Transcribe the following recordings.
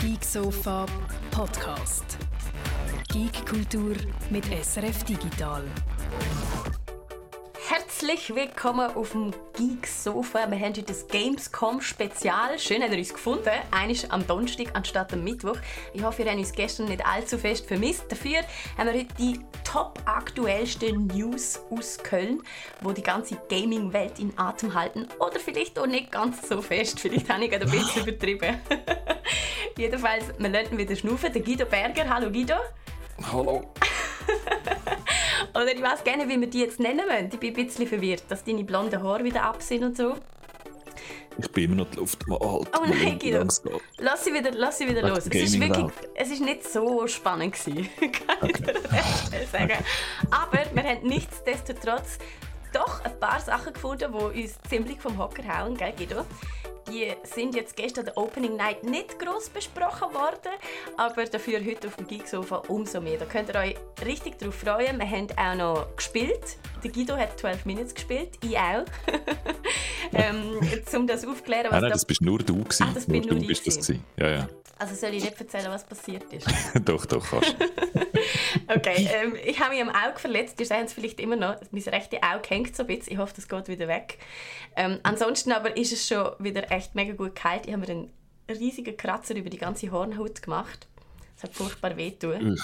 Geek Sofa Podcast. Geek Kultur mit SRF Digital. Herzlich willkommen auf dem Geek Sofa. Wir haben heute das Gamescom Spezial. Schön, dass ihr uns gefunden. Eines am Donnerstag anstatt am Mittwoch. Ich hoffe, ihr habt uns gestern nicht allzu fest vermisst. Dafür haben wir heute die top aktuellsten News aus Köln, wo die ganze Gaming-Welt in Atem halten. Oder vielleicht auch nicht ganz so fest. Vielleicht habe ich ein bisschen übertrieben. Jedenfalls, wir lassen wieder schnaufen. Der Guido Berger. Hallo Guido. Hallo. Oder ich weiß gerne, wie wir die jetzt nennen wollen. Ich bin ein bisschen verwirrt, dass deine blonden Haare wieder ab sind und so. Ich bin immer noch die Luft mal halt. Oh nein, Guido. Lass sie wieder, lass sie wieder los. Es ist wirklich, es ist nicht so spannend gewesen, kann ich dir sagen. Aber wir haben nichtsdestotrotz doch ein paar Sachen gefunden, die uns ziemlich vom Hocker hauen, gell Guido? Die sind jetzt gestern der Opening Night nicht groß besprochen worden, aber dafür heute auf dem Geeksofa umso mehr. Da könnt ihr euch richtig darauf freuen. Wir haben auch noch gespielt. Der Guido hat 12 Minuten gespielt, ich auch. ähm, um das aufzuklären, was nein, nein, da... das bist nur du gewesen. Ah, das nur bin nur du bist das gewesen. gewesen. Ja, ja. Also soll ich nicht erzählen, was passiert ist? doch, doch, kannst. Okay, ähm, ich habe mich am Auge verletzt. Ihr seht es vielleicht immer noch. Mein rechte Auge hängt so ein bisschen. Ich hoffe, das geht wieder weg. Ähm, ansonsten aber ist es schon wieder echt mega gut kalt. Ich habe mir einen riesigen Kratzer über die ganze Hornhaut gemacht. Es hat furchtbar wehtun.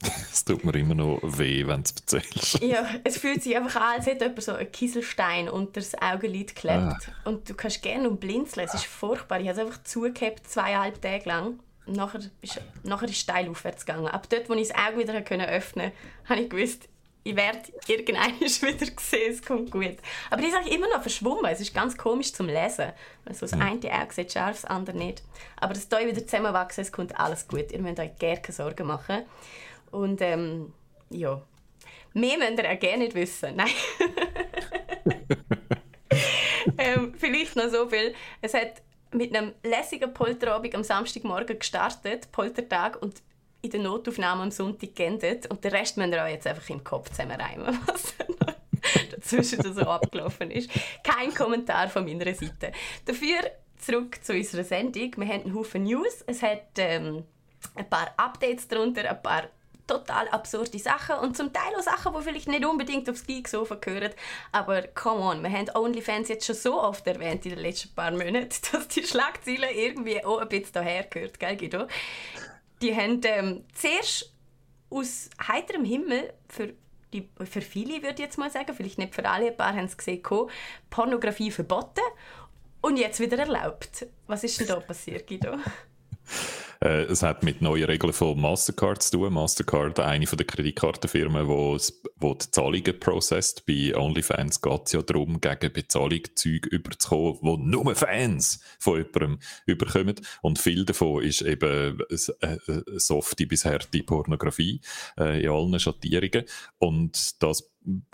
Es tut mir immer noch weh, wenn du es erzählst. Ja, es fühlt sich einfach an, als hätte jemand so einen Kieselstein unter das Augenlid geklebt. Ah. Und du kannst gerne und blinzeln. Es ist furchtbar. Ich habe es einfach zugehabt, zweieinhalb Tage lang. Nachher ist, nachher ist steil aufwärts gegangen. Ab dort, wo ich das Auge wieder können öffnen konnte, habe ich gewusst, ich werde irgendwann wieder sehen, es kommt gut. Aber die ist eigentlich immer noch verschwommen. Es ist ganz komisch zum Lesen. Also das eine Auge sieht scharf, das andere nicht. Aber das hier wieder zusammenwachsen, es kommt alles gut. Ihr müsst euch gerne keine Sorgen machen. Und ähm, ja, mehr müsst ihr auch gerne nicht wissen. Nein. ähm, vielleicht noch so viel. Es hat mit einem lässigen Polterabend am Samstagmorgen gestartet, Poltertag, und in der Notaufnahme am Sonntag geendet. Und den Rest müsst ihr euch jetzt einfach im Kopf zusammenreimen, was dazwischen so abgelaufen ist. Kein Kommentar von meiner Seite. Dafür zurück zu unserer Sendung. Wir haben einen Haufen News. Es hat ähm, ein paar Updates darunter, ein paar total absurde Sachen und zum Teil auch Sachen, die vielleicht nicht unbedingt aufs Geeksofa gehören. Aber come on, wir haben OnlyFans jetzt schon so oft erwähnt in den letzten paar Monaten, dass die Schlagzeilen irgendwie auch ein bisschen daher gehört, gell Guido? Die haben ähm, zuerst aus heiterem Himmel für die, für viele würde ich jetzt mal sagen, vielleicht nicht für alle, ein paar haben es gesehen, Pornografie verboten und jetzt wieder erlaubt. Was ist denn da passiert, Guido? Äh, es hat mit neuen Regeln von Mastercard zu tun. Mastercard, eine von der Kreditkartenfirmen, wo, wo die Zahlungen processed. Bei OnlyFans geht es ja darum, gegen Bezahlung Zeug überzukommen, wo nur Fans von jemandem überkommen. Und viel davon ist eben äh, äh, softe bis harte Pornografie äh, in allen Schattierungen. Und das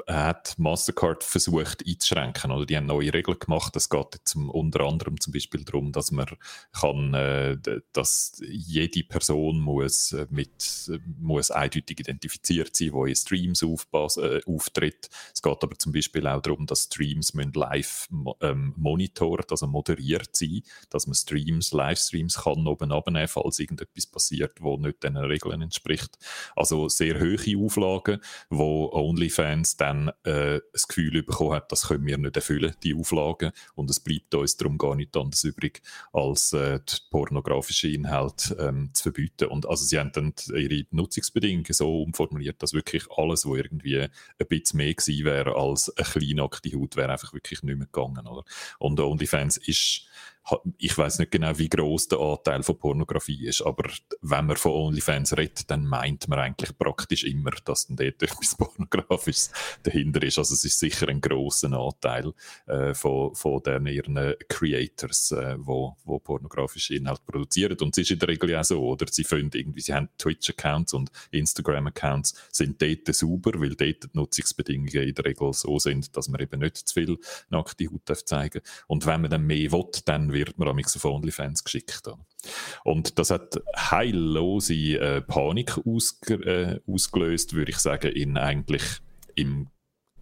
hat Mastercard versucht einzuschränken. Oder die haben neue Regeln gemacht. Es geht jetzt um, unter anderem zum Beispiel darum, dass man kann, äh, dass jede Person muss äh, mit äh, muss eindeutig identifiziert sein, wo in Streams aufpass, äh, auftritt. Es geht aber zum Beispiel auch darum, dass Streams live ähm, monitort, also moderiert sein, dass man Streams, Livestreams kann oben abnehmen, falls irgendetwas passiert, wo nicht den Regeln entspricht. Also sehr hohe Auflagen, wo OnlyFans dann äh, das Gefühl bekommen hat, das können wir nicht erfüllen, die Auflagen. Und es bleibt uns darum gar nicht anders übrig, als äh, die pornografischen Inhalte ähm, zu verbieten. Und also sie haben dann ihre Nutzungsbedingungen so umformuliert, dass wirklich alles, was irgendwie ein bisschen mehr gewesen wäre als eine kleine nackte Haut, wäre einfach wirklich nicht mehr gegangen. Oder? Und OnlyFans ist ich weiß nicht genau, wie groß der Anteil von Pornografie ist, aber wenn man von OnlyFans redet, dann meint man eigentlich praktisch immer, dass dann dort etwas Pornografisches dahinter ist. Also es ist sicher ein grosser Anteil äh, von, von den ihren Creators, äh, wo, wo pornografische Inhalte produzieren. Und es ist in der Regel ja so, oder? Sie finden irgendwie, sie haben Twitch-Accounts und Instagram-Accounts sind dort sauber, weil dort die Nutzungsbedingungen in der Regel so sind, dass man eben nicht zu viel nackte Haut darf zeigen Und wenn man dann mehr will, dann wird man am auf OnlyFans geschickt. Und das hat heillose äh, Panik ausge äh, ausgelöst, würde ich sagen, in eigentlich im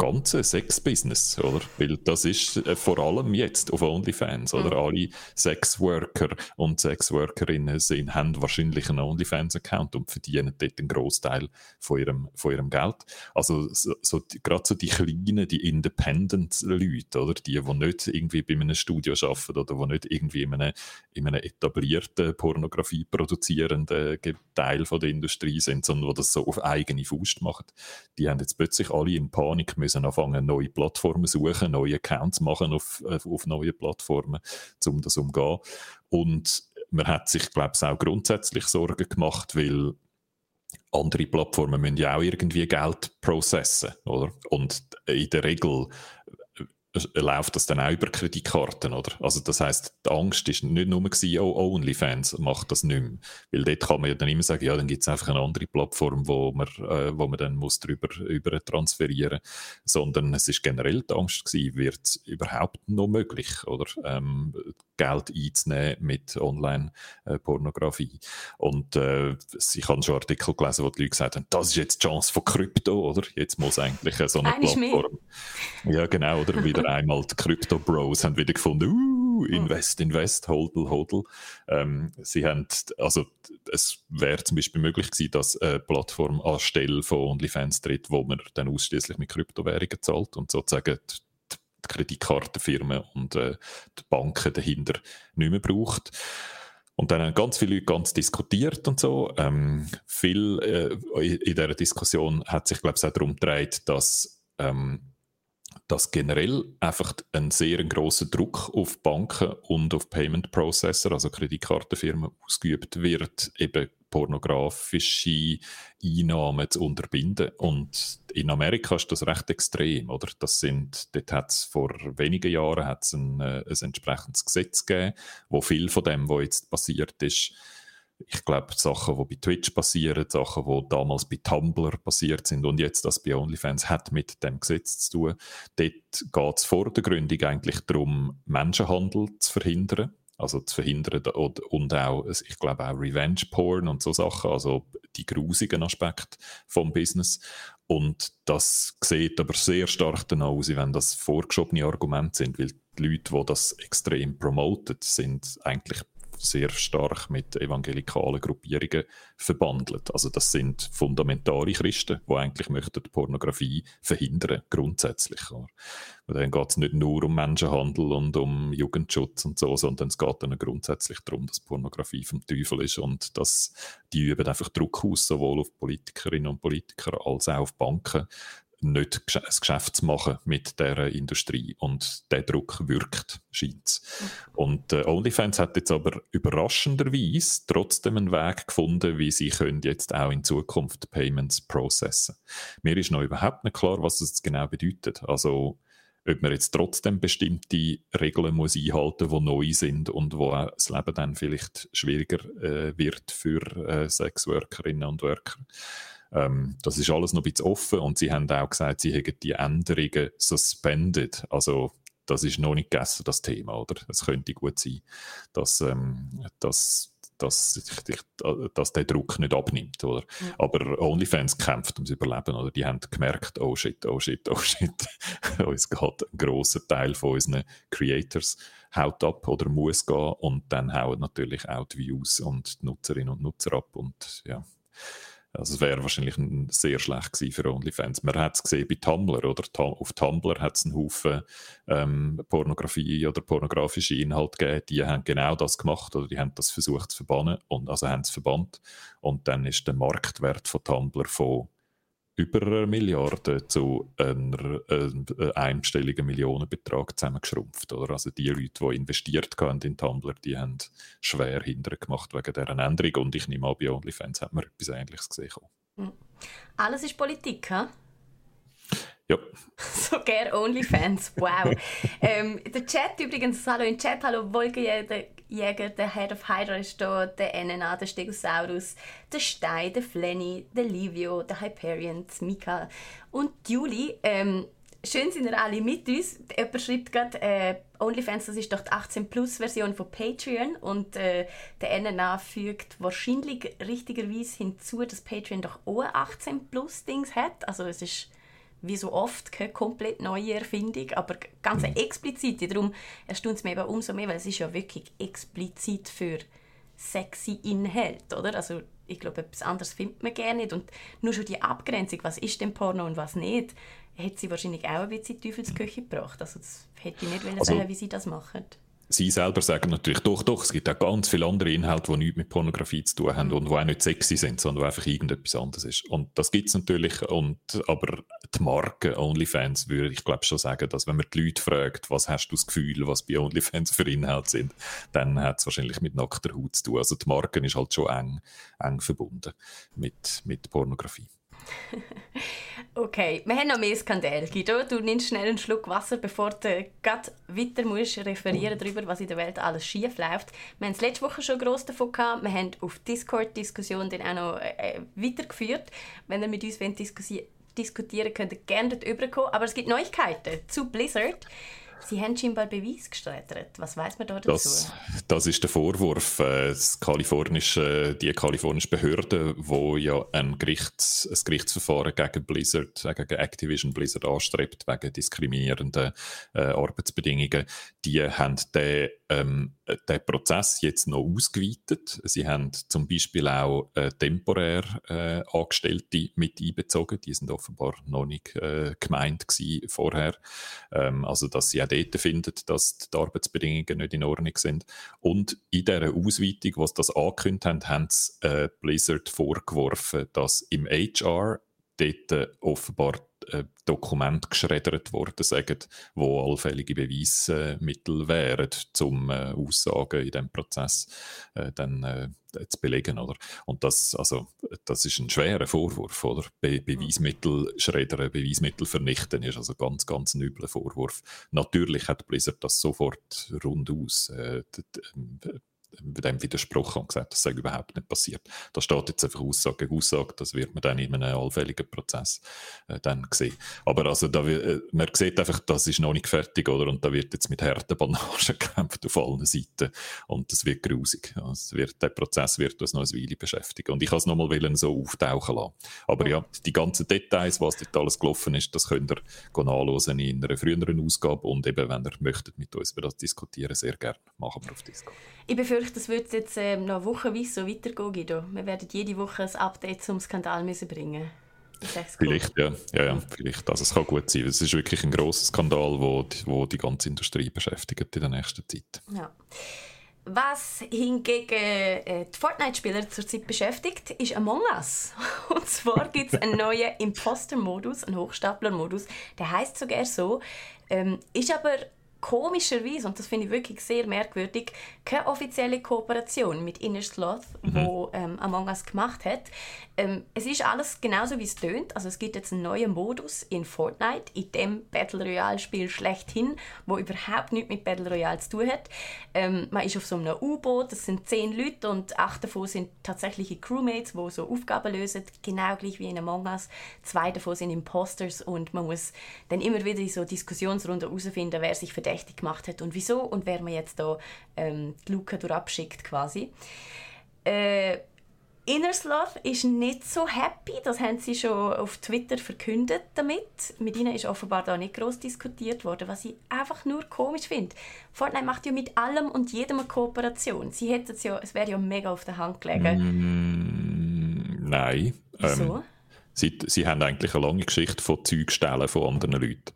ganze Sex-Business, oder? Weil das ist äh, vor allem jetzt auf OnlyFans, oder? Mhm. Alle Sexworker und Sexworkerinnen sind, haben wahrscheinlich einen OnlyFans-Account und verdienen dort einen Großteil von ihrem, von ihrem Geld. Also so, so gerade so die kleinen, die Independent-Leute, oder? Die, die nicht irgendwie bei einem Studio arbeiten oder die nicht irgendwie in einem, in einem etablierten Pornografie produzierenden Teil von der Industrie sind, sondern die das so auf eigene Faust machen, die haben jetzt plötzlich alle in Panik müssen anfangen, neue Plattformen suchen, neue Accounts machen auf, äh, auf neue Plattformen, um das umzugehen. Und man hat sich, glaube ich, auch grundsätzlich Sorgen gemacht, weil andere Plattformen müssen ja auch irgendwie Geld processen, oder? Und in der Regel läuft das dann auch über Kreditkarten, oder? Also das heißt, die Angst ist nicht nur gewesen, oh, OnlyFans macht das nicht mehr. Weil dort kann man ja dann immer sagen, ja, dann gibt es einfach eine andere Plattform, wo man, äh, wo man dann muss drüber, über transferieren sondern es ist generell die Angst gewesen, wird es überhaupt noch möglich, oder? Ähm, Geld einzunehmen mit Online-Pornografie. Und äh, ich habe schon Artikel gelesen, wo die Leute gesagt haben, das ist jetzt die Chance von Krypto, oder? Jetzt muss eigentlich so eine Plattform... Ja, genau, oder wieder einmal die Crypto-Bros haben wieder gefunden, uh, invest, invest, hodl, hodl. Ähm, sie haben, also es wäre zum Beispiel möglich gewesen, dass eine Plattform anstelle von OnlyFans tritt, wo man dann ausschließlich mit Kryptowährungen zahlt und sozusagen die, die Kreditkartenfirmen und äh, die Banken dahinter nicht mehr braucht. Und dann haben ganz viele Leute ganz diskutiert und so. Ähm, viel äh, in dieser Diskussion hat sich, glaube ich, auch darum gedreht, dass ähm, dass generell einfach ein sehr großer Druck auf Banken und auf Payment Processor, also Kreditkartenfirmen, ausgeübt wird, eben pornografische Einnahmen zu unterbinden. Und in Amerika ist das recht extrem, oder? Das sind, dort hat es vor wenigen Jahren hat's ein, äh, ein entsprechendes Gesetz gegeben, wo viel von dem, was jetzt passiert ist, ich glaube, Sachen, die bei Twitch passieren, Sachen, die damals bei Tumblr passiert sind und jetzt das bei OnlyFans hat mit dem Gesetz zu tun. Dort geht es vor der Gründung eigentlich darum, Menschenhandel zu verhindern. Also zu verhindern und auch, ich glaube auch Revenge Porn und so Sachen, also die grusigen Aspekte vom Business. Und das sieht aber sehr stark danach aus, wenn das vorgeschobene Argumente sind, weil die Leute, die das extrem promoten, sind eigentlich sehr stark mit evangelikalen Gruppierungen verbandelt. Also das sind fundamentale Christen, die eigentlich möchten Pornografie verhindern, grundsätzlich. Und dann geht es nicht nur um Menschenhandel und um Jugendschutz und so, sondern es geht dann grundsätzlich darum, dass Pornografie vom Teufel ist und dass die üben einfach Druck aus, sowohl auf Politikerinnen und Politiker als auch auf Banken, nicht ein Geschäft zu machen mit dieser Industrie. Und der Druck wirkt, scheint es. Und äh, OnlyFans hat jetzt aber überraschenderweise trotzdem einen Weg gefunden, wie sie können jetzt auch in Zukunft Payments processen. Mir ist noch überhaupt nicht klar, was das genau bedeutet. Also ob man jetzt trotzdem bestimmte Regeln muss einhalten muss, die neu sind und wo das Leben dann vielleicht schwieriger äh, wird für äh, Sexworkerinnen und Worker. Ähm, das ist alles noch ein bisschen offen und sie haben auch gesagt, sie hätten die Änderungen suspended. Also das ist noch nicht gegessen, das Thema, oder? Es könnte gut sein, dass, ähm, dass dass, dass der Druck nicht abnimmt. Oder? Ja. Aber OnlyFans kämpft ums Überleben. Oder? Die haben gemerkt, oh shit, oh shit, oh shit. Uns geht ein grosser Teil von unseren Creators haut ab oder muss gehen. Und dann hauen natürlich auch die Views und die Nutzerinnen und Nutzer ab. Und ja, also es wäre wahrscheinlich sehr schlecht gewesen für OnlyFans. Man hat es gesehen bei Tumblr, oder? Auf Tumblr hat es einen Haufen ähm, Pornografie oder pornografische Inhalte gegeben, die haben genau das gemacht oder die haben das versucht zu verbannen und also haben es verbannt. Und dann ist der Marktwert von Tumblr von über eine Milliarde zu einem, einem einstelligen Millionenbetrag zusammengeschrumpft. Oder? Also die Leute, die investiert haben in Tumblr, die haben schwer hinterher gemacht wegen dieser Änderung. Und ich nehme an, bei OnlyFans hat man etwas Ähnliches gesehen. Hm. Alles ist Politik, ha? Ja. Sogar OnlyFans, wow. ähm, der Chat übrigens, hallo im Chat, hallo Wolkenjäger, Jäger, der Head of Hydra ist da, der NNA, der Stegosaurus, der Stein, der Flenny, der Livio, der Hyperion, Mika und Julie. Ähm, schön sind ihr alle mit uns. Jemand schreibt gerade, äh, OnlyFans, das ist doch die 18-Plus-Version von Patreon und äh, der NNA fügt wahrscheinlich richtigerweise hinzu, dass Patreon doch auch ein 18-Plus-Dings hat. Also es ist wie so oft keine komplett neue Erfindung, aber ganz eine explizite. Darum erstaunt es mich eben umso mehr, weil es ist ja wirklich explizit für sexy Inhalt, oder? Also ich glaube, etwas anderes findet man gerne nicht. Und nur schon die Abgrenzung, was ist denn Porno und was nicht, hat sie wahrscheinlich auch ein bisschen in die Teufelsküche gebracht. Also das hätte ich nicht also, sagen, wie sie das machen. Sie selber sagen natürlich, doch, doch, es gibt auch ganz viele andere Inhalte, die nichts mit Pornografie zu tun haben und die auch nicht sexy sind, sondern einfach irgendetwas anderes ist. Und das gibt es natürlich, und, aber die Marke OnlyFans würde ich glaube schon sagen, dass wenn man die Leute fragt, was hast du das Gefühl, was bei OnlyFans für Inhalte sind, dann hat es wahrscheinlich mit nackter Haut zu tun. Also die Marke ist halt schon eng, eng verbunden mit, mit Pornografie. okay, wir haben noch mehr Skandale. Guido, du nimmst schnell einen Schluck Wasser, bevor du gerade weiter musst referieren darüber, was in der Welt alles schief läuft. Wir haben es letzte Woche schon gross davon gehabt. Wir haben auf Discord Diskussionen dann auch noch äh, weitergeführt. Wenn ihr mit uns diskutieren könnt ihr gerne dort überkommen. Aber es gibt Neuigkeiten zu Blizzard. Sie haben scheinbar Beweis gestreitert. Was weiß man da dazu? Das, das ist der Vorwurf. Äh, das kalifornische, die kalifornische Behörde, wo ja ein, Gerichts, ein Gerichtsverfahren gegen Blizzard, gegen Activision Blizzard anstrebt, wegen diskriminierenden äh, Arbeitsbedingungen, die haben den ähm, den Prozess jetzt noch ausgeweitet. Sie haben zum Beispiel auch äh, temporär äh, Angestellte mit einbezogen. Die sind offenbar noch nicht äh, gemeint vorher. Ähm, also, dass sie dort finden, dass die Arbeitsbedingungen nicht in Ordnung sind. Und in dieser Ausweitung, was das angekündigt haben, haben sie äh, Blizzard vorgeworfen, dass im HR dort offenbar äh, Dokumente geschreddert worden sagen, wo allfällige Beweismittel wären, um äh, Aussagen in diesem Prozess äh, dann äh, zu belegen. Oder? Und das, also, das ist ein schwerer Vorwurf. Oder? Be Beweismittel schreddern, Beweismittel vernichten ist also ganz, ganz ein übler Vorwurf. Natürlich hat Blizzard das sofort rundaus äh, dem widersprochen und gesagt, das sei überhaupt nicht passiert. Da steht jetzt einfach Aussage gegen Aussage, das wird man dann in einem allfälligen Prozess äh, dann sehen. Aber also da, äh, man sieht einfach, das ist noch nicht fertig, oder? Und da wird jetzt mit harten Bananen gekämpft auf allen Seiten und das wird grusig. Ja, wird, der Prozess wird uns noch eine Weile beschäftigen. Und ich kann es nochmal so auftauchen lassen. Aber ja, die ganzen Details, was dort alles gelaufen ist, das könnt ihr nachlesen in einer früheren Ausgabe und eben, wenn ihr möchtet mit uns über das diskutieren, sehr gerne. Machen wir auf Discord. Ich es wird jetzt äh, noch wochenweise so weitergehen, Guido. Wir werden jede Woche ein Update zum Skandal müssen bringen Vielleicht, ja. ja, ja, vielleicht. Also es kann gut sein. Es ist wirklich ein grosser Skandal, wo die, wo die ganze Industrie beschäftigt in der nächsten Zeit. Ja. Was hingegen äh, die Fortnite-Spieler zurzeit beschäftigt, ist Among Us. Und zwar gibt es einen neuen Imposter-Modus, einen Hochstapler-Modus. Der heißt sogar so. Ähm, ist aber komischerweise, und das finde ich wirklich sehr merkwürdig, keine offizielle Kooperation mit Inner Sloth, mhm. wo ähm, Among Us gemacht hat. Ähm, es ist alles genauso, wie es tönt. Also es gibt jetzt einen neuen Modus in Fortnite, in dem Battle Royale Spiel schlechthin, wo überhaupt nichts mit Battle Royale zu tun hat. Ähm, man ist auf so einem U-Boot, das sind zehn Leute und acht davon sind tatsächliche Crewmates, die so Aufgaben lösen, genau gleich wie in Among Us. Zwei davon sind Imposters und man muss dann immer wieder in so Diskussionsrunden herausfinden, wer sich verdächtig gemacht hat und wieso und wer man jetzt da ähm, die Luke durchabschickt quasi. Äh, Innersloth ist nicht so happy, das haben sie schon auf Twitter verkündet damit. Mit ihnen ist offenbar da nicht groß diskutiert worden, was ich einfach nur komisch finde. Fortnite macht ja mit allem und jedem eine Kooperation. Sie hätten es ja, es wäre ja mega auf der Hand gelegen. Mm, nein. Wieso? Ähm, Sie, sie haben eigentlich eine lange Geschichte von Zeugstellen von anderen Leuten.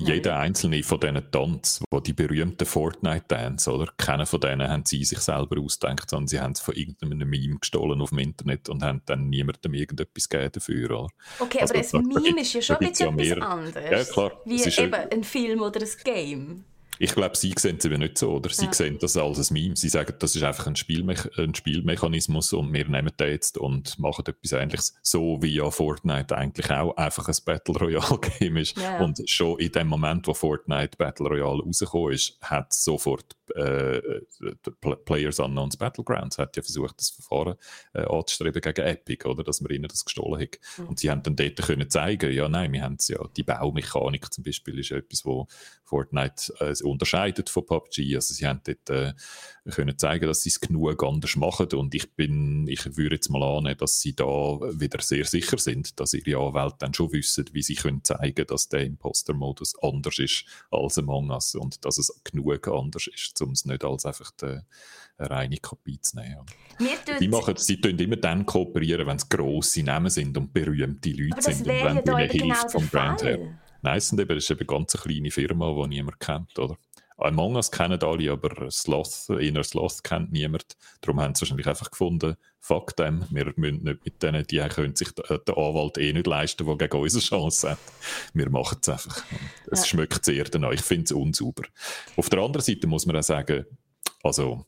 Nein. Jeder einzelne von diesen Tanz, wo die berühmten Fortnite-Dance, oder? Keiner von denen haben sie sich selber ausgedacht, sondern sie haben es von irgendeinem Meme gestohlen auf dem Internet und haben dann niemandem irgendetwas gegeben dafür, oder? Okay, also, aber ein Meme ist ja schon ein bisschen etwas anderes. Ja, klar. Wie eben ein, ein Film oder ein Game. Ich glaube, sie sehen es eben nicht so, oder? Sie ja. sehen das als ein Meme. Sie sagen, das ist einfach ein, Spielme ein Spielmechanismus und wir nehmen den jetzt und machen etwas Ähnliches. So wie ja Fortnite eigentlich auch einfach ein Battle Royale Game ist. Ja. Und schon in dem Moment, wo Fortnite Battle Royale rausgekommen ist, hat sofort äh, Players Unknowns Battlegrounds hat ja versucht, das Verfahren äh, anzustreben gegen Epic, oder? Dass man ihnen das gestohlen hat. Mhm. Und sie haben dann dort können zeigen, ja, nein, wir haben es ja, die Baumechanik zum Beispiel ist etwas, wo Fortnite äh, unterscheiden von PUBG. Also sie haben dort äh, können zeigen, dass sie es genug anders machen und ich bin, ich würde jetzt mal annehmen, dass sie da wieder sehr sicher sind, dass ihre Anwälte dann schon wissen, wie sie können zeigen, dass der Imposter-Modus anders ist als Among Us und dass es genug anders ist, um es nicht als einfach die, eine reine Kopie zu nehmen. Die machen, sie tun immer dann kooperieren, wenn es grosse Namen sind und berühmte Leute sind und wenn ihnen hilft genau vom Brand Fall. her. Eben, das ist eben eine ganz kleine Firma, die niemand kennt, oder? Among Us kennen alle, aber Sloth, Inner Sloth kennt niemand. Darum haben sie wahrscheinlich einfach gefunden, fuck them, wir müssen nicht mit denen, die können sich der Anwalt eh nicht leisten, der gegen uns eine Chance hat. Wir machen es einfach. Es Ja. schmeckt sehr danach. Ich finde es unsauber. Auf der anderen Seite muss man auch sagen, also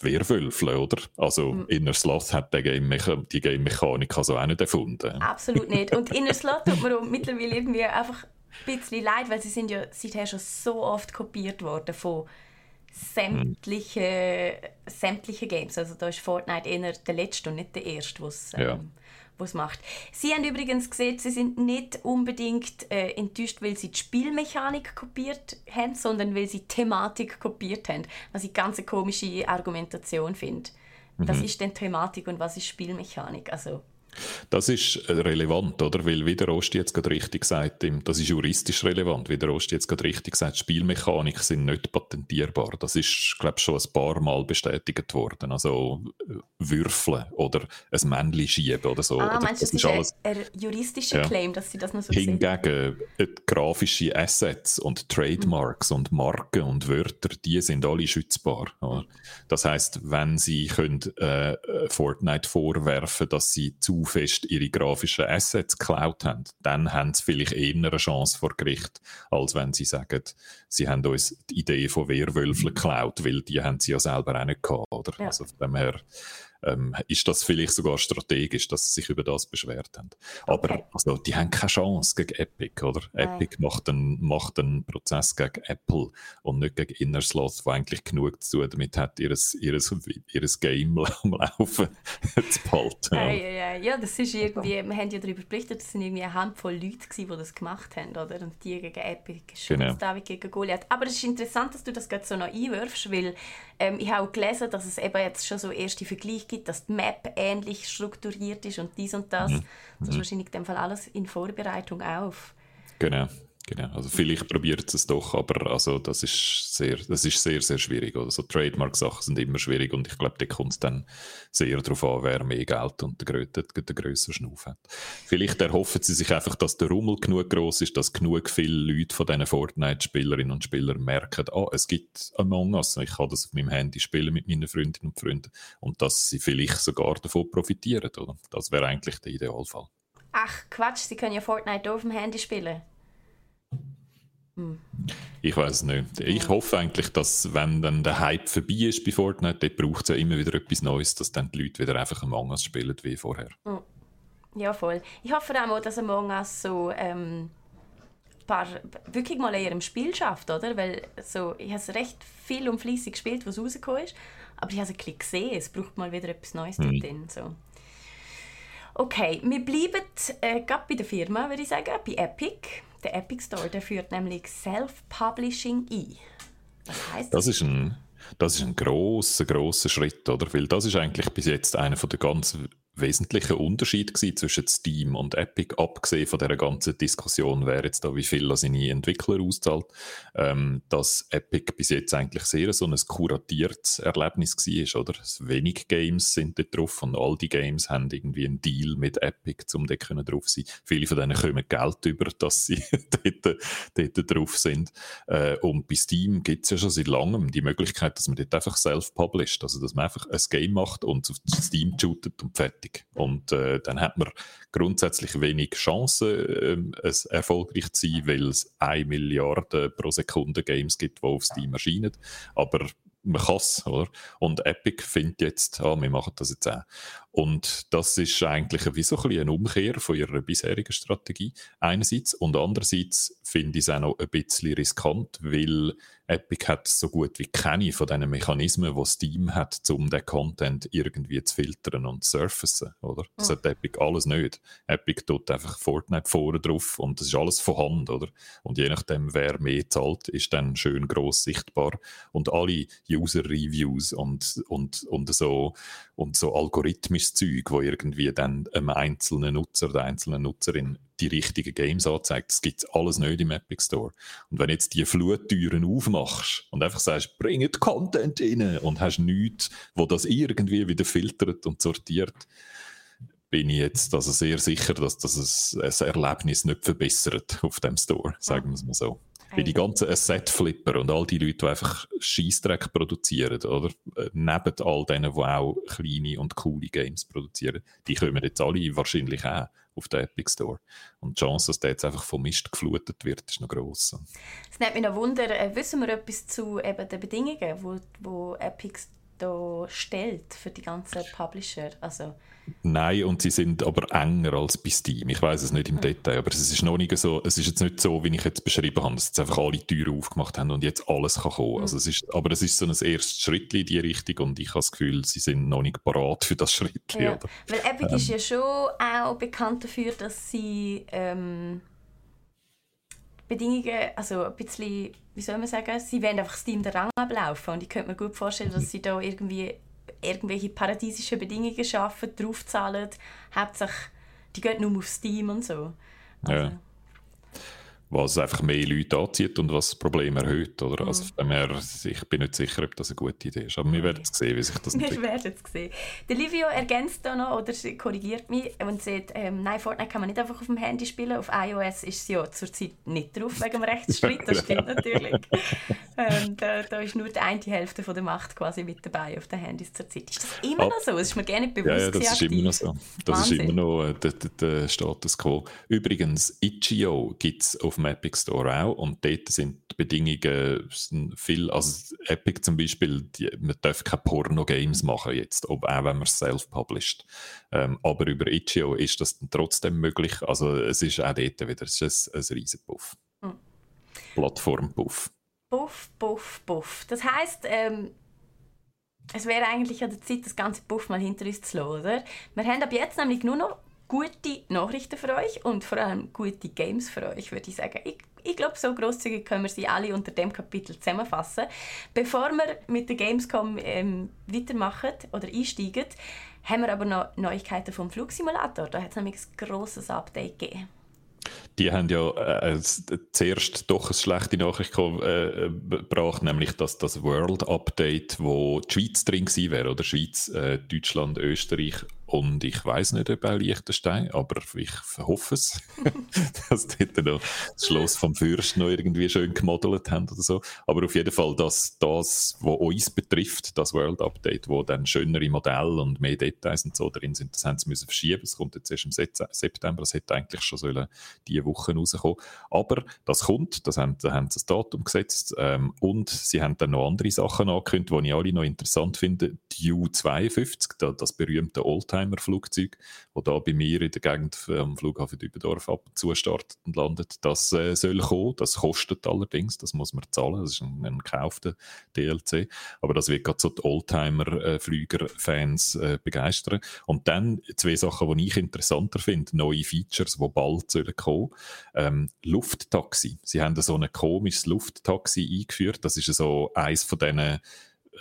Werwölfle, oder? Also Mhm. Inner Sloth hat die Game-Mechanik Game also auch nicht erfunden. Absolut nicht. Und Inner Slot tut auch mittlerweile irgendwie einfach ein bisschen leid, weil sie sind ja seither schon so oft kopiert worden von sämtlichen, sämtlichen Games. Also da ist Fortnite eher der letzte und nicht der erste, was ähm, Ja. was macht. Sie haben übrigens gesehen, sie sind nicht unbedingt äh, enttäuscht, weil sie die Spielmechanik kopiert haben, sondern weil sie die Thematik kopiert haben. Was ich ganz eine komische Argumentation finde. Was ist denn Thematik und was ist Spielmechanik? Also, Das ist äh, relevant, oder? Weil, wie der Rost jetzt gerade richtig sagt, das ist juristisch relevant, wie der Rost jetzt gerade richtig sagt, Spielmechaniken sind nicht patentierbar. Das ist, glaube ich, schon ein paar Mal bestätigt worden. Also äh, Würfeln oder ein Männchen schieben oder so. ah, oder, meinst du, das ist ein, ein juristischer Ja. Claim, dass sie das noch so? Hingegen äh, grafische Assets und Trademarks und Marken und Wörter, die sind alle schützbar. Oder? Das heißt, wenn sie können, äh, äh, Fortnite vorwerfen, dass sie zu fest ihre grafischen Assets geklaut haben, dann haben sie vielleicht eher eine Chance vor Gericht, als wenn sie sagen, sie haben uns die Idee von Werwölfen geklaut, weil die haben sie ja selber auch nicht gehabt. Oder? Ja. Also von dem her ähm, ist das vielleicht sogar strategisch, dass sie sich über das beschwert haben. Aber Okay. also, die haben keine Chance gegen Epic, oder? Nein. Epic macht einen, macht einen Prozess gegen Apple und nicht gegen Innersloth, der eigentlich genug zu tun damit hat, ihres, ihres, ihres Game am Laufen zu behalten. Ja, ja, ja. ja, das ist irgendwie, wir haben ja darüber berichtet, es sind irgendwie eine Handvoll Leute gewesen, die das gemacht haben, oder? Und die gegen Epic, Genau. David gegen Goliath. Aber es ist interessant, dass du das gerade so noch einwirfst, weil ähm, ich habe auch gelesen, dass es eben jetzt schon so erste Vergleiche gibt, dass die Map ähnlich strukturiert ist und dies und das. Das ist wahrscheinlich in dem Fall alles in Vorbereitung auf. Genau. Genau, also vielleicht probiert es doch, aber also das ist sehr, das ist sehr, sehr schwierig. Oder? So Trademark-Sachen sind immer schwierig und ich glaube, da kommt es dann sehr darauf an, wer mehr Geld und den, grö den, den grösseren Schnuff hat. Vielleicht erhoffen sie sich einfach, dass der Rummel genug groß ist, dass genug viele Leute von diesen Fortnite-Spielerinnen und Spielern merken, ah, es gibt Among Us, ich kann das auf meinem Handy spielen mit meinen Freundinnen und Freunden und dass sie vielleicht sogar davon profitieren. Oder? Das wäre eigentlich der Idealfall. Ach, Quatsch, sie können ja Fortnite auf dem Handy spielen. Ich weiß es nicht. Ich hoffe eigentlich, dass, wenn dann der Hype vorbei ist bei Fortnite, dort braucht es ja immer wieder etwas Neues, dass dann die Leute wieder einfach Among Us spielen wie vorher. Ja, voll. Ich hoffe auch mal, dass Among Us so ähm, paar, wirklich mal in ihrem Spiel schafft, oder? Weil so, ich habe es recht viel und fleissig gespielt, was rausgekommen ist, aber ich habe es ein bisschen gesehen, es braucht mal wieder etwas Neues dort drin. So. Okay, wir bleiben äh, gerade bei der Firma, würde ich sagen, bei Epic. Der Epic Store, der führt nämlich Self-Publishing ein. Was heißt das? Das ist ein, das ist ein grosser, grosser Schritt, oder? Weil das ist eigentlich bis jetzt einer der ganz wesentlichen Unterschiede gewesen zwischen Steam und Epic, abgesehen von der ganzen Diskussion, wer jetzt da wie viel an seine Entwickler auszahlt, ähm, dass Epic bis jetzt eigentlich sehr so ein kuratiertes Erlebnis war, oder? Wenig Games sind dort drauf und all die Games haben irgendwie einen Deal mit Epic, um können drauf sein. Viele von denen kommen Geld über, dass sie dort, dort drauf sind. Äh, und bei Steam gibt es ja schon seit langem die Möglichkeit, dass man dort einfach self-published, also dass man einfach ein Game macht und auf Steam shootet und fertig. Und äh, dann hat man grundsätzlich wenig Chancen, ähm, es erfolgreich zu sein, weil es 1 Milliarde pro Sekunde Games gibt, die auf Steam erscheinen. Aber man kann es, oder? Und Epic findet jetzt, ah, wir machen das jetzt auch. Und das ist eigentlich wie so ein bisschen eine Umkehr von ihrer bisherigen Strategie einerseits und andererseits finde ich es auch noch ein bisschen riskant, weil Epic hat so gut wie keine von diesen Mechanismen, die Steam hat, um den Content irgendwie zu filtern und zu surfacen, oder? Das hat Epic alles nicht. Epic tut einfach Fortnite vorne drauf und das ist alles von Hand, oder? Und je nachdem, wer mehr zahlt, ist dann schön gross sichtbar und alle User-Reviews und, und, und so und so algorithmisches Zeug, wo irgendwie dann einem einzelnen Nutzer, der einzelnen Nutzerin die richtigen Games anzeigt. Das gibt alles nicht im Epic Store. Und wenn jetzt die Fluttüren aufmachst und einfach sagst, bringt Content rein und hast nichts, wo das irgendwie wieder filtert und sortiert, bin ich jetzt also sehr sicher, dass das ein Erlebnis nicht verbessert auf dem Store, sagen wir es mal so. Wie die ganzen Asset-Flipper und all die Leute, die einfach Scheißdreck produzieren, oder? Äh, neben all denen, die auch kleine und coole Games produzieren, die kommen jetzt alle wahrscheinlich auch auf den Epic Store. Und die Chance, dass der jetzt einfach vom Mist geflutet wird, ist noch gross. Es nimmt mich noch Wunder, äh, wissen wir etwas zu eben den Bedingungen, wo, wo Epic da stellt für die ganzen Publisher? Also Nein, und sie sind aber enger als bei Steam. Ich weiß es nicht im Detail, aber es ist noch nicht so, es ist jetzt nicht so, wie ich jetzt beschrieben habe, dass jetzt einfach alle Türen aufgemacht haben und jetzt alles kann kommen. Mhm. Also es ist, aber es ist so ein erstes Schritt in die Richtung und ich habe das Gefühl, sie sind noch nicht parat für das Schritt. Ja. Weil Epic ähm. ist ja schon auch bekannt dafür, dass sie ähm, Bedingungen, also ein bisschen, wie soll man sagen, sie wollen einfach Steam den Rang ablaufen und ich könnte mir gut vorstellen, dass sie da irgendwie irgendwelche paradiesischen Bedingungen schaffen, draufzahlen. Hauptsächlich, die gehen nur auf Steam und so. Also, ja was einfach mehr Leute anzieht und was das Problem erhöht. Oder? Mhm. Also von her, ich bin nicht sicher, ob das eine gute Idee ist. Aber wir werden es sehen, wie sich das entwickelt. Wir werden es sehen. Der Livio ergänzt da noch oder korrigiert mich und sagt, ähm, nein, Fortnite kann man nicht einfach auf dem Handy spielen. Auf iOS ist es ja zurzeit nicht drauf wegen dem Rechtsstreit. Das stimmt natürlich. ähm, da, da, ist nur die eine Hälfte von der Macht quasi mit dabei auf den Handys zurzeit. Ist das immer Ab, noch so? Das ist mir gerne bewusst. Ja, ja das ist immer noch so. Das Wahnsinn. ist immer noch äh, der, der, der Status quo. Übrigens, Itch.io gibt es auf dem Epic Store auch und dort sind die Bedingungen viel, also Epic zum Beispiel, die, man darf keine Porno-Games machen jetzt, ob, auch wenn man es self-published. Ähm, aber über Itch.io ist das dann trotzdem möglich, also es ist auch dort wieder, es ist ein, ein riesen Puff. Mhm. Plattform-Puff. Puff, Puff, Puff. Das heisst, ähm es wäre eigentlich an der Zeit, das ganze Puff mal hinter uns zu lassen, oder? Wir haben ab jetzt nämlich nur noch gute Nachrichten für euch und vor allem gute Games für euch, würde ich sagen. Ich, ich glaube, so großzügig können wir sie alle unter dem Kapitel zusammenfassen. Bevor wir mit der Gamescom ähm, weitermachen oder einsteigen, haben wir aber noch Neuigkeiten vom Flugsimulator. Da hat es nämlich ein grosses Update gegeben die haben ja äh, zuerst doch eine schlechte Nachricht äh, gebracht, nämlich dass das World Update, wo die Schweiz drin gewesen wäre, oder Schweiz, äh, Deutschland, Österreich und ich weiß nicht, ob auch Liechtenstein, aber ich hoffe es, dass dort noch das Schloss vom Fürst noch irgendwie schön gemodelt haben oder so. Aber auf jeden Fall, dass das, was uns betrifft, das World Update, wo dann schönere Modelle und mehr Details und so drin sind, das haben sie müssen verschieben. Es kommt jetzt erst im September, das hätte eigentlich schon sollen diese Woche rauskommen. Aber das kommt, das haben, da haben sie das Datum gesetzt ähm, und sie haben dann noch andere Sachen angekündigt, die ich alle noch interessant finde. Die U-52, das berühmte Oldtimer Oldtimer-Flugzeug, das da bei mir in der Gegend am Flughafen Dübendorf ab und zu startet und landet. Das äh, soll kommen, das kostet allerdings, das muss man zahlen, das ist ein, ein gekaufter DLC, aber das wird gerade so die Oldtimer-Flüger-Fans äh, begeistern. Und dann zwei Sachen, die ich interessanter finde, neue Features, die bald sollen kommen. Ähm, Lufttaxi. Sie haben so ein komisches Lufttaxi eingeführt, das ist so eins von diesen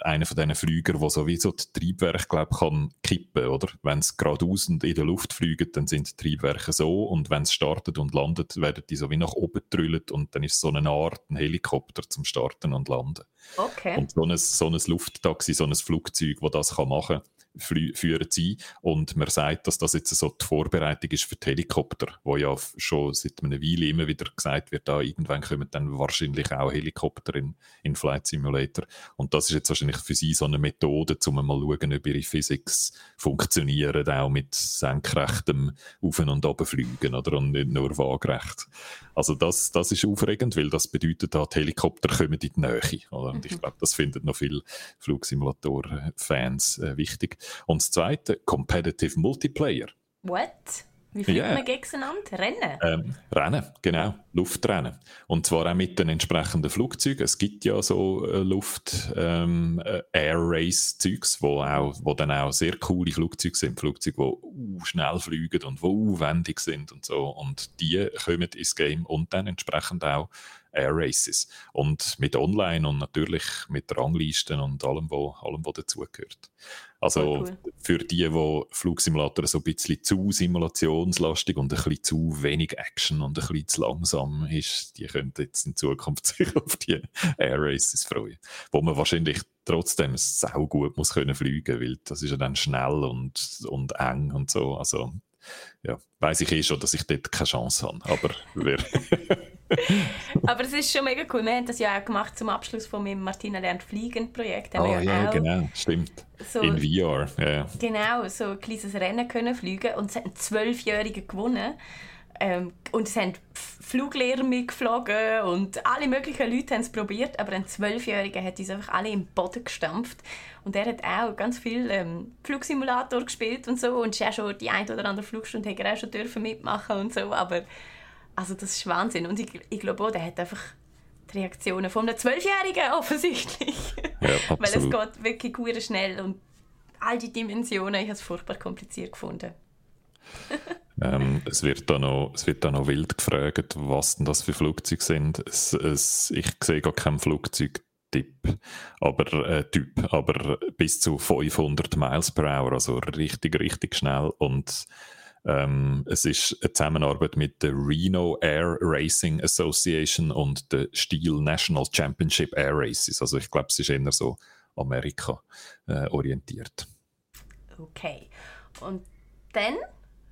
einer von diesen Flügern, der sowieso die Triebwerke glaub, kann kippen oder? Wenn es geradeaus und in der Luft fliegt, dann sind die Triebwerke so und wenn es startet und landet, werden die so wie nach oben getrüllt und dann ist so eine Art ein Helikopter zum Starten und Landen. Okay. Und so ein, so ein Lufttaxi, so ein Flugzeug, das das kann machen kann, führen sie. Und man sagt, dass das jetzt so die Vorbereitung ist für die Helikopter, wo ja schon seit einer Weile immer wieder gesagt wird, da irgendwann kommen dann wahrscheinlich auch Helikopter in, in Flight Simulator. Und das ist jetzt wahrscheinlich für sie so eine Methode, um mal zu schauen, ob ihre Physics funktionieren, auch mit senkrechtem Auf- und Abfliegen, oder? Und nicht nur waagerecht. Also das, das ist aufregend, weil das bedeutet, die Helikopter kommen in die Nähe. Oder? Und ich mhm. glaube, das finden noch viele Flugsimulator-Fans äh, wichtig. Und das Zweite, Competitive Multiplayer. What? Wie fliegt yeah. man gegeneinander? Rennen? Ähm, Rennen, genau. Luftrennen. Und zwar auch mit den entsprechenden Flugzeugen. Es gibt ja so äh, Luft ähm, äh, Air Race Zeugs, wo, auch, wo dann auch sehr coole Flugzeuge sind. Flugzeuge, die uh, schnell fliegen und die uh, wendig sind und so. Und die kommen ins Game und dann entsprechend auch Air Races. Und mit Online und natürlich mit Ranglisten und allem, was allem, dazugehört. Also cool. für die, die Flugsimulator so ein bisschen zu simulationslastig und ein bisschen zu wenig Action und ein bisschen zu langsam ist, die können jetzt in Zukunft sich auf die Air Races freuen. Wo man wahrscheinlich trotzdem sau gut muss können fliegen, weil das ist ja dann schnell und, und eng und so. Also ja, weiß ich eh schon, dass ich dort keine Chance habe. Aber Aber es ist schon mega cool. Wir haben das ja auch gemacht zum Abschluss von meinem Martina lernt fliegen Projekt. Oh ja, ja genau, stimmt. So, In VR, ja. Genau, so ein kleines Rennen können fliegen und es hat ein Zwölfjähriger gewonnen. Ähm, und es haben Fluglehrer mitgeflogen und alle möglichen Leute haben es probiert, aber ein Zwölfjähriger hat uns einfach alle im Boden gestampft. Und er hat auch ganz viel ähm, Flugsimulator gespielt und so und ist auch schon die ein oder andere Flugstunde hat er auch schon dürfen mitmachen und so, aber also das ist Wahnsinn. Und ich, ich glaube auch, der hat einfach die Reaktionen von einem Zwölfjährigen offensichtlich. Ja, Weil es geht wirklich gut schnell und all die Dimensionen, ich habe es furchtbar kompliziert gefunden. ähm, es, wird da noch, es wird da noch wild gefragt, was denn das für Flugzeuge sind. Es, es, ich sehe gar keinen Flugzeugtyp, aber, äh, typ, aber bis zu 500 Miles per Hour, also richtig, richtig schnell und ähm, es ist eine Zusammenarbeit mit der Reno Air Racing Association und der Steel National Championship Air Races. Also ich glaube, es ist eher so Amerika äh, orientiert. Okay. Und dann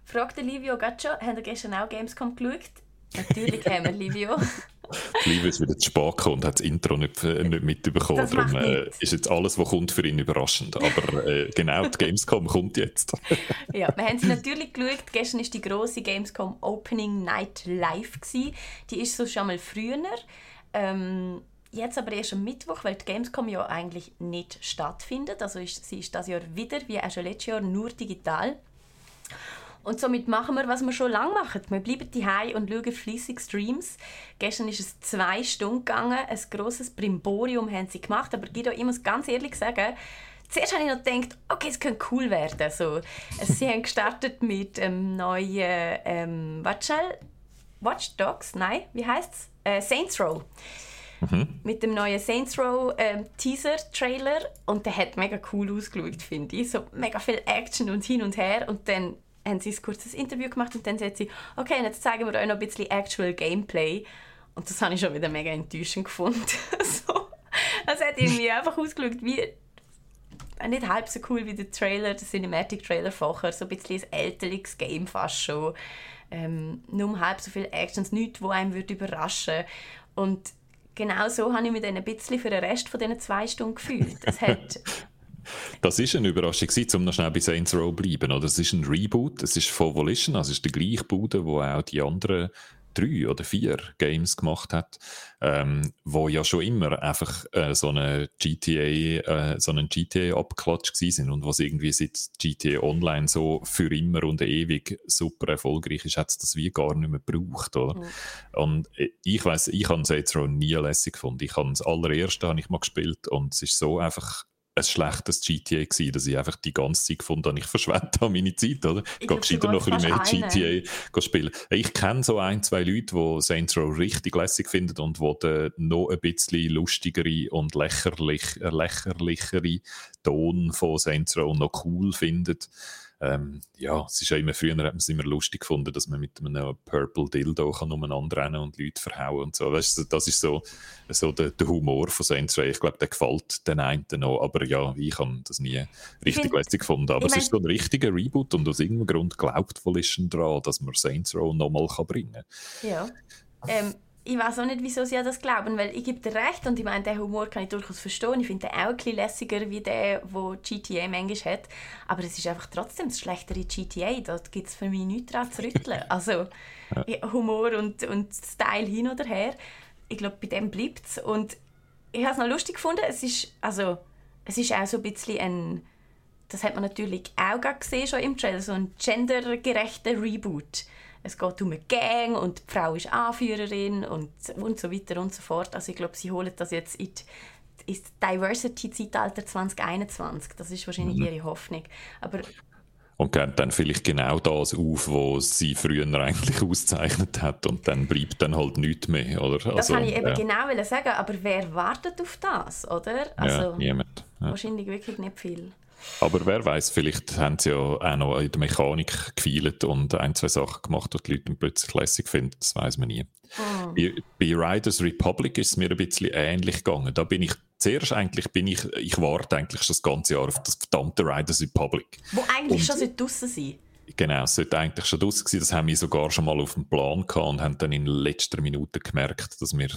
fragt Livio Gaccio, haben ihr gestern auch Gamescom geschaut? Natürlich haben wir Livio. Liebe ist wieder zu spät gekommen und hat das Intro nicht, äh, nicht mitbekommen. Darum äh, ist jetzt alles, was kommt, für ihn überraschend. Aber äh, genau, die Gamescom kommt jetzt. ja, wir haben sie natürlich geschaut. Gestern war die grosse Gamescom Opening Night live. Gewesen. Die ist so schon mal früher. Ähm, jetzt aber erst am Mittwoch, weil die Gamescom ja eigentlich nicht stattfindet. Also ist, sie ist das Jahr wieder, wie auch schon letztes Jahr, nur digital. Und somit machen wir, was wir schon lange machen. Wir bleiben daheim und schauen fließig Streams. Gestern ist es zwei Stunden gegangen. Ein grosses Brimborium haben sie gemacht. Aber Guido, ich muss ganz ehrlich sagen, zuerst habe ich noch gedacht, okay, es könnte cool werden. So, sie haben gestartet mit einem neuen, ähm, schnell? Watch Dogs? Nein, wie heißt es? Äh, Saints Row. Mhm. Mit dem neuen Saints Row ähm, Teaser-Trailer. Und der hat mega cool ausgeschaut, finde ich. So mega viel Action und hin und her. Und dann haben sie ein kurzes Interview gemacht und dann sagt sie, okay, jetzt zeigen wir euch noch ein bisschen Actual Gameplay. Und das habe ich schon wieder mega enttäuschend gefunden. so. Es hat irgendwie einfach ausgeschaut wie nicht halb so cool wie der Trailer, der Cinematic Trailer vorher, so ein bisschen ein älterliches Game fast schon. Ähm, nur halb so viel Actions, nichts, wo einem würde überraschen Und genau so habe ich mich dann ein bisschen für den Rest von diesen zwei Stunden gefühlt. Es hat das ist eine Überraschung, um noch schnell bei Saints Row zu bleiben. Oder? Es ist ein Reboot, es ist von Volition, also es ist der gleiche Bude, wo auch die anderen drei oder vier Games gemacht hat, ähm, wo ja schon immer einfach äh, so eine GTA, äh, so einen GTA-Abklatsch sind und was irgendwie seit GTA Online so für immer und ewig super erfolgreich ist, hat es das wie gar nicht mehr gebraucht, oder? Mhm. Und äh, ich weiß, ich habe Saints Row nie lässig gefunden. Ich habe das allererste habe ich mal gespielt und es ist so einfach ein schlechtes GTA gewesen, dass ich einfach die ganze Zeit gefunden habe, ich verschwende da meine Zeit, oder? Ich gehe gescheiter noch ein bisschen mehr GTA spielen. Ich kenne so ein, zwei Leute, die Saints Row richtig lässig finden und die den noch ein bisschen lustigere und lächerlich, lächerlichere Ton von Saints Row noch cool finden ähm, ja, es ist ja immer, früher hat man es immer lustig gefunden, dass man mit einem Purple Dildo kann umeinander rennen und Leute verhauen und so. Weißt du, das ist so, so der, der Humor von Saints Row. Ich glaube, der gefällt den einen noch, aber ja, ich habe das nie richtig find, lässig gefunden. Aber es ist so ein richtiger Reboot und aus irgendeinem Grund glaubt Volition daran, dass man Saints Row nochmal bringen kann. Ja. Ähm, ich weiß auch nicht, wieso sie das glauben, weil ich gebe dir recht und ich meine, den Humor kann ich durchaus verstehen. Ich finde den auch ein bisschen lässiger wie der, wo GTA manchmal hat. Aber es ist einfach trotzdem das schlechtere GTA. Dort gibt es für mich nichts daran zu rütteln. Also. Humor und, und Style hin oder her. Ich glaube, bei dem bleibt es. Und ich habe es noch lustig gefunden. Es ist, also, es ist auch so ein bisschen ein das hat man natürlich auch gesehen schon im Trailer, so ein gendergerechter Reboot. Es geht um eine Gang und die Frau ist Anführerin und, und so weiter und so fort. Also ich glaube, sie holen das jetzt in die, ins Diversity-Zeitalter 2021. Das ist wahrscheinlich mhm. ihre Hoffnung. Aber und geben dann vielleicht genau das auf, was sie früher eigentlich auszeichnet hat und dann bleibt dann halt nichts mehr, oder? Das also, kann ich eben ja. genau sagen, aber wer wartet auf das, oder? Also, ja, niemand. Ja. Wahrscheinlich wirklich nicht viel. Aber wer weiß, vielleicht haben sie ja auch noch in der Mechanik gefeilt und ein, zwei Sachen gemacht, die die Leute plötzlich lässig finden. Das weiß man nie. Oh. Bei, bei Riders Republic ist es mir ein bisschen ähnlich gegangen. Da bin ich zuerst eigentlich bin ich, ich warte eigentlich schon das ganze Jahr auf das verdammte Riders Republic. Wo eigentlich und, schon draussen sein Genau, es sollte eigentlich schon draussen sein. Das haben wir sogar schon mal auf dem Plan gehabt und haben dann in letzter Minute gemerkt, dass wir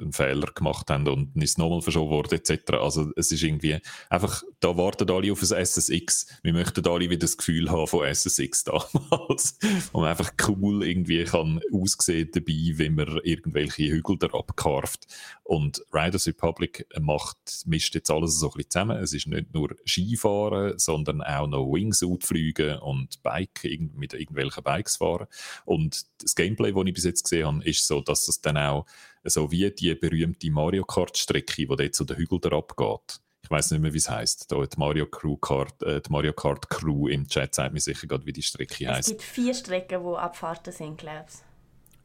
einen Fehler gemacht haben und ist nochmal verschoben worden etc. Also es ist irgendwie einfach, da warten alle auf ein SSX. Wir möchten alle wieder das Gefühl haben von SSX damals. und einfach cool irgendwie kann aussehen dabei, wenn man irgendwelche Hügel da abkarft. Und Riders Republic macht, mischt jetzt alles so ein bisschen zusammen. Es ist nicht nur Skifahren, sondern auch noch Wingsuit fliegen und Bike mit irgendwelchen Bikes fahren. Und das Gameplay, das ich bis jetzt gesehen habe, ist so, dass es dann auch so wie die berühmte Mario Kart-Strecke, die dort zu den Hügeln abgeht. Ich weiß nicht mehr, wie es heißt. Da die Mario, Crew Kart, äh, die Mario Kart Crew im Chat sagt mir sicher gerade, wie die Strecke heißt. Es gibt vier Strecken, die Abfahrten sind, glaube ich.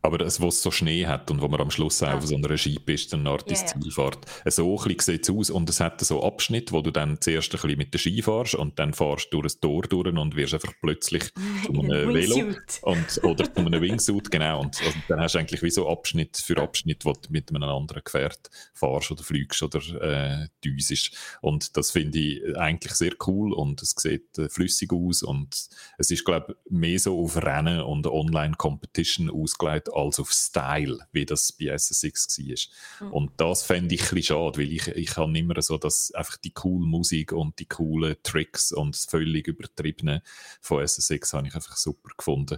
Aber das, wo es so Schnee hat und wo man am Schluss auch auf so einer Skipiste eine Art ins ja, Ziel fährt. So sieht es aus und es hat so Abschnitt, wo du dann zuerst ein bisschen mit der Ski fährst und dann fährst du durch ein Tor durch und wirst einfach plötzlich zu einem Velo und, oder zu einem Wingsuit, genau. Und also, dann hast du eigentlich wie so Abschnitt für Abschnitt, wo du mit einem anderen Gefährt fährst oder fliegst oder äh, düsest. Und das finde ich eigentlich sehr cool und es sieht äh, flüssig aus und es ist, glaube ich, mehr so auf Rennen und Online-Competition ausgelegt als auf Style, wie das bei SSX war. Mhm. Und das fände ich ein bisschen schade, weil ich, ich habe immer so, dass einfach die coole Musik und die coolen Tricks und das völlig übertriebene von SSX habe ich einfach super gefunden.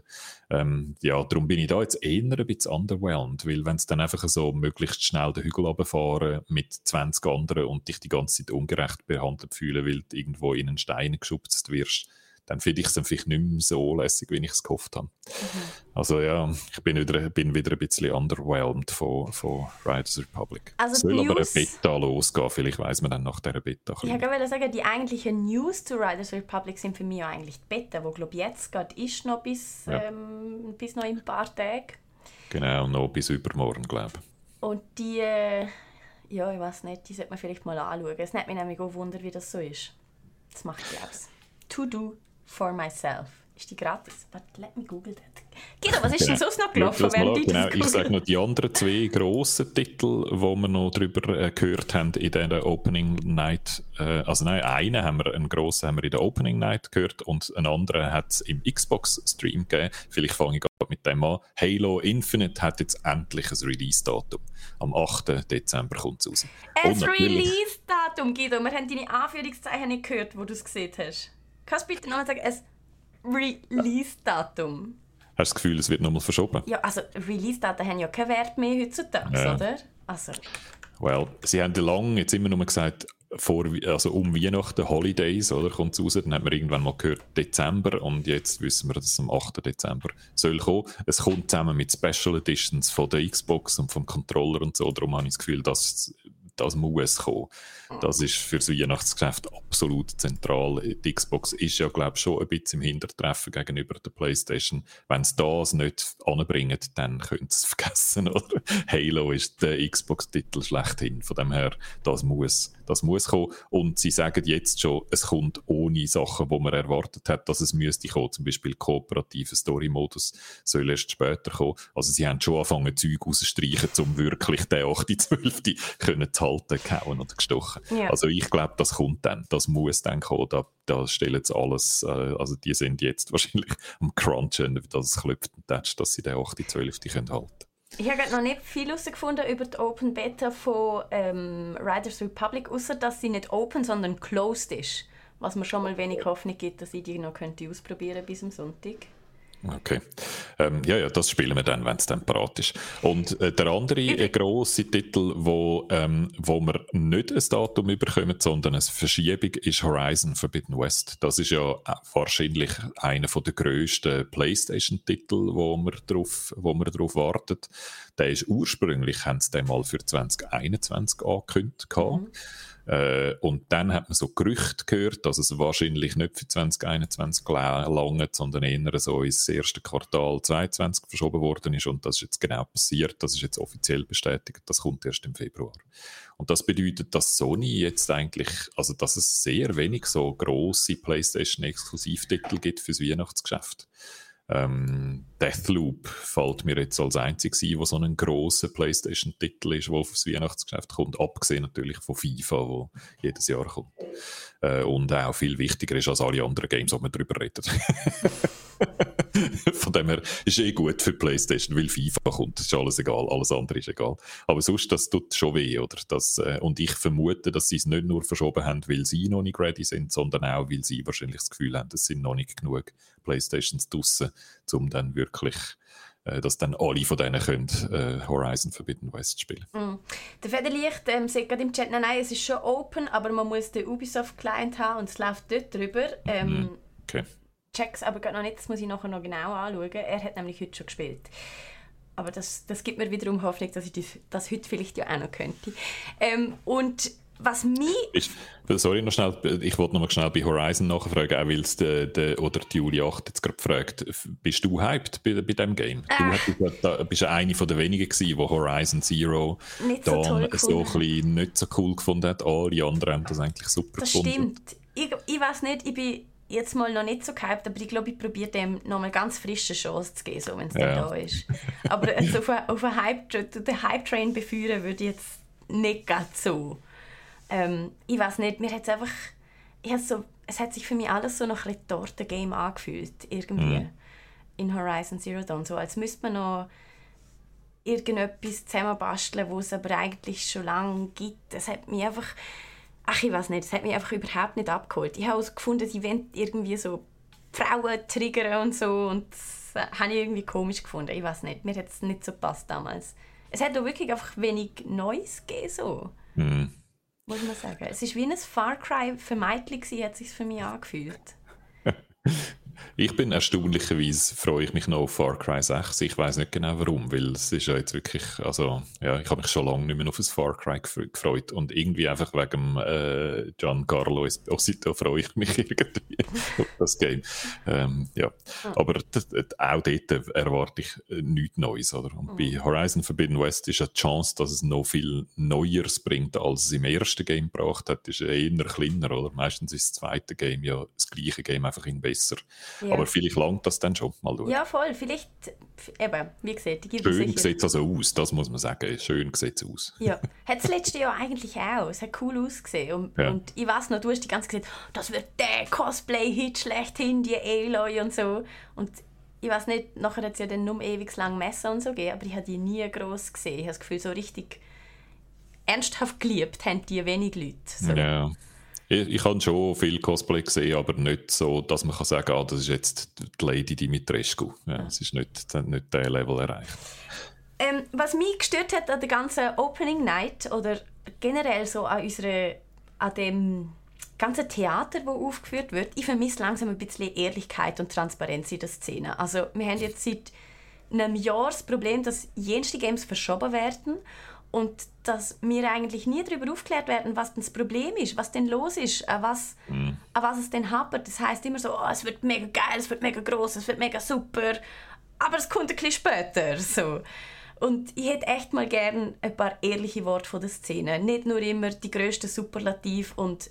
Ähm, ja, darum bin ich da jetzt eher ein bisschen underwhelmed, weil wenn es dann einfach so möglichst schnell den Hügel runterfahren mit 20 anderen und dich die ganze Zeit ungerecht behandelt fühlen, weil du irgendwo in einen Stein geschubst wirst, dann finde ich es dann vielleicht nicht mehr so lässig, wie ich es gehofft habe. Mhm. Also ja, ich bin wieder, bin wieder ein bisschen underwhelmed von, von Riders Republic. Also Soll aber eine Beta losgehen, vielleicht weiß man dann nach dieser Beta. Ich wollte sagen, die eigentlichen News zu Riders Republic sind für mich ja eigentlich die Beta, wo glaube jetzt gerade ist, noch bis, ja. ähm, bis noch in ein paar Tagen. Genau, noch bis übermorgen, glaube ich. Und die, äh, ja, ich weiß nicht, die sollte man vielleicht mal anschauen. Es nimmt mich nämlich auch Wunder, wie das so ist. Das macht, glaube ich. To do for myself. Ist die gratis? Warte, let me google that. Guido, was ist denn sonst noch gelaufen? Mal, genau. Ich sage noch die anderen zwei grossen Titel, die wir noch darüber äh, gehört haben in der Opening Night. Äh, also nein, einen haben wir, einen grossen haben wir in der Opening Night gehört und einen anderen hat es im Xbox-Stream gegeben. Vielleicht fange ich gerade mit dem an. Halo Infinite hat jetzt endlich ein Release-Datum. Am 8. Dezember kommt es raus. Ein Release-Datum, Guido. Wir haben deine Anführungszeichen nicht gehört, wo du es gesehen hast. Kannst du bitte nochmal sagen, ein Release-Datum? Hast du das Gefühl, es wird nochmal verschoben? Ja, also Release-Daten haben ja keinen Wert mehr heutzutage, ja. oder? Also. Well, sie haben lange jetzt immer nur gesagt, vor, also um Weihnachten, Holidays, oder, kommt es raus. Dann hat man irgendwann mal gehört, Dezember, und jetzt wissen wir, dass es am 8. Dezember soll kommen. Es kommt zusammen mit Special Editions von der Xbox und vom Controller und so. Darum habe ich das Gefühl, dass das muss kommen. Das ist für das Weihnachtsgeschäft absolut zentral. Die Xbox ist ja, glaube ich, schon ein bisschen im Hintertreffen gegenüber der PlayStation. Wenn sie das nicht anbringen, dann können sie es vergessen. Oder? Halo ist der Xbox-Titel schlechthin. Von dem her, das muss, das muss kommen. Und sie sagen jetzt schon, es kommt ohne Sachen, die man erwartet hat, dass es müsste kommen. Zum Beispiel kooperativer Story-Modus soll erst später kommen. Also sie haben schon angefangen, Zeug rauszustreichen, um wirklich den 8.12. können zu halten, gehauen oder gestochen. Ja. Also ich glaube, das kommt dann, das muss dann kommen. Da, da stellen sie alles, äh, also die sind jetzt wahrscheinlich am Crunchen, dass es klopft und tätscht, dass sie den 8.12. können halten ich habe noch nicht viel herausgefunden über die Open Beta von ähm, Riders Republic, außer dass sie nicht open, sondern closed ist. Was mir schon mal wenig Hoffnung gibt, dass ich die noch könnte ausprobieren bis am Sonntag. Okay. Ähm, ja, ja, das spielen wir dann, wenn es dann parat ist. Und äh, der andere äh, grosse Titel, wo, ähm, wo wir nicht ein Datum überkommen, sondern eine Verschiebung, ist Horizon Forbidden West. Das ist ja äh, wahrscheinlich einer der grössten PlayStation-Titel, wo wir drauf, wo wir drauf warten. Der ist ursprünglich, haben sie den mal für 2021 angekündigt. Mhm. Äh, und dann hat man so Gerüchte gehört, dass es wahrscheinlich nicht für 2021 langt, sondern eher so ins erste Quartal 2022 verschoben worden ist. Und das ist jetzt genau passiert. Das ist jetzt offiziell bestätigt. Das kommt erst im Februar. Und das bedeutet, dass Sony jetzt eigentlich, also dass es sehr wenig so große PlayStation-Exklusivtitel gibt fürs Weihnachtsgeschäft. Ähm, Deathloop fällt mir jetzt als einzig ein, wo so ein grosser PlayStation-Titel ist, der aufs Weihnachtsgeschäft kommt, abgesehen natürlich von FIFA, wo jedes Jahr kommt. Äh, und auch viel wichtiger ist als alle anderen Games, die man darüber redet. Von dem her ist eh gut für PlayStation, weil FIFA kommt, ist alles egal, alles andere ist egal. Aber sonst, das tut schon weh, oder? Das, äh, und ich vermute, dass sie es nicht nur verschoben haben, weil sie noch nicht ready sind, sondern auch, weil sie wahrscheinlich das Gefühl haben, es sind noch nicht genug PlayStations draussen, um dann wirklich dass dann alle von denen können, äh, Horizon Forbidden West spielen. Mm. Der Federlicht ähm, sagt gerade im Chat, nein, nein, es ist schon open, aber man muss den Ubisoft Client haben und es läuft dort drüber. Ähm, mm. okay. Check's aber gerade noch nicht, das muss ich nachher noch genau anschauen. Er hat nämlich heute schon gespielt. Aber das, das gibt mir wiederum Hoffnung, dass ich das, das heute vielleicht ja auch noch könnte. Ähm, und was mich... Sorry, noch schnell, ich wollte noch mal schnell bei Horizon nachfragen, auch weil es de, de, oder die Juli 8 jetzt gerade fragt, bist du hyped bei, bei diesem Game? Äh. Du hast, da, bist eine von den wenigen gewesen, die Horizon Zero nicht so, toll so ein nicht so cool gefunden hat. Alle anderen haben das eigentlich super das gefunden. Das stimmt. Ich, ich weiß nicht, ich bin jetzt mal noch nicht so gehypt, aber ich glaube, ich probiere dem noch mal ganz frische Chance zu geben, so, wenn es ja. da ist. Aber also auf, auf einen Hype, den Hype-Train beführen würde ich jetzt nicht ganz so ähm, ich weiß nicht, mir hat einfach, ich so, es hat sich für mich alles so nach Retorte-Game angefühlt, irgendwie, mhm. in Horizon Zero Dawn, so als müsste man noch irgendetwas zusammenbasteln, wo es aber eigentlich schon lange gibt. Es hat mich einfach, ach ich weiß nicht, es hat mich einfach überhaupt nicht abgeholt. Ich habe auch gefunden, sie wollen irgendwie so Frauen triggern und so und das habe ich irgendwie komisch gefunden. Ich weiß nicht, mir hat es nicht so gepasst damals. Es hat auch wirklich einfach wenig Neues gegeben, so. Mhm muss man sagen. Es ist wie ein Far Cry für Mädchen, hat es sich für mich angefühlt. Ich bin erstaunlicherweise, freue ich mich noch auf Far Cry 6. Ich weiß nicht genau warum, weil es ist ja jetzt wirklich, also, ja, ich habe mich schon lange nicht mehr auf ein Far Cry gefreut und irgendwie einfach wegen äh, Giancarlo Esposito freue ich mich irgendwie auf das Game. Ähm, ja, mhm. aber auch dort erwarte ich äh, nichts Neues, oder? Und mhm. bei Horizon Forbidden West ist die Chance, dass es noch viel Neueres bringt, als es im ersten Game gebracht hat, ist eher kleiner, oder? Meistens ist das zweite Game ja das gleiche Game, einfach in besser. Ja. Aber vielleicht langt das dann schon. Mal schauen. Ja, voll. Vielleicht, eben, wie gesagt, die Schön sieht es also aus, das muss man sagen. Schön sieht es aus. Ja, hat es letztes Jahr eigentlich auch. Es hat cool ausgesehen. Und, ja. und ich weiß noch, du hast die ganze Zeit gesagt, das wird der Cosplay-Hit schlechthin, die Aloy und so. Und ich weiß nicht, nachher hat es ja dann nur ewig lang Messer und so gegeben, aber ich habe die nie groß gesehen. Ich habe das Gefühl, so richtig ernsthaft geliebt haben die wenig Leute. So. Ja. Ich, ich habe schon viel Cosplay gesehen, aber nicht so, dass man kann sagen kann, ah, das ist jetzt die Lady Dimitrescu. Ja, es ist nicht, nicht der Level erreicht. Ähm, was mich gestört hat an der ganzen Opening Night oder generell so an, unserer, an dem ganzen Theater, das aufgeführt wird, ich vermisse langsam ein bisschen Ehrlichkeit und Transparenz in der Szene. Also wir haben jetzt seit einem Jahr das Problem, dass jenste Games verschoben werden und dass wir eigentlich nie darüber aufklärt werden, was denn das Problem ist, was denn los ist, an was, mhm. an was es denn hapert. Das heißt immer so, oh, es wird mega geil, es wird mega groß, es wird mega super, aber es kommt ein bisschen später. So. Und ich hätte echt mal gern ein paar ehrliche Worte von der Szene. Nicht nur immer die grössten Superlativ und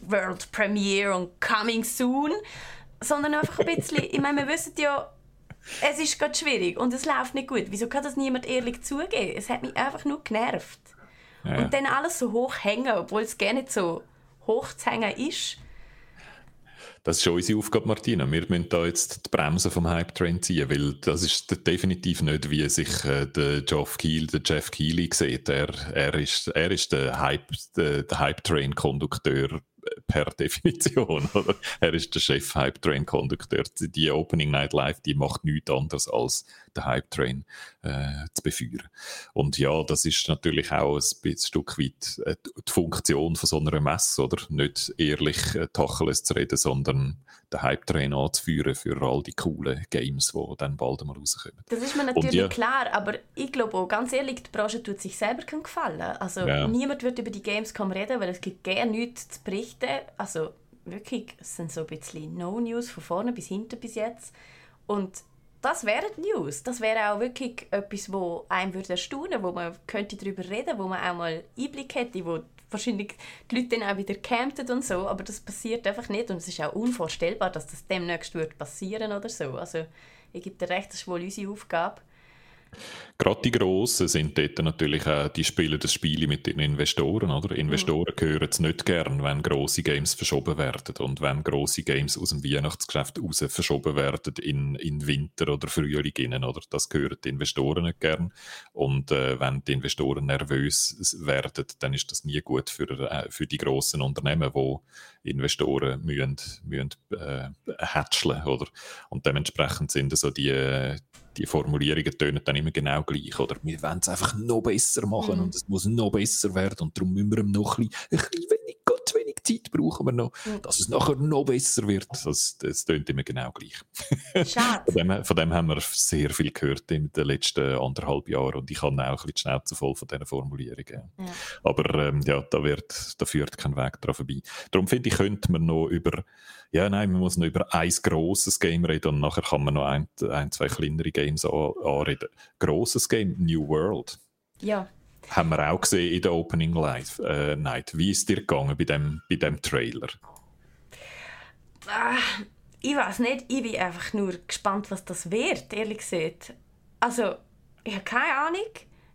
World Premiere und Coming Soon, sondern einfach ein bisschen, ich meine, wir wissen ja, es ist gerade schwierig und es läuft nicht gut. Wieso kann das niemand ehrlich zugeben? Es hat mich einfach nur genervt. Ja. Und dann alles so hoch hängen, obwohl es gar nicht so hoch zu hängen ist. Das ist schon unsere Aufgabe, Martina. Wir müssen da jetzt die Bremse vom Hype-Train ziehen, weil das ist definitiv nicht, wie sich äh, der Geoff Keel, der Jeff Keighley sieht. Er, er, ist, er ist der Hype-Train-Kondukteur per Definition. Oder? Er ist der Chef Hype Train Conductor. Die Opening Night Live, die macht nichts anderes als den Hype Train äh, zu beführen. Und ja, das ist natürlich auch ein Stück weit äh, die Funktion von so einer Messe, oder? Nicht ehrlich äh, Tacheles zu reden, sondern den Hype Train anzuführen für all die coolen Games, die dann bald mal rauskommen. Das ist mir natürlich ja, klar, aber ich glaube auch, ganz ehrlich, die Branche tut sich selber gefallen. Also ja. niemand wird über die Gamescom reden, weil es gibt gerne nichts zu berichten. Also wirklich, es sind so ein bisschen No-News von vorne bis hinten bis jetzt. Und das wären News. Das wäre auch wirklich etwas, wo einem würde erstaunen, wo man könnte darüber reden, wo man auch mal Einblick hätte, wo wahrscheinlich die Leute dann auch wieder campten und so, aber das passiert einfach nicht und es ist auch unvorstellbar, dass das demnächst wird passieren oder so. Also ich gebe dir recht, das ist wohl unsere Aufgabe. Gerade die Grossen sind dort natürlich auch, die spielen das Spiel mit den Investoren, oder? Investoren mhm. hören es nicht gern, wenn grosse Games verschoben werden und wenn grosse Games aus dem Weihnachtsgeschäft raus verschoben werden in, in Winter oder Frühling innen, oder? Das hören die Investoren nicht gern. Und äh, wenn die Investoren nervös werden, dann ist das nie gut für, äh, für die grossen Unternehmen, wo Investoren müssen, müssen äh, hatcheln, oder? Und dementsprechend sind so die, die Formulierungen tönen dann immer genau gleich. Oder wir wollen es einfach noch besser machen mhm. und es muss noch besser werden und darum müssen wir noch ein bisschen, ein bisschen Zeit brauchen wir noch, mhm. dass es nachher noch besser wird. Das, das tönt immer genau gleich. Schade. von, dem, von dem haben wir sehr viel gehört in den letzten anderthalb Jahren und ich habe auch ein bisschen die Schnauze voll von diesen Formulierungen. Ja. Aber ähm, ja, da, wird, da führt kein Weg daran vorbei. Darum finde ich, könnte man noch über ja, nein, man muss noch über ein grosses Game reden und nachher kann man noch ein, ein zwei kleinere Games anreden. Grosses Game, New World. Ja. Haben wir auch gesehen in der Opening Live, äh, Night. Wie ist dir gegangen bei dem, bei dem Trailer? Ah, ich weiß nicht, ich bin einfach nur gespannt, was das wird, ehrlich gesagt. Also, ich habe keine Ahnung.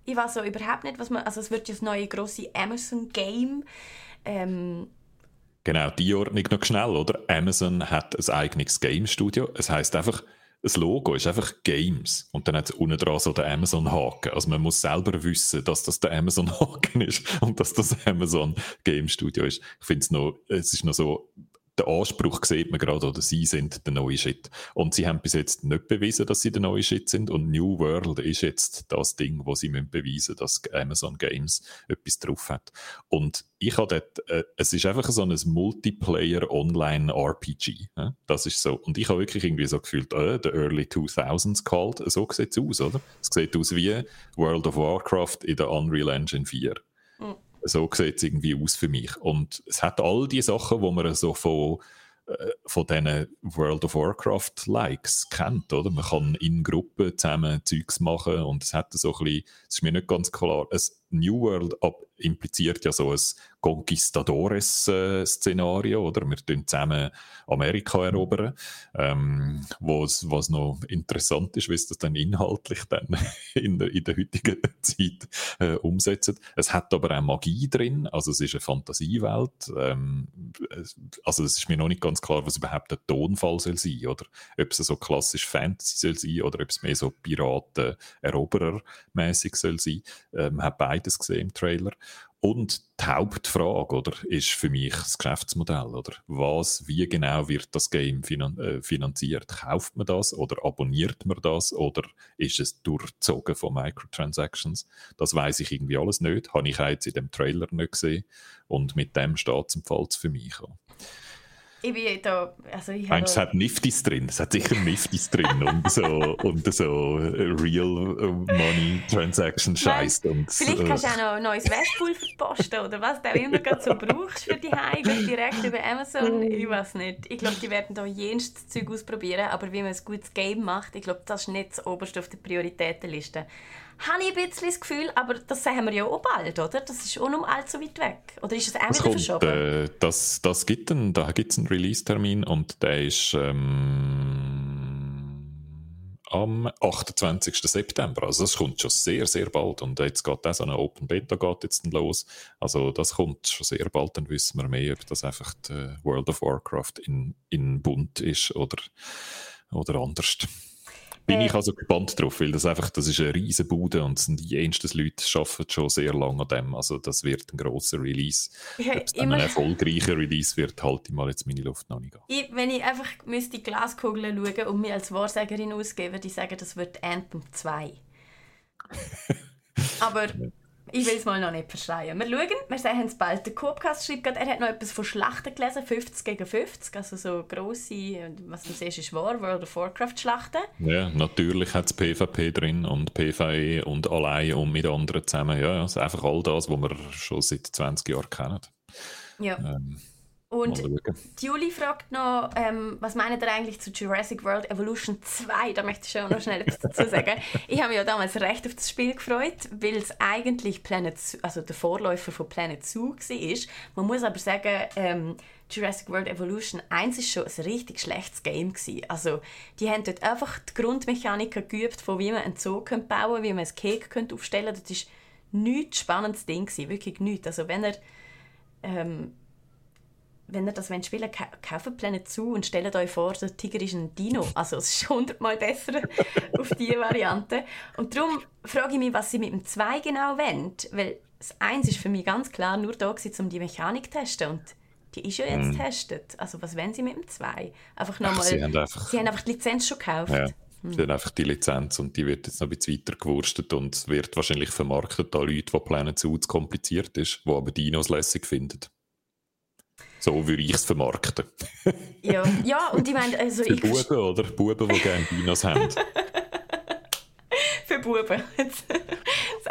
Ich weiß so überhaupt nicht, was man. Also, es wird ja das neue grosse Amazon-Game. Ähm, Genau, die Ordnung noch schnell, oder? Amazon hat ein eigenes Game-Studio. Es heißt einfach, das Logo ist einfach Games. Und dann hat es unten dran so den Amazon-Haken. Also man muss selber wissen, dass das der Amazon-Haken ist und dass das Amazon Game Studio ist. Ich finde es noch, es ist noch so der Anspruch sieht man gerade, oder sie sind der neue Shit. Und sie haben bis jetzt nicht bewiesen, dass sie der neue Shit sind. Und New World ist jetzt das Ding, wo sie müssen beweisen dass Amazon Games etwas drauf hat. Und ich habe dort, äh, es ist einfach so ein Multiplayer-Online-RPG. Ja? Das ist so. Und ich habe wirklich irgendwie so gefühlt, äh, the early 2000s called. So sieht es aus, oder? Es sieht aus wie World of Warcraft in der Unreal Engine 4. So sieht es irgendwie aus für mich. Und es hat all die Sachen, wo man so von, äh, von diesen World of Warcraft-Likes kennt, oder? Man kann in Gruppen zusammen Zeugs machen und es hat so ein bisschen, es ist mir nicht ganz klar, ein New World impliziert ja so ein Conquistadores-Szenario, oder? Wir tun zusammen Amerika erobern, ähm, was, was noch interessant ist, wie es das dann inhaltlich dann in der, in der heutigen Zeit äh, umsetzt. Es hat aber auch Magie drin, also es ist eine Fantasiewelt. Ähm, also es ist mir noch nicht ganz klar, was überhaupt der Tonfall soll sein, oder? Ob es so klassisch Fantasy soll sein oder ob es mehr so Piraten-Eroberer-mäßig soll sein. Ähm, hat beides gesehen im Trailer. Und die Hauptfrage oder, ist für mich das Geschäftsmodell. Oder? Was, wie genau wird das Game finan äh, finanziert? Kauft man das oder abonniert man das oder ist es durchzogen von Microtransactions? Das weiß ich irgendwie alles nicht. Habe ich jetzt in dem Trailer nicht gesehen. Und mit dem steht es für mich auch ich bin da, also ich Meinst, es hat Niftis drin? Es hat sicher Niftis drin und so, und so Real Money Transaction Scheiß. Vielleicht kannst du auch noch ein neues Westpulver posten oder was du immer gerade so brauchst für die Heime direkt über Amazon. Ich weiß nicht. Ich glaube, die werden da jenes Zeug ausprobieren, aber wie man ein gutes Game macht, ich glaube, das ist nicht das oberste auf der Prioritätenliste habe ich ein bisschen das Gefühl, aber das sehen wir ja auch bald, oder? Das ist auch noch allzu weit weg. Oder ist es auch das wieder kommt, verschoben? Äh, das, das gibt einen, da gibt es einen Release-Termin und der ist ähm, am 28. September. Also das kommt schon sehr, sehr bald. Und jetzt geht auch so eine Open Beta geht jetzt los. Also das kommt schon sehr bald, dann wissen wir mehr, ob das einfach World of Warcraft in, in bunt ist oder, oder anders. Bin äh, ich also gespannt drauf, weil das einfach, das ist eine riesige Bude und die jensten Leute arbeiten schon sehr lange an dem. Also das wird ein grosser Release. Ja, Ob es ein erfolgreicher Release wird, halte ich mal jetzt meine Luft noch nicht an. Ich, wenn ich einfach müsste die Glaskugel schauen und mir als Wahrsagerin ausgeben, die sagen, das wird Anthem 2. Aber ich will es mal noch nicht verschreien. Wir schauen, wir sehen es bald. Der Coopcast schreibt gerade, er hat noch etwas von Schlachten gelesen, 50 gegen 50, also so grosse, was du siehst, ist wahr, World of Warcraft-Schlachten. Ja, natürlich hat es PvP drin und PvE und allein und mit anderen zusammen. Ja, ja, ist einfach all das, was wir schon seit 20 Jahren kennen. Ja. Ähm, und Julie fragt noch, ähm, was meint ihr eigentlich zu Jurassic World Evolution 2? Da möchte ich schon noch schnell etwas dazu sagen. Ich habe mich ja damals recht auf das Spiel gefreut, weil es eigentlich Planet Zoo, also der Vorläufer von Planet Zoo war. Man muss aber sagen, ähm, Jurassic World Evolution 1 ist schon ein richtig schlechtes Game gewesen. Also, die haben dort einfach die Grundmechaniken geübt, von wie man einen Zoo bauen könnte, wie man ein Cake aufstellen könnte. Das war nichts spannendes Ding, gewesen, wirklich nichts. Also, wenn er ähm, wenn ihr das spielen wollt, kauft Pläne zu und stellt euch vor, der Tiger ist ein Dino. Also es ist hundertmal besser auf diese Variante. Und darum frage ich mich, was sie mit dem 2 genau wollen. Weil das 1 ist für mich ganz klar nur da gewesen, um die Mechanik zu testen. Und die ist ja jetzt mm. getestet. Also was wollen sie mit dem 2? Einfach nochmal... Sie, haben einfach, sie haben einfach die Lizenz schon gekauft. Ja. Hm. Sie haben einfach die Lizenz und die wird jetzt noch ein bisschen weiter gewurstet und wird wahrscheinlich vermarktet an Leute, die Planet zu kompliziert ist, die aber Dinos lässig finden. So würde ich es vermarkten. ja. ja, und ich meine, also Für ich... Buben, oder? Buben, die gerne Dinos haben. Für Buben.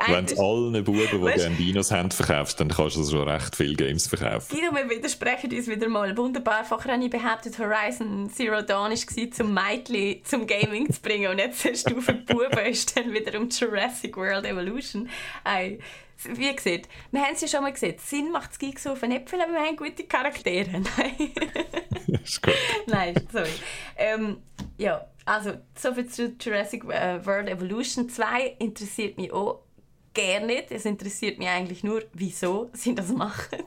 Wenn du allen Buben, die gerne Dinos haben, verkaufst, dann kannst du schon recht viele Games verkaufen. Guido, wir widersprechen uns wieder mal. Wunderbar, vorher habe ich behauptet, Horizon Zero Dawn war, zum Mädchen zum Gaming zu bringen. Und jetzt hast du für Buben ist dann wieder um Jurassic World Evolution. Ey, wie gesagt, wir haben es ja schon mal gesehen. Sinn macht es Geeks auf den Äpfel, aber wir haben gute Charaktere. Nein. ist gut. Nein, sorry. Ähm, ja, also soviel zu Jurassic äh, World Evolution 2 interessiert mich auch gerne nicht. Es interessiert mich eigentlich nur, wieso sie das machen.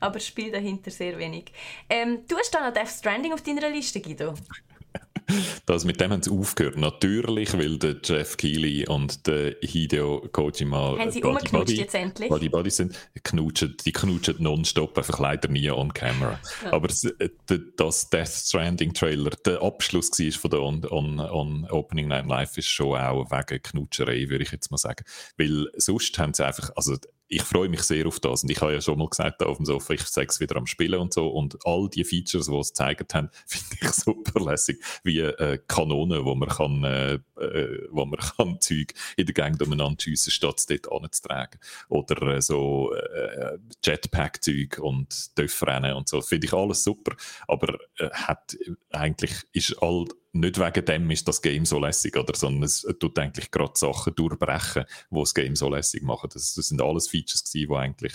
aber Spiel dahinter sehr wenig. Ähm, du hast da noch Death Stranding auf deiner Liste, Guido. Das mit dem haben sie aufgehört. Natürlich, weil der Jeff Keighley und der Hideo Kojima haben sie Body, Body, jetzt endlich? Sind, knutschen, die knutschen nonstop, einfach leider nie on camera. Ja. Aber äh, das Death Stranding Trailer, der Abschluss war von der on, on, on Opening Night Live, ist schon auch wegen Knutscherei, würde ich jetzt mal sagen. Weil sonst haben sie einfach, also ich freue mich sehr auf das. Und ich habe ja schon mal gesagt, da auf dem Sofa, ich sage es wieder am Spielen und so. Und all die Features, die sie gezeigt haben, finde ich super lässig. Wie äh, Kanonen, wo man kann, äh, äh, wo man kann Zeug in der Gang umeinander schiessen, statt es dort anzutragen. Oder äh, so äh, Jetpack-Zeug und Dörfrennen und so. Finde ich alles super. Aber äh, hat, eigentlich ist all nicht wegen dem ist das Game so lässig, oder, sondern es tut eigentlich gerade Sachen durchbrechen, die das Game so lässig machen. Das, das sind alles Features die eigentlich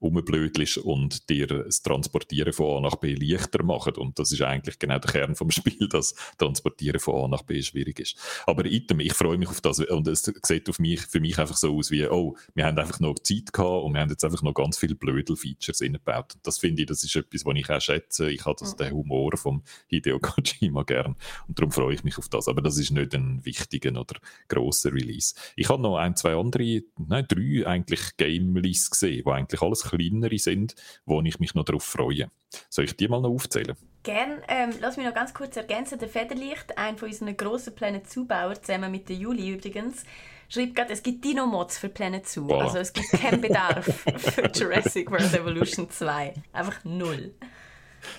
rumblödelst und dir das Transportieren von A nach B leichter machen. Und das ist eigentlich genau der Kern vom Spiel, dass Transportieren von A nach B schwierig ist. Aber item, ich freue mich auf das und es sieht auf mich, für mich einfach so aus wie, oh, wir haben einfach noch Zeit gehabt und wir haben jetzt einfach noch ganz viele Blödel-Features eingebaut. Und das finde ich, das ist etwas, was ich auch schätze. Ich habe das, den Humor vom Hideo Kojima gern und darum freue ich mich auf das. Aber das ist nicht ein wichtiger oder grosser Release. Ich habe noch ein, zwei andere, nein, drei eigentlich Game-Lists gesehen, wo eigentlich alles kleinere sind, wo ich mich noch darauf freue. Soll ich die mal noch aufzählen? Gerne. Ähm, lass mich noch ganz kurz ergänzen. Der Federlicht, ein von unseren grossen Planet Zubauer, zusammen mit der Juli übrigens, schreibt gerade, es gibt Dino-Mods für Planet Zoo. Voilà. Also es gibt keinen Bedarf für Jurassic World Evolution 2. Einfach null.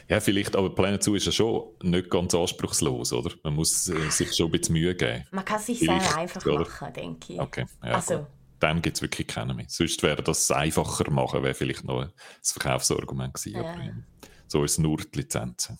Ja, vielleicht, aber Planet Zoo ist ja schon nicht ganz anspruchslos, oder? Man muss äh, sich schon ein bisschen Mühe geben. Man kann es sich sehr einfach oder? machen, denke ich. Okay, ja, also, dann gibt es wirklich keinen mehr. Sonst wäre das einfacher machen, wäre vielleicht noch ein Verkaufsargument gewesen. Ja. Aber so ist es nur die Lizenzen.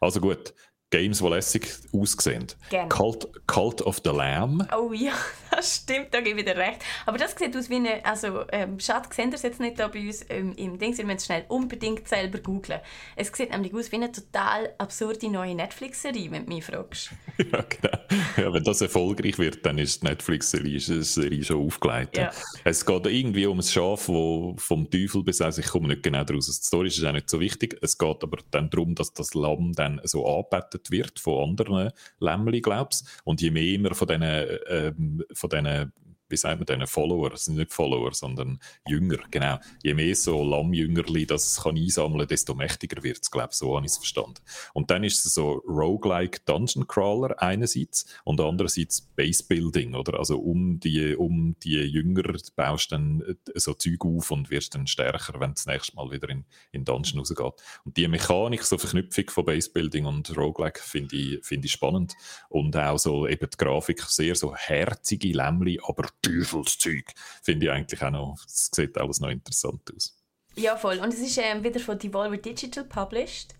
Also gut, Games, die lässig aussehen. Gerne. Cult, Cult of the Lamb. Oh ja, das stimmt, da gebe ich dir recht. Aber das sieht aus wie eine, also ähm, schade, seht ihr es jetzt nicht da bei uns ähm, im Ding, ihr müsst schnell unbedingt selber googlen. Es sieht nämlich aus wie eine total absurde neue Netflix-Serie, wenn du mich fragst. ja, genau. Ja, wenn das erfolgreich wird, dann ist die Netflix-Serie schon aufgelegt. Ja. Es geht irgendwie um ein Schaf, das vom Teufel besessen ich komme nicht genau daraus. Die Story ist auch nicht so wichtig. Es geht aber dann darum, dass das Lamm dann so angebetet wird von anderen Lämmli, glaubst Und je mehr man von diesen, ähm, von diesen wie sagt man denen, Follower, das sind nicht Follower, sondern Jünger, genau. Je mehr so Lammjüngerli das kann einsammeln, desto mächtiger wird es, glaube ich, so habe ich es verstanden. Und dann ist es so Roguelike Dungeon Crawler einerseits und andererseits Base Building, oder? Also um die, um die Jünger baust du dann äh, so Zeug auf und wirst dann stärker, wenn das nächste Mal wieder in, in Dungeon rausgeht. Und die Mechanik, so Verknüpfung von Base Building und Roguelike finde ich, find ich spannend. Und auch so eben die Grafik sehr so herzige Lämmli, aber Teufelszeug. Finde ich eigentlich auch noch, es sieht alles noch interessant aus. Ja, voll. Und es ist ähm, wieder von Devolver Digital published.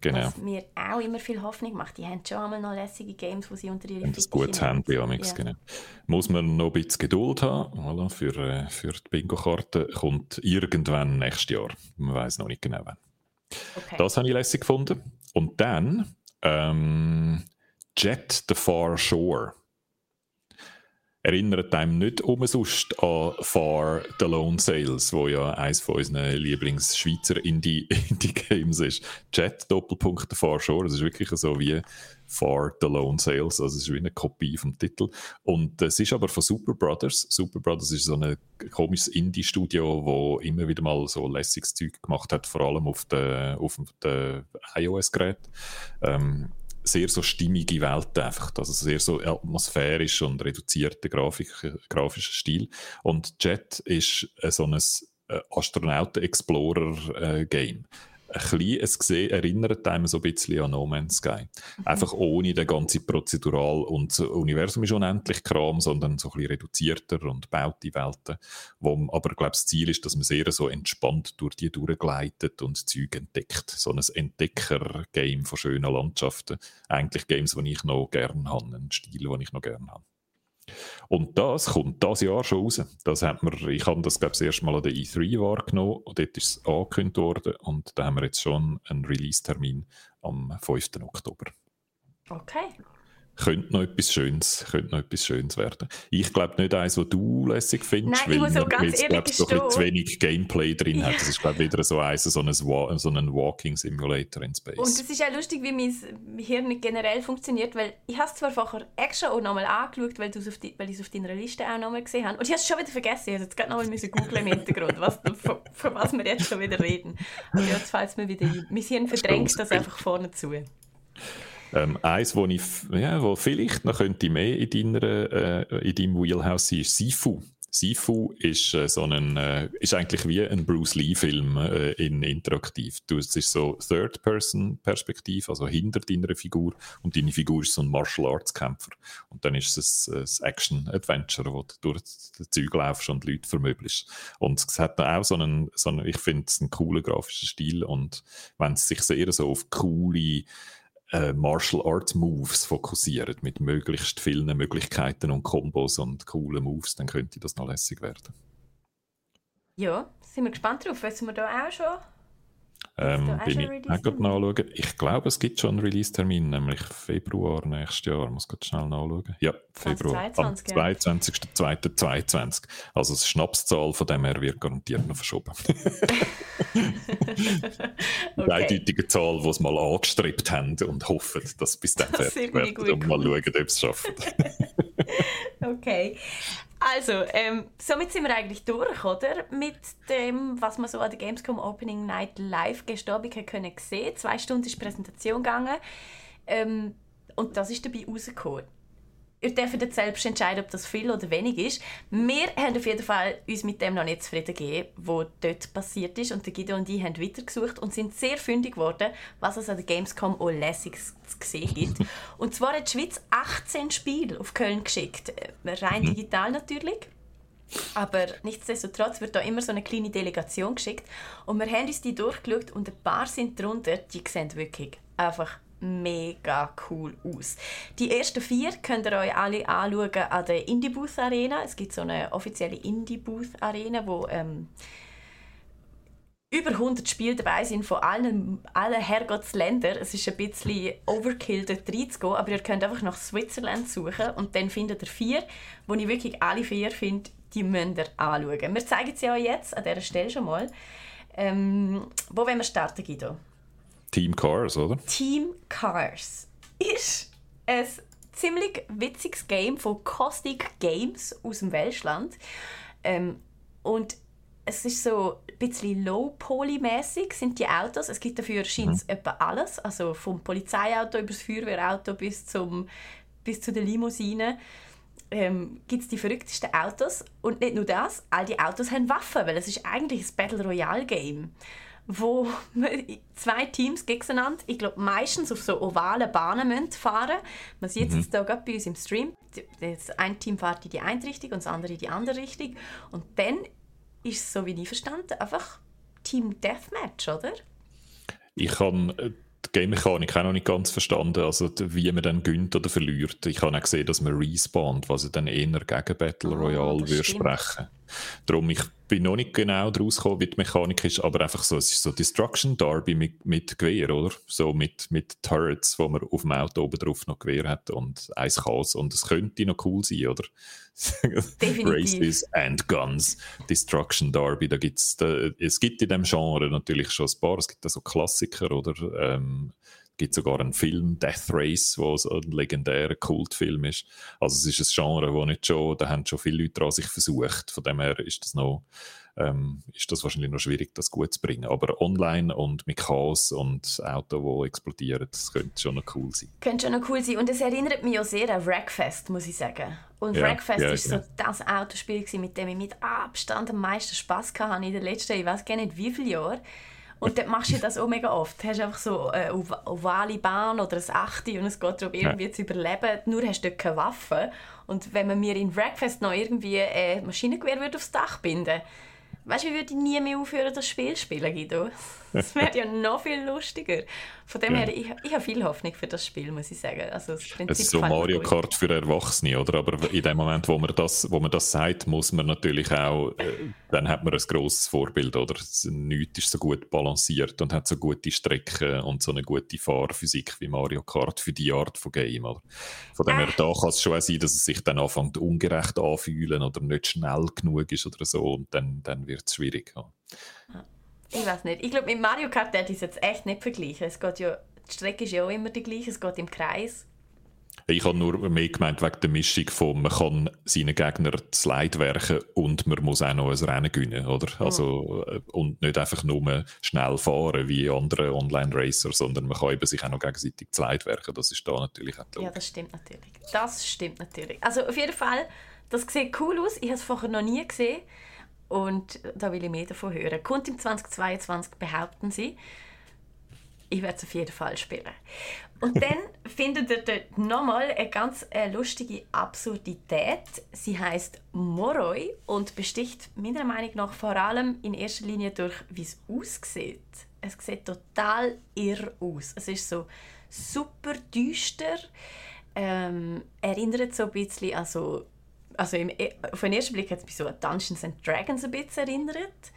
Genau. Was mir auch immer viel Hoffnung macht. Die haben schon einmal noch lässige Games, die sie unter ihre Fittiche Das gutes Handy, ja. genau. Muss man noch ein bisschen Geduld haben. Voilà, für, äh, für die Bingo-Karte kommt irgendwann nächstes Jahr. Man weiß noch nicht genau wann. Okay. Das habe ich lässig gefunden. Und dann ähm, Jet the Far Shore erinnert einem nicht umsonst an Far the Lone Sales, wo ja eines von unseren Lieblings-Schweizer Indie-Games Indie ist. Chat Doppelpunkt Far Shore, das ist wirklich so wie Far the Lone Sales, also es ist wie eine Kopie vom Titel. Und es ist aber von Super Brothers. Super Brothers ist so ein komisches Indie-Studio, wo immer wieder mal so lässiges Zeug gemacht hat, vor allem auf den, auf iOS-Gerät. Ähm, sehr so stimmige Welt einfach, also sehr so atmosphärisch und reduzierter Grafik, grafischer Stil. Und Jet ist äh, so ein äh, Astronauten-Explorer-Game. Ein bisschen, es gesehen, erinnert einem so ein bisschen an No Man's Sky. Mhm. Einfach ohne den ganzen Prozedural und das Universum ist unendlich Kram, sondern so ein bisschen reduzierter und baut die Welten. Wo, aber ich glaube, das Ziel ist, dass man sehr so entspannt durch die durchgleitet und Zeug entdeckt. So ein Entdecker-Game von schönen Landschaften. Eigentlich Games, die ich noch gerne habe, ein Stil, den ich noch gerne habe. Und das kommt dieses Jahr schon raus. Das hat man, ich habe das, glaube ich, das erste Mal an der E3 wahrgenommen und dort ist es angekündigt worden und da haben wir jetzt schon einen Release-Termin am 5. Oktober. Okay könnte noch etwas Schönes, könnte noch etwas Schönes werden. Ich glaube nicht eins, was du lässig findest, Nein, weil, es glaub, so ein zu wenig Gameplay drin ja. hat. Das ist glaube wieder so eins, so ein, so ein Walking Simulator in Space. Und es ist auch lustig, wie mein Hirn generell funktioniert, weil ich habe es zwar vorher extra auch nochmal angeschaut, weil, die, weil ich es auf deiner Liste auch nochmal gesehen habe. Und ich habe es schon wieder vergessen. Ich habe jetzt gerade nochmal googeln im Hintergrund, was, von, von, was wir jetzt schon wieder reden. Aber jetzt fällt es mir wieder ein. Mein Hirn verdrängt das einfach vorne zu. Ähm, eins, wo, ich, ja, wo vielleicht noch könnte mehr in, deiner, äh, in deinem Wheelhouse sein, ist Sifu. Sifu ist, äh, so ein, äh, ist eigentlich wie ein Bruce Lee-Film äh, in interaktiv. Du, es ist so Third-Person-Perspektive, also hinter deiner Figur und deine Figur ist so ein Martial-Arts-Kämpfer. Und dann ist es ein, ein Action-Adventure, wo du durch das Zeug laufst und Leute vermöbelst. Und es hat auch so einen, so einen ich finde es einen coolen grafischen Stil und wenn es sich sehr so auf coole äh, Martial Arts Moves fokussieren, mit möglichst vielen Möglichkeiten und Kombos und coolen Moves, dann könnte das noch lässig werden. Ja, sind wir gespannt drauf. Wissen wir da auch schon? Ähm, bin ich nachschauen. Ich glaube, es gibt schon einen Release-Termin, nämlich Februar nächstes Jahr. Ich muss gerade schnell nachschauen. Ja, Februar. 22, am 22.02.22. Also die Schnapszahl von dem her wird garantiert noch verschoben. Die eindeutige Zahl, die sie mal angestrebt haben und hoffen, dass es bis dann fertig wird. Und mal schauen, ob es schaffen. okay. Also, ähm, somit sind wir eigentlich durch, oder? Mit dem, was man so an der Gamescom Opening Night live gestern Abend können sehen. Zwei Stunden ist die Präsentation gegangen. Ähm, und das ist dabei rausgekommen ihr dürft jetzt selbst entscheiden, ob das viel oder wenig ist. Wir haben auf jeden Fall uns mit dem noch nicht zufrieden gegeben, was dort passiert ist. Und Guido und ich haben weitergesucht und sind sehr fündig geworden, was es an der Gamescom auch lässig zu sehen gibt. und zwar hat die Schweiz 18 Spiele auf Köln geschickt. Äh, rein mhm. digital natürlich. Aber nichtsdestotrotz wird da immer so eine kleine Delegation geschickt. Und wir haben uns die durchgeschaut und ein paar sind drunter, die sehen wirklich einfach mega cool aus. Die ersten vier könnt ihr euch alle anschauen an der Indie Booth Arena. Es gibt so eine offizielle Indie Booth Arena, wo ähm, über 100 Spiele dabei sind von allen, allen Herrgottsländern. Es ist ein bisschen Overkill, dort reinzugehen, aber ihr könnt einfach nach Switzerland suchen und dann findet ihr vier, wo ich wirklich alle vier finde, die müsst ihr anschauen. Wir zeigen sie euch jetzt an dieser Stelle schon mal. Ähm, wo wollen wir starten, Guido? Team Cars, oder? Team Cars ist ein ziemlich witziges Game von Caustic Games aus dem Welschland. Ähm, und es ist so ein bisschen low-poly-mäßig sind die Autos. Es gibt dafür scheint mhm. etwa alles, also vom Polizeiauto über das Feuerwehrauto bis, zum, bis zu den Limousinen ähm, gibt es die verrücktesten Autos. Und nicht nur das, all die Autos haben Waffen, weil es ist eigentlich ein Battle Royale Game wo zwei Teams gegeneinander, ich glaube meistens auf so ovalen Bahnen müssen fahren Man sieht es mhm. jetzt hier gerade bei uns im Stream. Das ein Team fährt in die eine Richtung und das andere in die andere Richtung. Und dann ist es, so wie ich verstanden, einfach Team Deathmatch, oder? Ich habe äh, die Game-Mechanik auch noch nicht ganz verstanden, also wie man dann gönnt oder verliert. Ich habe auch gesehen, dass man respawnt, was dann eher gegen Battle ah, Royale oh, würde sprechen. Darum, ich bin noch nicht genau daraus gekommen, wie die Mechanik ist, aber einfach so, es ist so Destruction Derby mit, mit Gewehr, oder? So mit, mit Turrets, wo man auf dem Auto oben drauf noch Gewehr hat und eins Chaos. Und es könnte noch cool sein, oder? Races and Guns, Destruction Derby, da gibt's, da, es gibt in dem Genre natürlich schon ein paar, es gibt da so Klassiker, oder? Ähm, gibt sogar einen Film, Death Race, wo so ein legendärer Kultfilm ist. Also es ist ein Genre, wo nicht schon, da haben schon viele Leute daran sich versucht. Von dem her ist das noch, ähm, ist das wahrscheinlich noch schwierig, das gut zu bringen. Aber online und mit Chaos und Auto, die explodieren, das könnte schon noch cool sein. Könnte schon noch cool sein. Und es erinnert mich auch sehr an Wreckfest, muss ich sagen. Und ja, Wreckfest ja, ist so das Autospiel, mit dem ich mit Abstand am meisten Spass hatte in den letzten, ich weiß gar nicht wie viele Jahren. Und dann machst du das auch mega oft. Du hast einfach so eine ovale Bahn oder ein Achte und es geht darum, irgendwie ja. zu überleben. Nur hast du dort keine Waffe. Und wenn man mir in Breakfast noch irgendwie ein Maschinengewehr aufs Dach binden würde, Weißt du, wie würde ich nie mehr aufhören, das Spiel zu spielen, Guido? Das wäre ja noch viel lustiger. Von dem ja. her, ich, ich habe viel Hoffnung für das Spiel, muss ich sagen. Also das Prinzip es ist so Mario Kart für Erwachsene, oder? Aber in dem Moment, wo man das, wo man das sagt, muss man natürlich auch, äh, dann hat man ein grosses Vorbild, oder? Nichts ist so gut balanciert und hat so gute Strecken und so eine gute Fahrphysik wie Mario Kart für die Art von Game, oder? Von dem her, äh. da kann es schon sein, dass es sich dann anfängt ungerecht anfühlen oder nicht schnell genug ist oder so und dann, dann wird es schwierig. Ja. Ich weiß nicht. Ich glaube, mit Mario Kart werde ich es jetzt echt nicht vergleichen. Es geht ja, die Strecke ist ja auch immer die gleiche, es geht im Kreis. Ich habe nur mehr gemeint wegen der Mischung von, man kann seinen Gegner Slide werfen und man muss auch noch ein Rennen gewinnen, oder? Mhm. Also, äh, und nicht einfach nur schnell fahren wie andere Online-Racer, sondern man kann eben sich auch noch gegenseitig Slide werfen. Das ist da natürlich auch Ja, das stimmt natürlich. Das stimmt natürlich. Also auf jeden Fall, das sieht cool aus. Ich habe es vorher noch nie gesehen. Und da will ich mehr davon hören. Kommt im 2022, behaupten sie. Ich werde es auf jeden Fall spielen. Und dann findet ihr dort nochmal eine ganz äh, lustige Absurdität. Sie heißt Moroi und besticht meiner Meinung nach vor allem in erster Linie durch, wie es aussieht. Es sieht total irr aus. Es ist so super düster. Ähm, erinnert so ein bisschen an so also im, e, auf den ersten Blick hat es mich so an Dungeons and Dragons ein bisschen erinnert.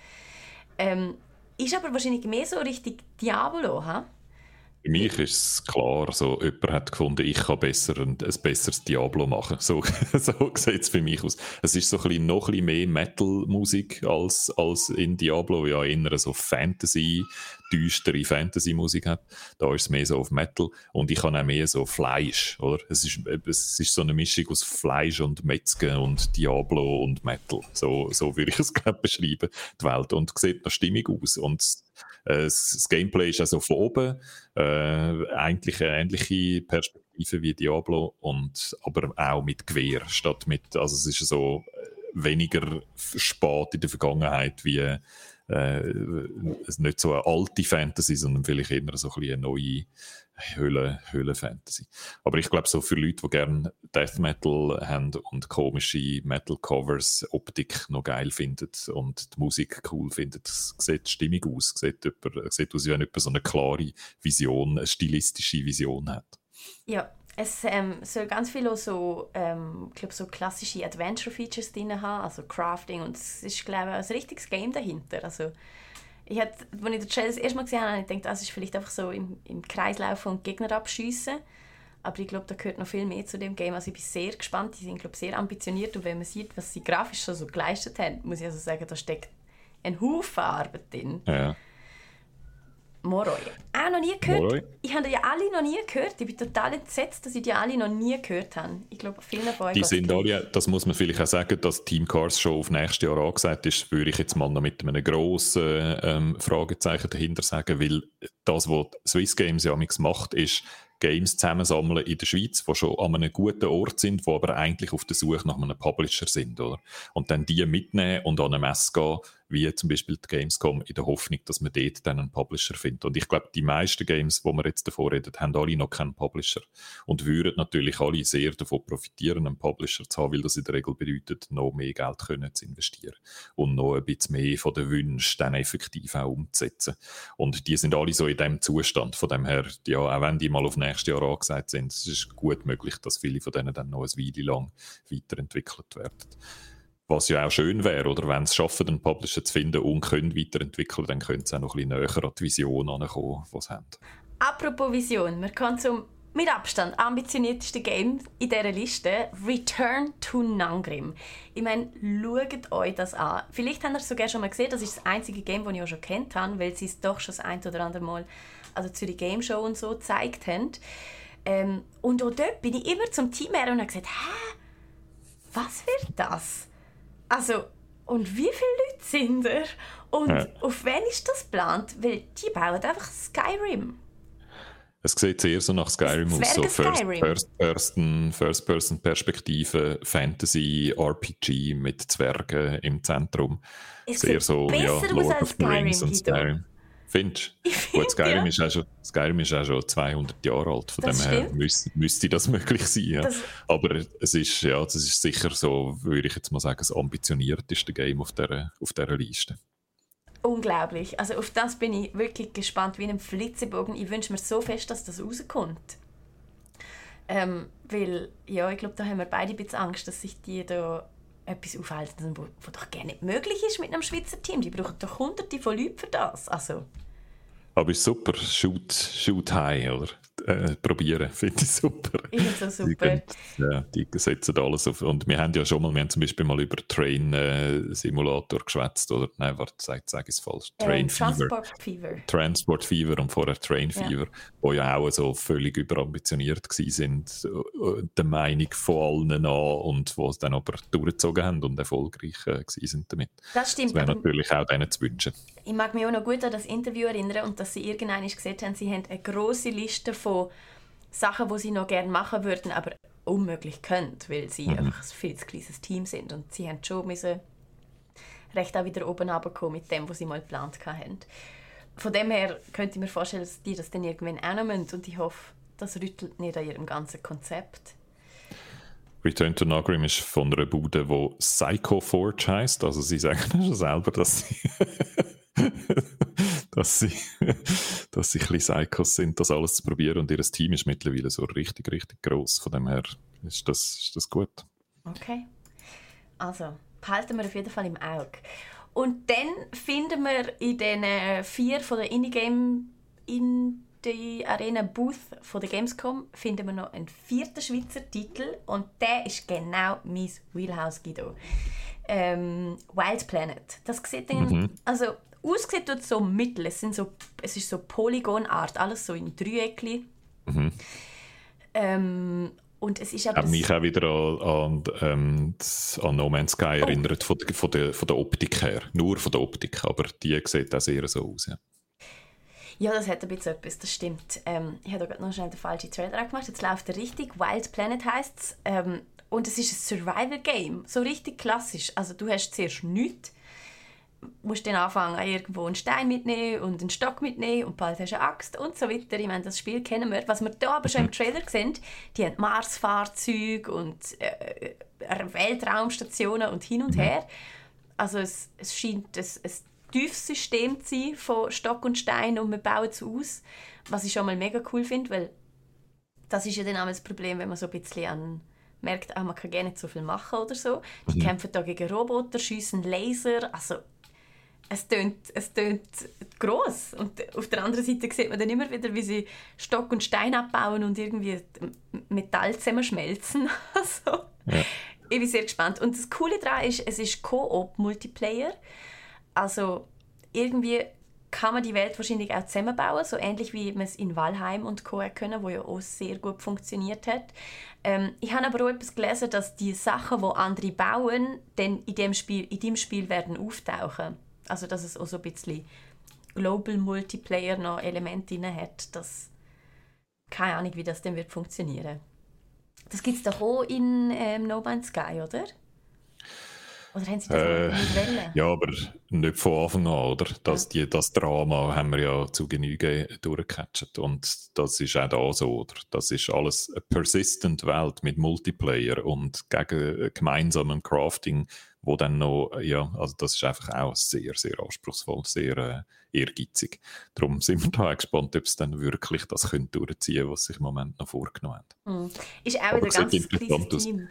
Ähm, ist aber wahrscheinlich mehr so richtig Diablo, ha? Für mich ist es klar, so, jemand hat gefunden, ich kann besser ein, ein besseres Diablo machen. So, so sieht es für mich aus. Es ist so ein bisschen, noch ein bisschen mehr Metal-Musik als, als in Diablo, ja eher so Fantasy, düstere Fantasy-Musik hat. Da ist es mehr so auf Metal und ich habe auch mehr so Fleisch, oder? Es ist, es ist so eine Mischung aus Fleisch und Metzgen und Diablo und Metal. So, so würde ich es glaube beschreiben, die Welt. Und sieht noch stimmig aus und das Gameplay ist also von oben. Äh, eigentlich eine ähnliche Perspektive wie Diablo und aber auch mit Gewehr statt mit also es ist so äh, weniger spät in der Vergangenheit wie äh, nicht so eine alte Fantasy, sondern vielleicht eher so ein eine neue Höhle, Höhle-Fantasy. Aber ich glaube, so für Leute, die gerne Death Metal haben und komische Metal-Covers, Optik noch geil finden und die Musik cool finden, sieht stimmig aus. Sieht, jemand, sieht aus, wie wenn jemand so eine klare Vision, eine stilistische Vision hat. Ja, es ähm, soll ganz viele so, ähm, glaub, so klassische Adventure-Features drin haben, also Crafting und es ist, glaube ich, ein richtiges Game dahinter. Also, ich hatte, als ich den Trailer das erste Mal gesehen habe, habe ich gedacht, das ist vielleicht einfach so im, im Kreis laufen und Gegner abschiessen. Aber ich glaube, da gehört noch viel mehr zu dem Game. Also ich bin sehr gespannt. Die sind, glaube sehr ambitioniert. Und wenn man sieht, was sie grafisch schon so geleistet haben, muss ich also sagen, da steckt ein Haufen Arbeit drin. Ja. Moroi. Auch noch nie gehört. Moroi. Ich habe die ja alle noch nie gehört. Ich bin total entsetzt, dass ich die alle noch nie gehört habe. Ich glaube, vielen von euch Die sind alle, das muss man vielleicht auch sagen, dass Team Cars schon auf nächstes Jahr angesagt ist, würde ich jetzt mal noch mit einem grossen ähm, Fragezeichen dahinter sagen, weil das, was Swiss Games ja macht, ist Games zusammensammeln in der Schweiz, die schon an einem guten Ort sind, die aber eigentlich auf der Suche nach einem Publisher sind, oder? Und dann die mitnehmen und an eine Messe gehen, wie zum Beispiel die Gamescom, in der Hoffnung, dass man dort dann einen Publisher findet. Und ich glaube, die meisten Games, wo wir jetzt davor reden, haben alle noch keinen Publisher. Und würden natürlich alle sehr davon profitieren, einen Publisher zu haben, weil das in der Regel bedeutet, noch mehr Geld können zu investieren. Und noch ein bisschen mehr von den Wünschen dann effektiv auch umzusetzen. Und die sind alle so in dem Zustand. Von dem her, ja, auch wenn die mal auf nächstes Jahr angesagt sind, es ist gut möglich, dass viele von denen dann noch ein Weile lang weiterentwickelt werden. Was ja auch schön wäre, oder wenn es schaffen, einen Publisher zu finden und können weiterentwickeln, dann können sie auch noch ein bisschen näher an die Vision herankommen, die sie haben. Apropos Vision, wir kommen zum mit Abstand ambitioniertesten Game in dieser Liste, Return to Nangrim. Ich meine, schaut euch das an. Vielleicht habt ihr es sogar schon mal gesehen, das ist das einzige Game, das ich auch schon kennt habe, weil sie es doch schon das ein oder andere Mal also zu der Game Show und so gezeigt haben. Ähm, und auch dort bin ich immer zum Team her und habe gesagt, hä, was wird das? Also, und wie viele Leute sind er? Und Ja. auf wen ist das geplant? Weil die bauen einfach Skyrim. Es sieht sehr so nach Skyrim aus, so Zwerge-Skyrim. First-Person First First Perspektive, Fantasy, RPG mit Zwergen im Zentrum. Es sehr so, besser ja, aus Lord als of the Rings und. Skyrim. Findest du? Find, Gut, Skyrim, ja. ist auch schon, Skyrim ist auch schon 200 Jahre alt, von Das dem her müsste, müsste das möglich sein. Ja. Das- Aber es ist, ja, das ist sicher so, würde ich jetzt mal sagen, das ambitionierteste Game auf dieser, auf dieser Liste. Unglaublich. Also auf das bin ich wirklich gespannt, wie ein Flitzebogen. Ich wünsche mir so fest, dass das rauskommt. Ähm, weil, ja, ich glaube, da haben wir beide ein bisschen Angst, dass sich die da etwas aufhalten, wo doch gar nicht möglich ist mit einem Schweizer Team. Die brauchen doch hunderte von Leuten für das. Also, Aber ist super, shoot, shoot high, oder? Äh, probieren, finde ich super. ich finde es so Die, super. können, ja, die setzen alles auf. Und wir haben ja schon mal, wir haben zum Beispiel mal über Train äh, Simulator geschwätzt, oder? Nein, warte, sag, sag ich es falsch. Train Ähm, Fever. Transport Fever. Transport Fever und vorher Train Ja. Fever, wo ja auch so völlig überambitioniert sind, äh, der Meinung von allen an und wo es dann aber durchgezogen haben und erfolgreich äh, sind damit. Das Das stimmt. wäre aber natürlich auch denen zu wünschen. Ich mag mich auch noch gut an das Interview erinnern und dass sie irgendwann gesehen haben, sie haben eine große Liste von Sachen, die sie noch gerne machen würden, aber unmöglich können, weil sie einfach ein viel zu kleines Team sind. Und sie haben schon müssen recht auch wieder oben runterkommen mit dem, was sie mal geplant haben. Von dem her könnte ich mir vorstellen, dass die das dann irgendwann auch noch müssen. Und ich hoffe, das rüttelt nicht an ihrem ganzen Konzept. Return to Nagrim ist von einer Bude, die Psycho Forge heisst. Also sie sagen schon selber, dass sie, dass sie, dass sie ein bisschen Psychos sind, das alles zu probieren. Und ihr Team ist mittlerweile so richtig, richtig groß. Von dem her ist das, ist das gut. Okay. Also, behalten wir auf jeden Fall im Auge. Und dann finden wir in den äh, vier von der Indie-Game in die Arena Booth von der Gamescom finden wir noch einen vierten Schweizer Titel und der ist genau mein Wheelhouse Guido. Ähm, Wild Planet. Das sieht dann, also aussieht tut so mittel. Es sind so, es ist so Polygonart, alles so in Dreieckli. Ähm, und es ist aber Hat mich auch wieder an, an, ähm, an No Man's Sky erinnert, von, der- von, der, von der Optik her. Nur von der Optik, aber die sieht auch sehr so aus. Ja. Ja, das hat ein bisschen etwas, das stimmt. Ähm, ich habe gerade noch schnell den falschen Trailer gemacht. Jetzt läuft er richtig. Wild Planet heisst es. Ähm, und es ist ein Survival-Game. So richtig klassisch. Also du hast zuerst nichts. Musst dann anfangen, irgendwo einen Stein mitnehmen und einen Stock mitnehmen und bald hast du eine Axt und so weiter. Ich meine, das Spiel kennen wir. Was wir da aber schon im mhm. Trailer sehen, die haben Marsfahrzeuge und äh, Weltraumstationen und hin und mhm. her. Also es, es scheint ein, ein tiefes System zu sein von Stock und Stein und wir bauen es aus, was ich schon mal mega cool finde, weil das ist ja dann auch das Problem, wenn man so ein bisschen an merkt, ah, man kann gerne nicht so viel machen oder so. Die mhm. kämpfen da gegen Roboter, schiessen Laser, also es tönt, es tönt gross. Und auf der anderen Seite sieht man dann immer wieder, wie sie Stock und Stein abbauen und irgendwie Metall zusammenschmelzen. also, ja. Ich bin sehr gespannt. Und das Coole daran ist, es ist Co-op-Multiplayer. Also irgendwie kann man die Welt wahrscheinlich auch zusammenbauen, so ähnlich wie man es in Valheim und Co. können, wo ja auch sehr gut funktioniert hat. Ähm, ich habe aber auch etwas gelesen, dass die Sachen, die andere bauen, dann in dem Spiel, in dem Spiel werden auftauchen. Also dass es auch so ein bisschen Global Multiplayer noch Elemente drin hat. Das, keine Ahnung, wie das dann wird funktionieren. Das gibt es doch auch in ähm, No Man's Sky, oder? Oder haben Sie das äh, nicht wollen? Ja, aber nicht von Anfang an, oder? Das, ja. die, das Drama haben wir ja zu Genüge durchgecatcht. Und das ist auch da so, oder? Das ist alles eine persistent Welt mit Multiplayer und gegen gemeinsamem Crafting, wo dann noch, ja, also das ist einfach auch sehr, sehr anspruchsvoll, sehr äh, ehrgeizig. Darum sind wir da auch gespannt, ob es dann wirklich das können durchziehen was sie sich im Moment noch vorgenommen haben. Mhm. Ist auch wieder ganz kleines Team.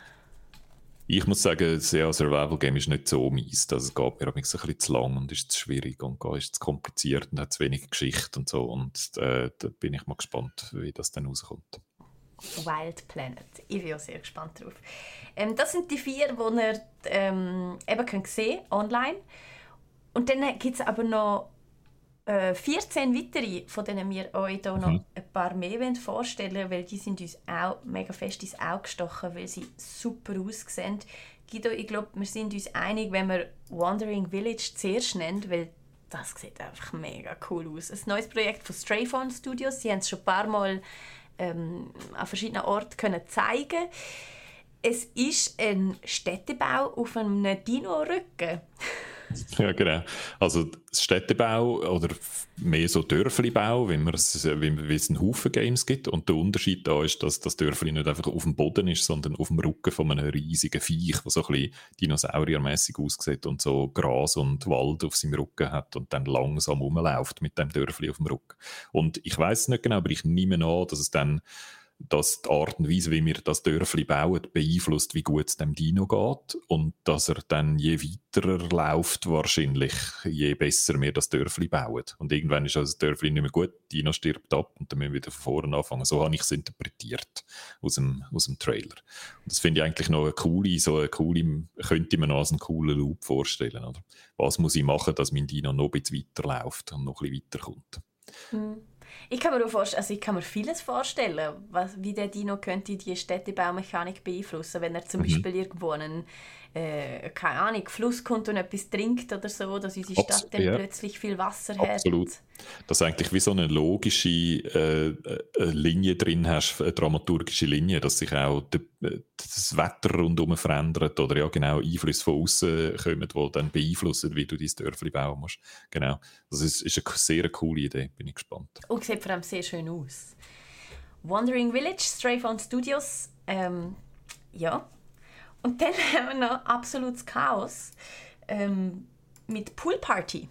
Ich muss sagen, das Survival Game ist nicht so mies. Also es geht mir ein bisschen zu lang und ist zu schwierig und ist zu kompliziert und hat zu wenig Geschichte und so. Und äh, da bin ich mal gespannt, wie das dann rauskommt. Wild Planet. Ich bin auch sehr gespannt drauf. Ähm, das sind die vier, die ihr ähm, eben könnt sehen online. Und dann gibt es aber noch äh, 14 weitere, von denen wir euch hier noch mhm. ein paar mehr vorstellen wollen, weil die sind uns auch mega fest ins Auge gestochen, weil sie super aussehen. Guido, ich glaube, wir sind uns einig, wenn wir Wandering Village zuerst nennen, weil das sieht einfach mega cool aus. Ein neues Projekt von Strayphone Studios. Sie haben es schon ein paar Mal ähm, an verschiedenen Orten können zeigen Es ist ein Städtebau auf einem Dino-Rücken. Ja, genau. Also Städtebau oder mehr so Dörflibau, wie, wie, es einen Haufen Games gibt. Und der Unterschied da ist, dass das Dörfli nicht einfach auf dem Boden ist, sondern auf dem Rücken von einem riesigen Viech, das so ein bisschen dinosauriermäßig aussieht und so Gras und Wald auf seinem Rücken hat und dann langsam rumläuft mit dem Dörfli auf dem Rücken. Und ich weiß es nicht genau, aber ich nehme an, dass es dann dass die Art und Weise, wie wir das Dörfli bauen, beeinflusst, wie gut es dem Dino geht und dass er dann je weiter er läuft, wahrscheinlich, je besser wir das Dörfli bauen. Und irgendwann ist also das Dörfli nicht mehr gut, Dino stirbt ab und dann müssen wir wieder von vorne anfangen. So habe ich es interpretiert aus dem, aus dem Trailer. Und das finde ich eigentlich noch eine coole, so eine coole, könnte man als einen coolen Loop vorstellen. Oder? Was muss ich machen, dass mein Dino noch ein bisschen weiterläuft und noch ein bisschen weiterkommt? Mhm. Ich kann mir auch vorstellen, also ich kann mir vieles vorstellen, was, wie der Dino könnte die Städtebaumechanik beeinflussen, wenn er zum mhm. Beispiel irgendwo einen äh, keine Ahnung, Fluss kommt und etwas trinkt oder so, dass unsere Stadt Abs dann ja. plötzlich viel Wasser hat. Absolut. Dass du eigentlich wie so eine logische äh, äh, Linie drin hast, eine dramaturgische Linie, dass sich auch de, äh, das Wetter rundherum verändert oder ja genau Einflüsse von außen kommen, die dann beeinflussen, wie du dein Dörfli bauen musst. Genau. Das ist, ist eine sehr coole Idee, bin ich gespannt. Und sieht vor allem sehr schön aus. Wandering Village, Strayphone Studios, ähm, ja, und dann haben wir noch absolutes Chaos ähm, mit Poolparty.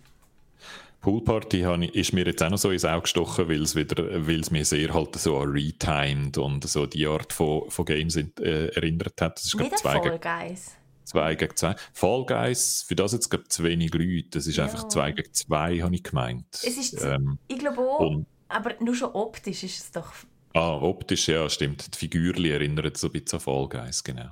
Poolparty ist mir jetzt auch noch so ins Auge gestochen, weil es, wieder, weil es mir sehr halt so an Retimed und so die Art von, von Games äh, erinnert hat. Das ist, Wieder zwei Fall Guys. Zwei gegen zwei. Fall Guys, für das jetzt gerade zu wenig Leute. Das ist ja. einfach zwei gegen zwei, habe ich gemeint. Es ist, ähm, ich glaube auch, aber nur schon optisch ist es doch Ah, optisch, ja, stimmt. Die Figürli erinnern so ein bisschen an Fall Guys, genau.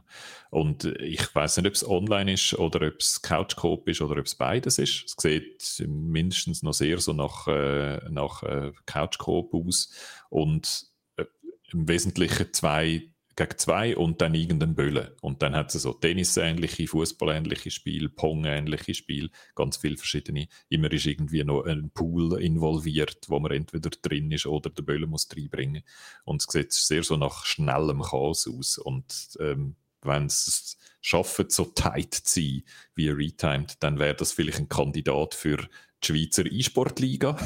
Und ich weiß nicht, ob es online ist oder ob es Couch Coop ist oder ob es beides ist. Es sieht mindestens noch sehr so nach, äh, nach äh, Couch Coop aus und äh, im Wesentlichen zwei gegen zwei und dann irgendein Böllen. Und dann hat es so Tennis-ähnliche, Fußball-ähnliche Spiel, Pong-ähnliche Spiel, ganz viele verschiedene. Immer ist irgendwie noch ein Pool involviert, wo man entweder drin ist oder der Böllen muss reinbringen. Und es sieht sehr so nach schnellem Chaos aus. Und ähm, wenn es schaffen, so tight zu sein wie Retimed, dann wäre das vielleicht ein Kandidat für die Schweizer E-Sport-Liga.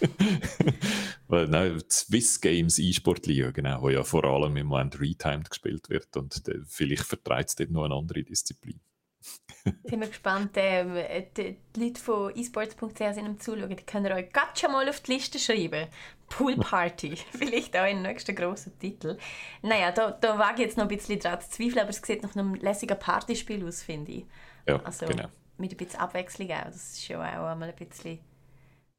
Nein, die Swiss Games E-Sport-Liga, genau, wo ja vor allem im Moment Retimed gespielt wird und äh, vielleicht vertreibt es dort noch eine andere Disziplin. Sind wir gespannt. Ähm, die, die Leute von esports.ch sind am Zuschauen. Die können euch gerade schon mal auf die Liste schreiben. Pool Party. Vielleicht auch ein nächster grosser Titel. Naja, da, da wage ich jetzt noch ein bisschen dran zu zweifeln, aber es sieht nach einem lässigen Partyspiel aus, finde ich. Ja, also, genau. Mit ein bisschen Abwechslung auch. Das ist schon auch einmal ein bisschen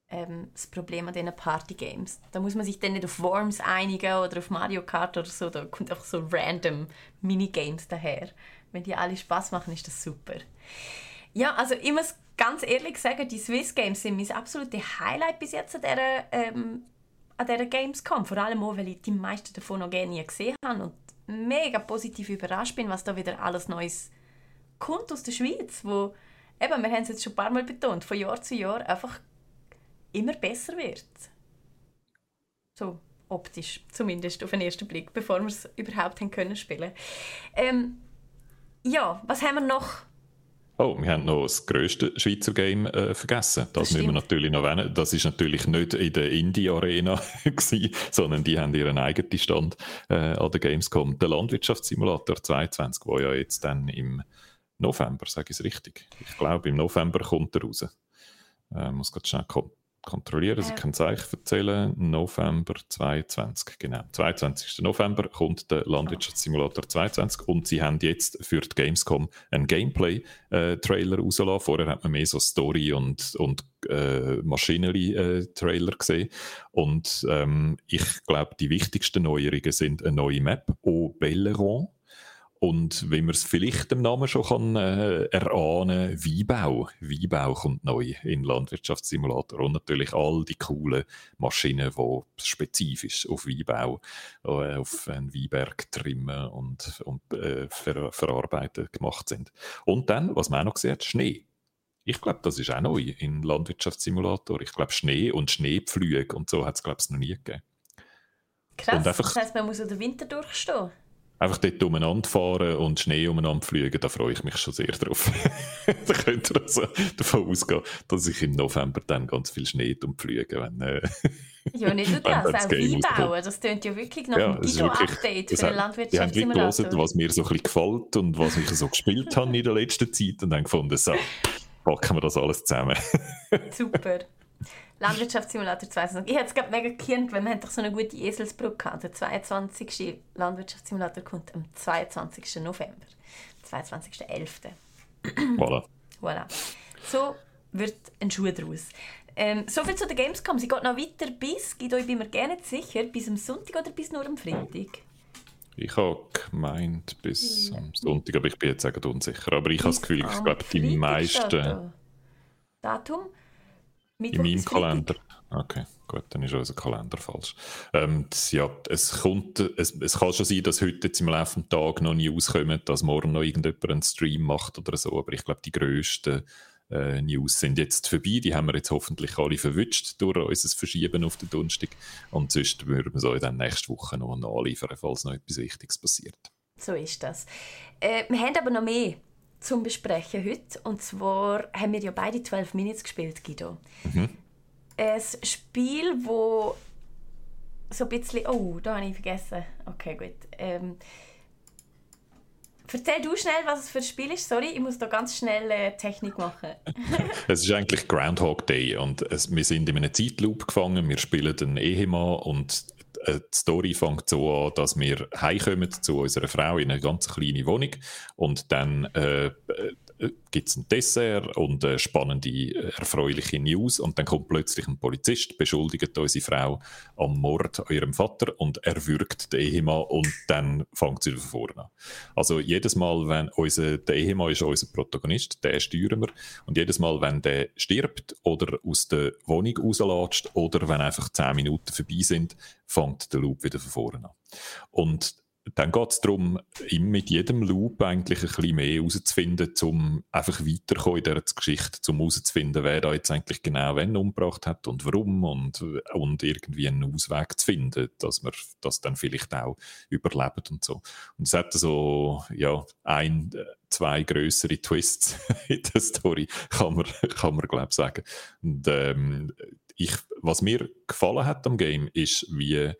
ähm, das Problem an diesen Party-Games. Da muss man sich dann nicht auf Worms einigen oder auf Mario Kart oder so. Da kommt einfach so random Minigames daher wenn die alle Spaß machen, ist das super. Ja, also ich muss ganz ehrlich sagen, die Swiss Games sind mein absolutes Highlight bis jetzt an dieser, ähm, an dieser Gamescom. Vor allem auch, weil ich die meisten davon noch gerne nie gesehen habe und mega positiv überrascht bin, was da wieder alles Neues kommt aus der Schweiz, wo, eben, wir haben es jetzt schon ein paar Mal betont, von Jahr zu Jahr einfach immer besser wird. So optisch, zumindest auf den ersten Blick, bevor wir es überhaupt haben können spielen. Ähm, ja, was haben wir noch? Oh, wir haben noch das grösste Schweizer Game äh, vergessen. Das, das müssen wir natürlich noch erwähnen. Das ist natürlich nicht in der Indie-Arena, sondern die haben ihren eigenen Stand äh, an der Gamescom. Der Landwirtschaftssimulator 22, der ja jetzt dann im November, sage ich es richtig? Ich glaube, im November kommt er raus. Äh, muss gerade schnell kommen kontrollieren. Sie können es euch erzählen. November 22, genau. 22. November kommt der Landwirtschaftssimulator 22 und sie haben jetzt für die Gamescom einen Gameplay-Trailer rausgelassen. Vorher hat man mehr so Story- und, und äh, Machinery-Trailer gesehen. Und ähm, ich glaube, die wichtigsten Neuerungen sind eine neue Map, Au Belleron und wie man es vielleicht im Namen schon kann, äh, erahnen Weinbau. Weinbau kommt neu in Landwirtschaftssimulator und natürlich all die coolen Maschinen, die spezifisch auf Weinbau, äh, auf einen Weinberg trimmen und, und äh, ver verarbeiten gemacht sind. Und dann, was man auch noch sieht, Schnee. Ich glaube, das ist auch neu in Landwirtschaftssimulator. Ich glaube, Schnee und Schneepflüge und so hat es, glaube ich, noch nie gegeben. Krass, einfach, das heisst, man muss den Winter durchstehen einfach dort umeinander fahren und Schnee umeinander fliegen, da freue ich mich schon sehr drauf. da könnt ihr also davon ausgehen, dass ich im November dann ganz viel Schnee umfliege, wenn äh, Ja, nicht nur das, auch Weinbauen, das klingt ja wirklich nach ja, einem Guido-Update für den Landwirtschaftssimulator. Ich habe was mir so ein bisschen gefällt und was ich so gespielt habe in der letzten Zeit und dann gefunden, so, packen wir das alles zusammen. Super. Landwirtschaftssimulator 22. Ich hätte es gerade mega gekirnt, weil wir doch so eine gute Eselsbrücke hatten. Der 22. Landwirtschaftssimulator kommt am 22. November. 22.11. voilà. voilà. So wird ein Schuh daraus. Ähm, so viel zu der Gamescom. Sie geht noch weiter bis, Guido, ich bin mir gerne nicht sicher, bis am Sonntag oder bis nur am Freitag? Ich habe gemeint bis ja. am Sonntag, aber ich bin jetzt unsicher. Aber ich habe das Gefühl, ich glaube, die meisten... Datum? Mittwoch In meinem Kalender. Okay, gut, dann ist unser Kalender falsch. Ähm, das, ja, es, kommt, es, es kann schon sein, dass heute jetzt im Laufe des Tages noch News kommen, dass morgen noch irgendjemand einen Stream macht oder so, aber ich glaube, die grössten äh, News sind jetzt vorbei. Die haben wir jetzt hoffentlich alle verwünscht durch unser Verschieben auf den Donnerstag. Und sonst würden wir so in der nächsten Woche noch nachliefern, falls noch etwas Wichtiges passiert. So ist das. Äh, wir haben aber noch mehr zum Besprechen heute. Und zwar haben wir ja beide 12 Minutes gespielt, Guido. Mhm. Ein Spiel, wo so ein bisschen... Oh, da habe ich vergessen. Okay, gut. Ähm, Erzähl du schnell, was es für ein Spiel ist. Sorry, ich muss da ganz schnell äh, Technik machen. es ist eigentlich Groundhog Day und es, wir sind in einem Zeitloop gefangen. Wir spielen einen Ehemann und äh, die Story fängt so an, dass wir heimkommen zu unserer Frau in eine ganz kleine Wohnung und dann äh, gibt es ein Dessert und äh, spannende, erfreuliche News und dann kommt plötzlich ein Polizist, beschuldigt unsere Frau am Mord an ihrem Vater und erwürgt den Ehemann und dann fängt sie von vorne an. Also jedes Mal, wenn unser, der Ehemann ist unser Protagonist, der steuern wir und jedes Mal, wenn der stirbt oder aus der Wohnung rauslatscht oder wenn einfach zehn Minuten vorbei sind, fängt der Loop wieder von vorne an. Und dann geht es darum, mit jedem Loop eigentlich ein bisschen mehr herauszufinden, um einfach weiterzukommen in dieser Geschichte, um herauszufinden, wer da jetzt eigentlich genau wen umgebracht hat und warum und, und irgendwie einen Ausweg zu finden, dass man das dann vielleicht auch überlebt und so. Und es hat so, ja, ein, zwei größere Twists in der Story, kann man, kann man glaube ich sagen. Und ähm, ich, was mir gefallen hat am Game, ist, wie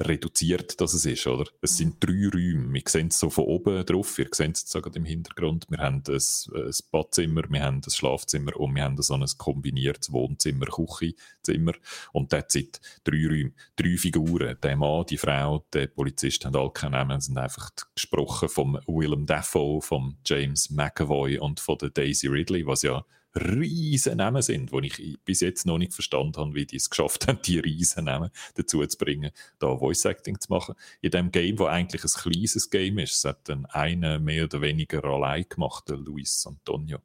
reduziert das es ist. Oder? Es sind drei Räume. Wir sehen es so von oben drauf. Ihr seht es sogar im Hintergrund. Wir haben ein, ein Badzimmer, wir haben ein Schlafzimmer und wir haben so ein kombiniertes Wohnzimmer, Küchenzimmer. Und dort sind drei Räume, drei Figuren. Der Mann, die Frau, der Polizist haben alle keine Namen, sind einfach gesprochen von Willem Dafoe, von James McAvoy und von der Daisy Ridley, was ja riesen Namen sind, wo ich bis jetzt noch nicht verstanden habe, wie die es geschafft haben, die riesen Namen dazu zu bringen, da Voice Acting zu machen. In dem Game, wo eigentlich ein kleines Game ist, hat dann einen mehr oder weniger allein gemacht, der Luis Antonio,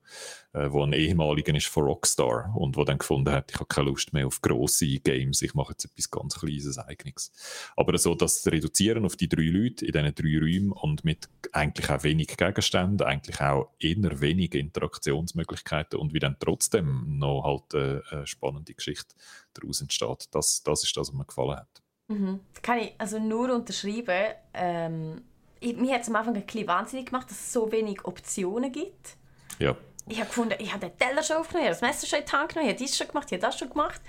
äh, wo ein ehemaliger ist von Rockstar und wo dann gefunden hat, ich habe keine Lust mehr auf grosse Games, ich mache jetzt etwas ganz Kleines, Eigenes. Aber so das Reduzieren auf die drei Leute in diesen drei Räumen und mit eigentlich auch wenig Gegenständen, eigentlich auch eher wenig Interaktionsmöglichkeiten und wie dann trotzdem noch halt eine, eine spannende Geschichte daraus entsteht. Das, das ist das, was mir gefallen hat. Mhm. Kann ich also nur unterschreiben. Ähm, ich, mir hat es am Anfang ein bisschen wahnsinnig gemacht, dass es so wenig Optionen gibt. Ja. Ich habe gefunden, ich habe den Teller schon aufgenommen, ich habe das Messer schon in die Hand genommen, ich habe dies schon gemacht, ich habe das schon gemacht.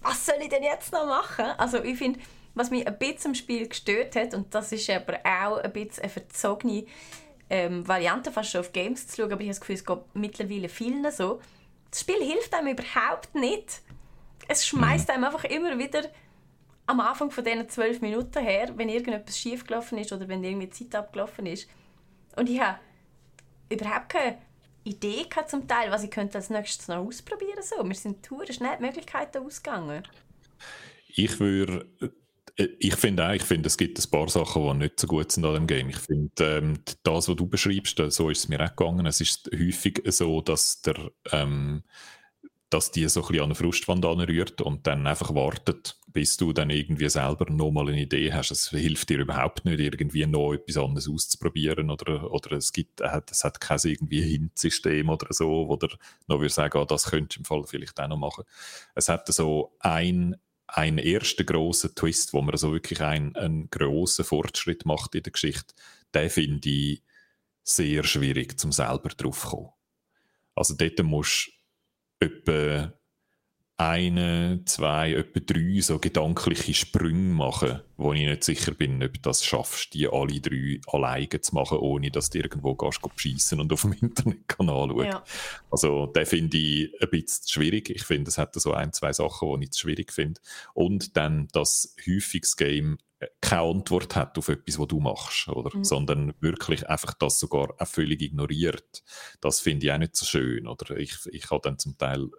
Was soll ich denn jetzt noch machen? Also ich finde, was mich ein bisschen im Spiel gestört hat, und das ist aber auch ein bisschen eine verzogene ähm, Variante fast schon auf Games zu schauen, aber ich habe das Gefühl, es geht mittlerweile vielen so. Das Spiel hilft einem überhaupt nicht. Es schmeißt mhm. einem einfach immer wieder am Anfang von diesen zwölf Minuten her, wenn irgendetwas schief gelaufen ist oder wenn irgendwie Zeit abgelaufen ist. Und ich habe überhaupt keine Idee gehabt, zum Teil, was ich könnte als nächstes noch ausprobieren so. Wir sind touren schnell die Möglichkeiten ausgegangen. Ich würde ich finde auch, ich finde, es gibt ein paar Sachen, die nicht so gut sind an dem Game. Ich finde, ähm, das, was du beschreibst, äh, so ist es mir auch gegangen. Es ist häufig so, dass der, ähm, dass die so ein bisschen an eine Frustwand anrührt und dann einfach wartet, bis du dann irgendwie selber nochmal eine Idee hast. Es hilft dir überhaupt nicht, irgendwie noch etwas anderes auszuprobieren oder, oder es gibt, es hat kein irgendwie Hint-System oder so, wo du noch sagen, oh, das könntest du im Fall vielleicht auch noch machen. Es hat so ein ein erster großer Twist, wo man so wirklich einen, einen grossen Fortschritt macht in der Geschichte, den finde ich sehr schwierig, zum selber drauf zu kommen. Also dort musst du etwa eine, zwei, etwa drei so gedankliche Sprünge machen, wo ich nicht sicher bin, ob das schaffst, die alle drei alleine zu machen, ohne dass du irgendwo gehst, beschissen und auf dem Internetkanal schauen. Ja. Also, den finde ich ein bisschen schwierig. Ich finde, es hat so ein, zwei Sachen, die ich schwierig finde. Und dann das häufiges Game keine Antwort hat auf etwas, was du machst, oder? Mhm. Sondern wirklich einfach das sogar auch völlig ignoriert. Das finde ich auch nicht so schön, oder? Ich, ich habe dann zum Teil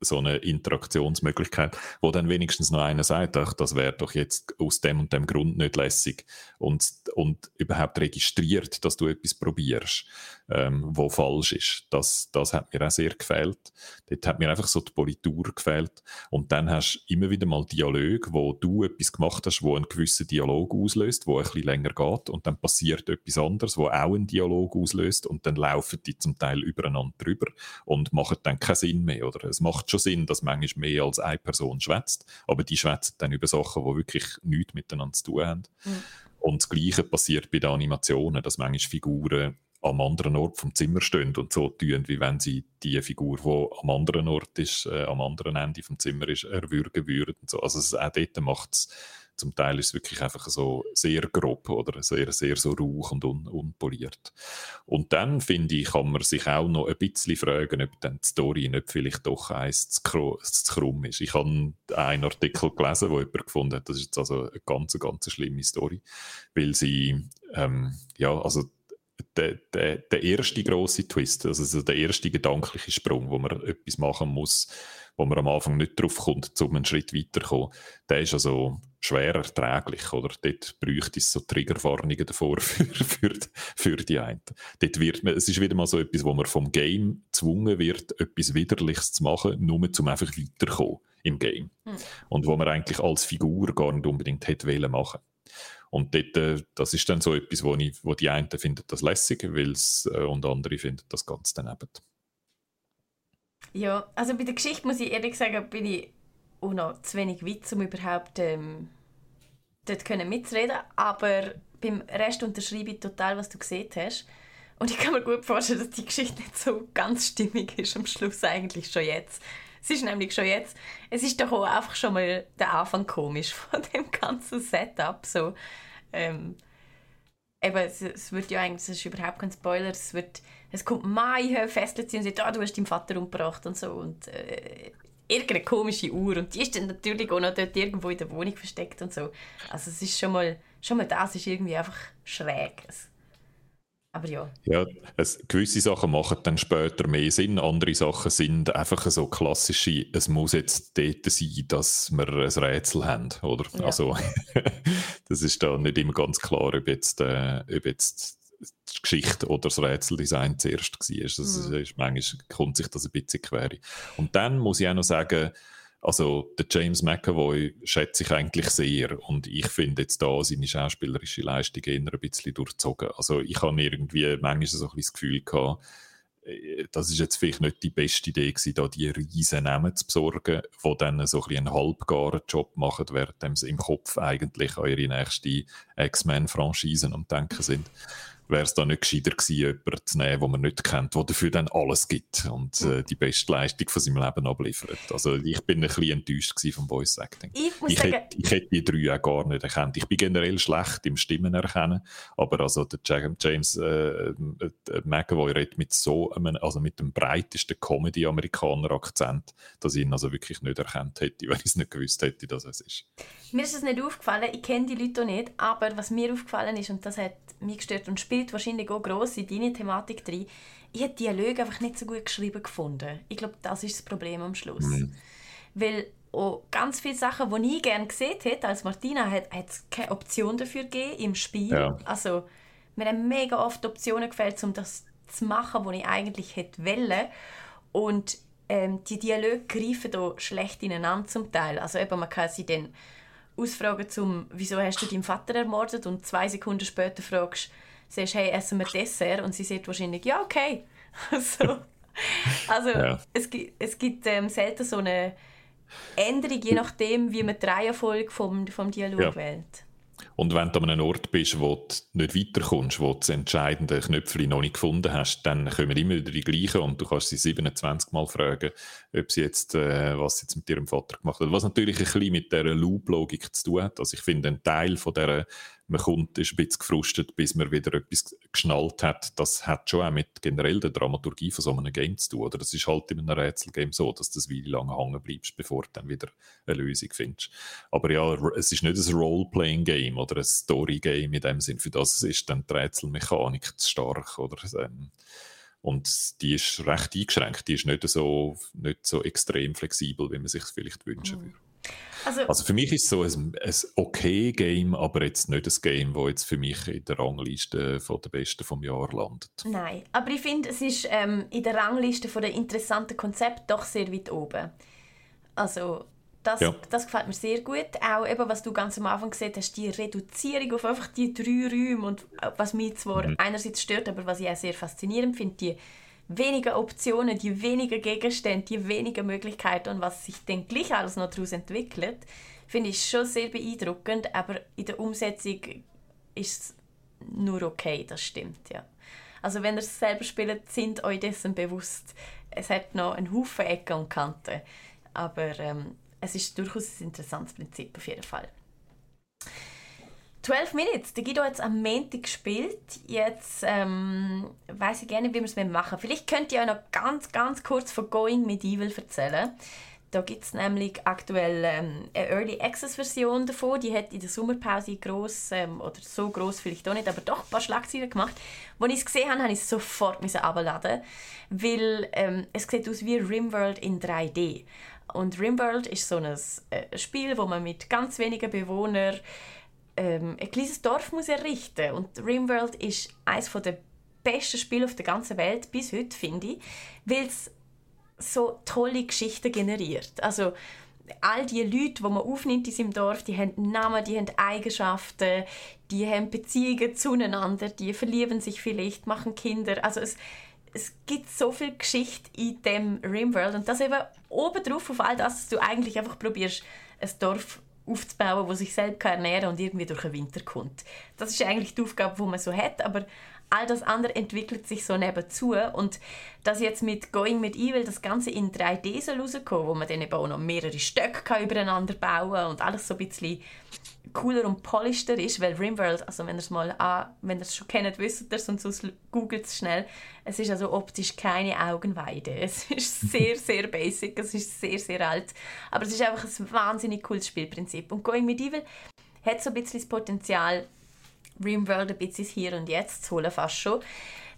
so eine Interaktionsmöglichkeit, wo dann wenigstens noch einer sagt, ach, das wäre doch jetzt aus dem und dem Grund nicht lässig und, und überhaupt registriert, dass du etwas probierst, ähm, wo falsch ist. Das, das hat mir auch sehr gefällt. Dort hat mir einfach so die Politur gefällt. Und dann hast du immer wieder mal Dialoge, wo du etwas gemacht hast, wo einen gewissen Dialog auslöst, wo ein bisschen länger geht und dann passiert etwas anderes, wo auch einen Dialog auslöst und dann laufen die zum Teil übereinander drüber und machen dann keinen Sinn mehr, oder? Es macht schon Sinn, dass manchmal mehr als eine Person schwätzt, aber die schwätzen dann über Sachen, die wirklich nichts miteinander zu tun haben. Mhm. Und das Gleiche passiert bei den Animationen, dass manchmal Figuren am anderen Ort vom Zimmer stehen und so tun, wie wenn sie die Figur, die am anderen Ort ist, äh, am anderen Ende vom Zimmer ist, erwürgen würden. Und so. Also auch dort macht es zum Teil ist es wirklich einfach so sehr grob oder sehr, sehr so rauch und un unpoliert. Und dann, finde ich, kann man sich auch noch ein bisschen fragen, ob dann die Story nicht vielleicht doch eins zu, krumm ist. Ich habe einen Artikel gelesen, wo jemand gefunden hat, das ist jetzt also eine ganz, ganz schlimme Story, weil sie, ähm, ja, also der, der, der erste große Twist, also der erste gedankliche Sprung, wo man etwas machen muss, wo man am Anfang nicht drauf kommt, um einen Schritt weiterzukommen, der ist also schwer erträglich. Oder? Dort bräuchte es so Triggerwarnungen davor für, für, für die einen. Dort wird man, es ist wieder mal so etwas, wo man vom Game gezwungen wird, etwas Widerliches zu machen, nur um einfach weiterzukommen im Game. Hm. Und wo man eigentlich als Figur gar nicht unbedingt hätte machen Und dort, äh, das ist dann so etwas, wo, ich, wo die einen finden das lässig, weil's, äh, und andere finden das ganz daneben. Ja, also bei der Geschichte muss ich ehrlich sagen, bin ich auch noch zu wenig weit, um überhaupt ähm, dort können mitzureden. Aber beim Rest unterschreibe ich total, was du gesehen hast. Und ich kann mir gut vorstellen, dass die Geschichte nicht so ganz stimmig ist am Schluss eigentlich schon jetzt. Es ist nämlich schon jetzt, es ist doch auch einfach schon mal der Anfang komisch von dem ganzen Setup. So, ähm, eben, es, es, wird ja eigentlich, es ist überhaupt kein Spoiler, es, wird, es kommt Mai, fesselt sie und sagt, oh, du hast deinen Vater umgebracht und so. Und äh, irgendeine komische Uhr. Und die ist dann natürlich auch noch dort irgendwo in der Wohnung versteckt und so. Also es ist schon mal, schon mal das ist irgendwie einfach schräg. Aber ja. Ja, es, gewisse Sachen machen dann später mehr Sinn, andere Sachen sind einfach so klassische, es muss jetzt dort sein, dass wir ein Rätsel haben, oder? Ja. Also, das ist da nicht immer ganz klar, ob jetzt, äh, ob jetzt die Geschichte oder das Rätseldesign zuerst war. Das mhm. ist, manchmal kommt sich das ein bisschen quer. Und dann muss ich auch noch sagen, also der James McAvoy schätze ich eigentlich sehr und ich finde jetzt da seine schauspielerische Leistung eher ein bisschen durchzogen. Also ich habe irgendwie manchmal so ein bisschen das Gefühl gehabt, äh, das ist jetzt vielleicht nicht die beste Idee gewesen, da die riesen Namen zu besorgen, die dann so ein bisschen einen halbgaren Job machen, während sie im Kopf eigentlich an ihre nächste X-Men-Franchisen am Denken sind wäre es da nicht gescheiter gewesen, jemanden zu nehmen, den man nicht kennt, der dafür dann alles gibt und äh, die beste Leistung von seinem Leben abliefert. Also ich bin ein bisschen enttäuscht vom Voice Acting. Ich, ich, sagen, hätte, ich hätte die drei auch gar nicht erkannt. Ich bin generell schlecht im Stimmen erkennen, aber also der James äh, äh, McAvoy redet mit so einem, also mit dem breitesten Comedy-Amerikaner-Akzent, dass ich ihn also wirklich nicht erkannt hätte, wenn ich es nicht gewusst hätte, dass es ist. Mir ist es nicht aufgefallen, ich kenne die Leute auch nicht, aber was mir aufgefallen ist, und das hat mich gestört und spielt wahrscheinlich auch gross in deine Thematik drin, ich habe Dialoge einfach nicht so gut geschrieben gefunden. Ich glaube, das ist das Problem am Schluss. Mhm. Weil auch ganz viele Sachen, die ich gerne gesehen hätte, als Martina, hat es keine Option dafür gegeben im Spiel. Ja. Also, mir haben mega oft Optionen gefällt, um das zu machen, was ich eigentlich hätte wollen. Und ähm, die Dialoge greifen da schlecht ineinander zum Teil. Also eben, man kann sie dann ausfragen zum, wieso hast du deinen Vater ermordet und zwei Sekunden später fragst, sagst, hey, essen wir Dessert? Und sie sagt wahrscheinlich, ja, okay. so. Also ja. es, es gibt ähm, selten so eine Änderung, je nachdem, wie man die Reihenfolge vom, vom Dialog ja. wählt. Und wenn du an einem Ort bist, wo du nicht weiterkommst, wo du das entscheidende Knöpfchen noch nicht gefunden hast, dann kommen immer wieder die gleichen und du kannst sie 27 Mal fragen, ob sie jetzt, äh, was sie jetzt mit ihrem Vater gemacht hat. Was natürlich ein bisschen mit dieser Loop-Logik zu tun hat. Also ich finde, ein Teil von dieser man kommt, ist ein bisschen gefrustet, bis man wieder etwas geschnallt hat. Das hat schon auch mit generell der Dramaturgie von so einem Game zu tun. Oder das ist halt in einem Rätselgame so, dass du wie lange hängen bleibst, bevor du dann wieder eine Lösung findest. Aber ja, es ist nicht ein Role-Playing-Game oder ein Story-Game in dem Sinn. Für das ist dann die Rätselmechanik zu stark. Oder, ähm, und die ist recht eingeschränkt. Die ist nicht so, nicht so extrem flexibel, wie man sich vielleicht wünschen mhm. würde. Also, also, für mich ist es so ein, ein okay Game, aber jetzt nicht ein Game, das jetzt für mich in der Rangliste von der Besten vom Jahr landet. Nein, aber ich finde, es ist ähm, in der Rangliste von der interessanten Konzept doch sehr weit oben. Also das, ja. das gefällt mir sehr gut. Auch eben, was du ganz am Anfang gesehen hast, die Reduzierung auf einfach die drei Räume und was mich zwar mhm. einerseits stört, aber was ich auch sehr faszinierend finde, die weniger Optionen, die weniger Gegenstände, die weniger Möglichkeiten und was sich dann gleich alles noch daraus entwickelt, finde ich schon sehr beeindruckend, aber in der Umsetzung ist es nur okay, das stimmt, ja. Also wenn ihr es selber spielt, sind euch dessen bewusst. Es hat noch einen Haufen Ecken und Kanten, aber ähm, es ist durchaus ein interessantes Prinzip auf jeden Fall. 12 Minutes, der Guido es am Montag gespielt. Jetzt ähm, weiß ich gerne, wie wir es machen Vielleicht könnt ihr euch noch ganz, ganz kurz von Going Medieval erzählen. Da gibt es nämlich aktuell ähm, eine Early Access Version davon. Die hat in der Sommerpause groß ähm, oder so groß vielleicht auch nicht, aber doch ein paar Schlagzeilen gemacht. Als ich es gesehen habe, habe ich es sofort abladen, weil ähm, es sieht aus wie Rimworld in 3D. Und Rimworld ist so ein äh, Spiel, wo man mit ganz wenigen Bewohnern ähm, ein kleines Dorf muss errichten und Rimworld ist eines der besten Spiele auf der ganzen Welt bis heute, finde ich, weil es so tolle Geschichten generiert. Also all die Leute, die man aufnimmt in seinem Dorf, die haben Namen, die haben Eigenschaften, die haben Beziehungen zueinander, die verlieben sich vielleicht, machen Kinder. Also es, es gibt so viel Geschichte in dem Rimworld und das eben obendrauf auf all das, dass du eigentlich einfach probierst, ein Dorf aufzubauen, das sich selbst ernähren kann und irgendwie durch den Winter kommt. Das ist eigentlich die Aufgabe, die man so hat, aber all das andere entwickelt sich so nebenzu und dass jetzt mit Going mit Evil das Ganze in 3D soll rauskommen, wo man dann eben auch noch mehrere Stöcke übereinander bauen kann und alles so ein bisschen cooler und polischter ist, weil Rimworld, also wenn ihr es mal an, wenn ihr es schon kennt, wisst ihr es und sonst googelt es schnell, es ist also optisch keine Augenweide. Es ist sehr, sehr basic, es ist sehr, sehr alt, aber es ist einfach ein wahnsinnig cooles Spielprinzip. Und Going Medieval hat so ein bisschen das Potenzial, Rimworld ein bisschen Hier und Jetzt zu holen, fast schon.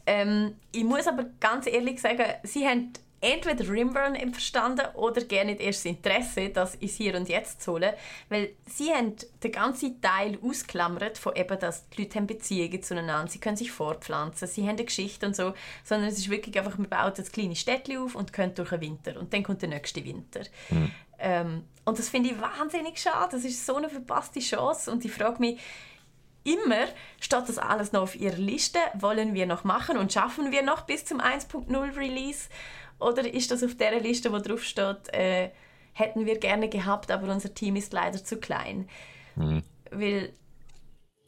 Ähm, ich muss aber ganz ehrlich sagen, sie haben entweder Rimworld nicht verstanden oder gerne nicht erst das Interesse, das ins Hier und Jetzt zu holen, weil sie haben den ganzen Teil ausklammert von eben, dass die Leute haben Beziehungen zueinander, sie können sich fortpflanzen, sie haben eine Geschichte und so, sondern es ist wirklich einfach, man baut das kleine Städtchen auf und könnt durch den Winter und dann kommt der nächste Winter. Mhm. Ähm, und das finde ich wahnsinnig schade, das ist so eine verpasste Chance und ich frage mich, immer steht das alles noch auf ihrer Liste. Wollen wir noch machen und schaffen wir noch bis zum 1.0 Release? Oder ist das auf der Liste, wo drauf steht, äh, hätten wir gerne gehabt, aber unser Team ist leider zu klein? Mhm. Weil,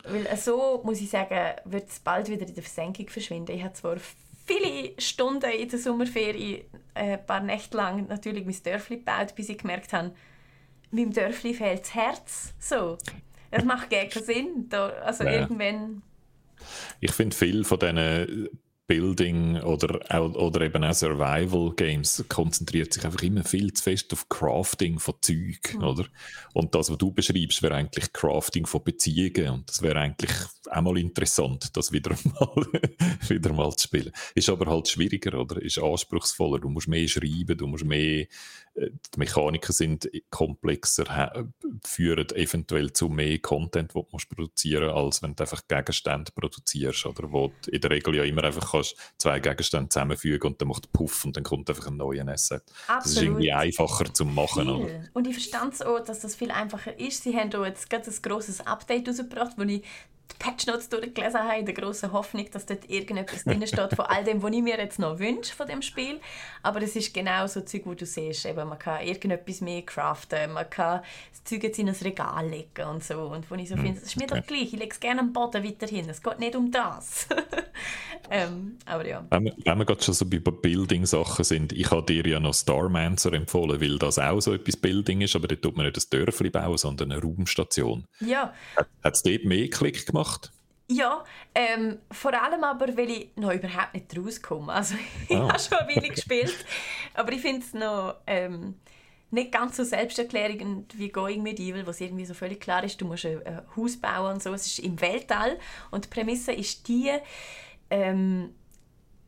weil so, muss ich sagen, wird es bald wieder in der Versenkung verschwinden. Ich habe zwar viele Stunden in der Sommerferien, äh, ein paar Nächte lang natürlich mein Dörfli gebaut, bis ich gemerkt habe, meinem Dörfli fehlt das Herz. So. Es macht gar keinen Sinn. Da, also ja. irgendwann... Ich finde, viel von diesen Building oder, oder eben auch Survival Games konzentriert sich einfach immer viel zu fest auf Crafting von Zeug, mhm. oder? Und das, was du beschreibst, wäre eigentlich Crafting von Beziehungen und das wäre eigentlich auch mal interessant, das wieder mal, wieder mal zu spielen. Ist aber halt schwieriger, oder? Ist anspruchsvoller. Du musst mehr schreiben, du musst mehr die Mechaniken sind komplexer, führen eventuell zu mehr Content, den du produzieren musst, als wenn du einfach Gegenstände produzierst, oder wo du in der Regel ja immer einfach kannst zwei Gegenstände zusammenfügen und dann macht Puff und dann kommt einfach ein neuer Asset. Absolut. Das ist irgendwie einfacher zu machen. Oder? Und ich verstand es auch, dass das viel einfacher ist. Sie haben jetzt gerade ein grosses Update rausgebracht, wo ich die Patch Notes durchgelesen habe, in der großen Hoffnung, dass dort irgendetwas drin steht von all dem, was ich mir jetzt noch wünsche von dem Spiel. Aber es ist genau so Zeug, wo du siehst. Eben, man kann irgendetwas mehr craften, man kann das Zeug jetzt in ein Regal legen und so. Und wo ich so mhm. finde, das ist mir doch gleich, ich lege es gerne am Boden weiterhin. Es geht nicht um das. ähm, aber ja. Wenn wir, wenn wir gerade schon so bei Building-Sachen sind, ich habe dir ja noch Starmancer empfohlen, weil das auch so etwas Building ist, aber dort tut man nicht ein Dörfli bauen, sondern eine Raumstation. Ja. Hat es dort mehr Klick gemacht? Gemacht? Ja, ähm, vor allem aber, weil ich noch überhaupt nicht rauskomme. Also ich oh. habe schon ein wenig gespielt, aber ich finde es noch ähm, nicht ganz so selbsterklärend wie Going Medieval, wo es irgendwie so völlig klar ist, du musst ein, ein Haus bauen und so. Es ist im Weltall und die Prämisse ist die, ähm,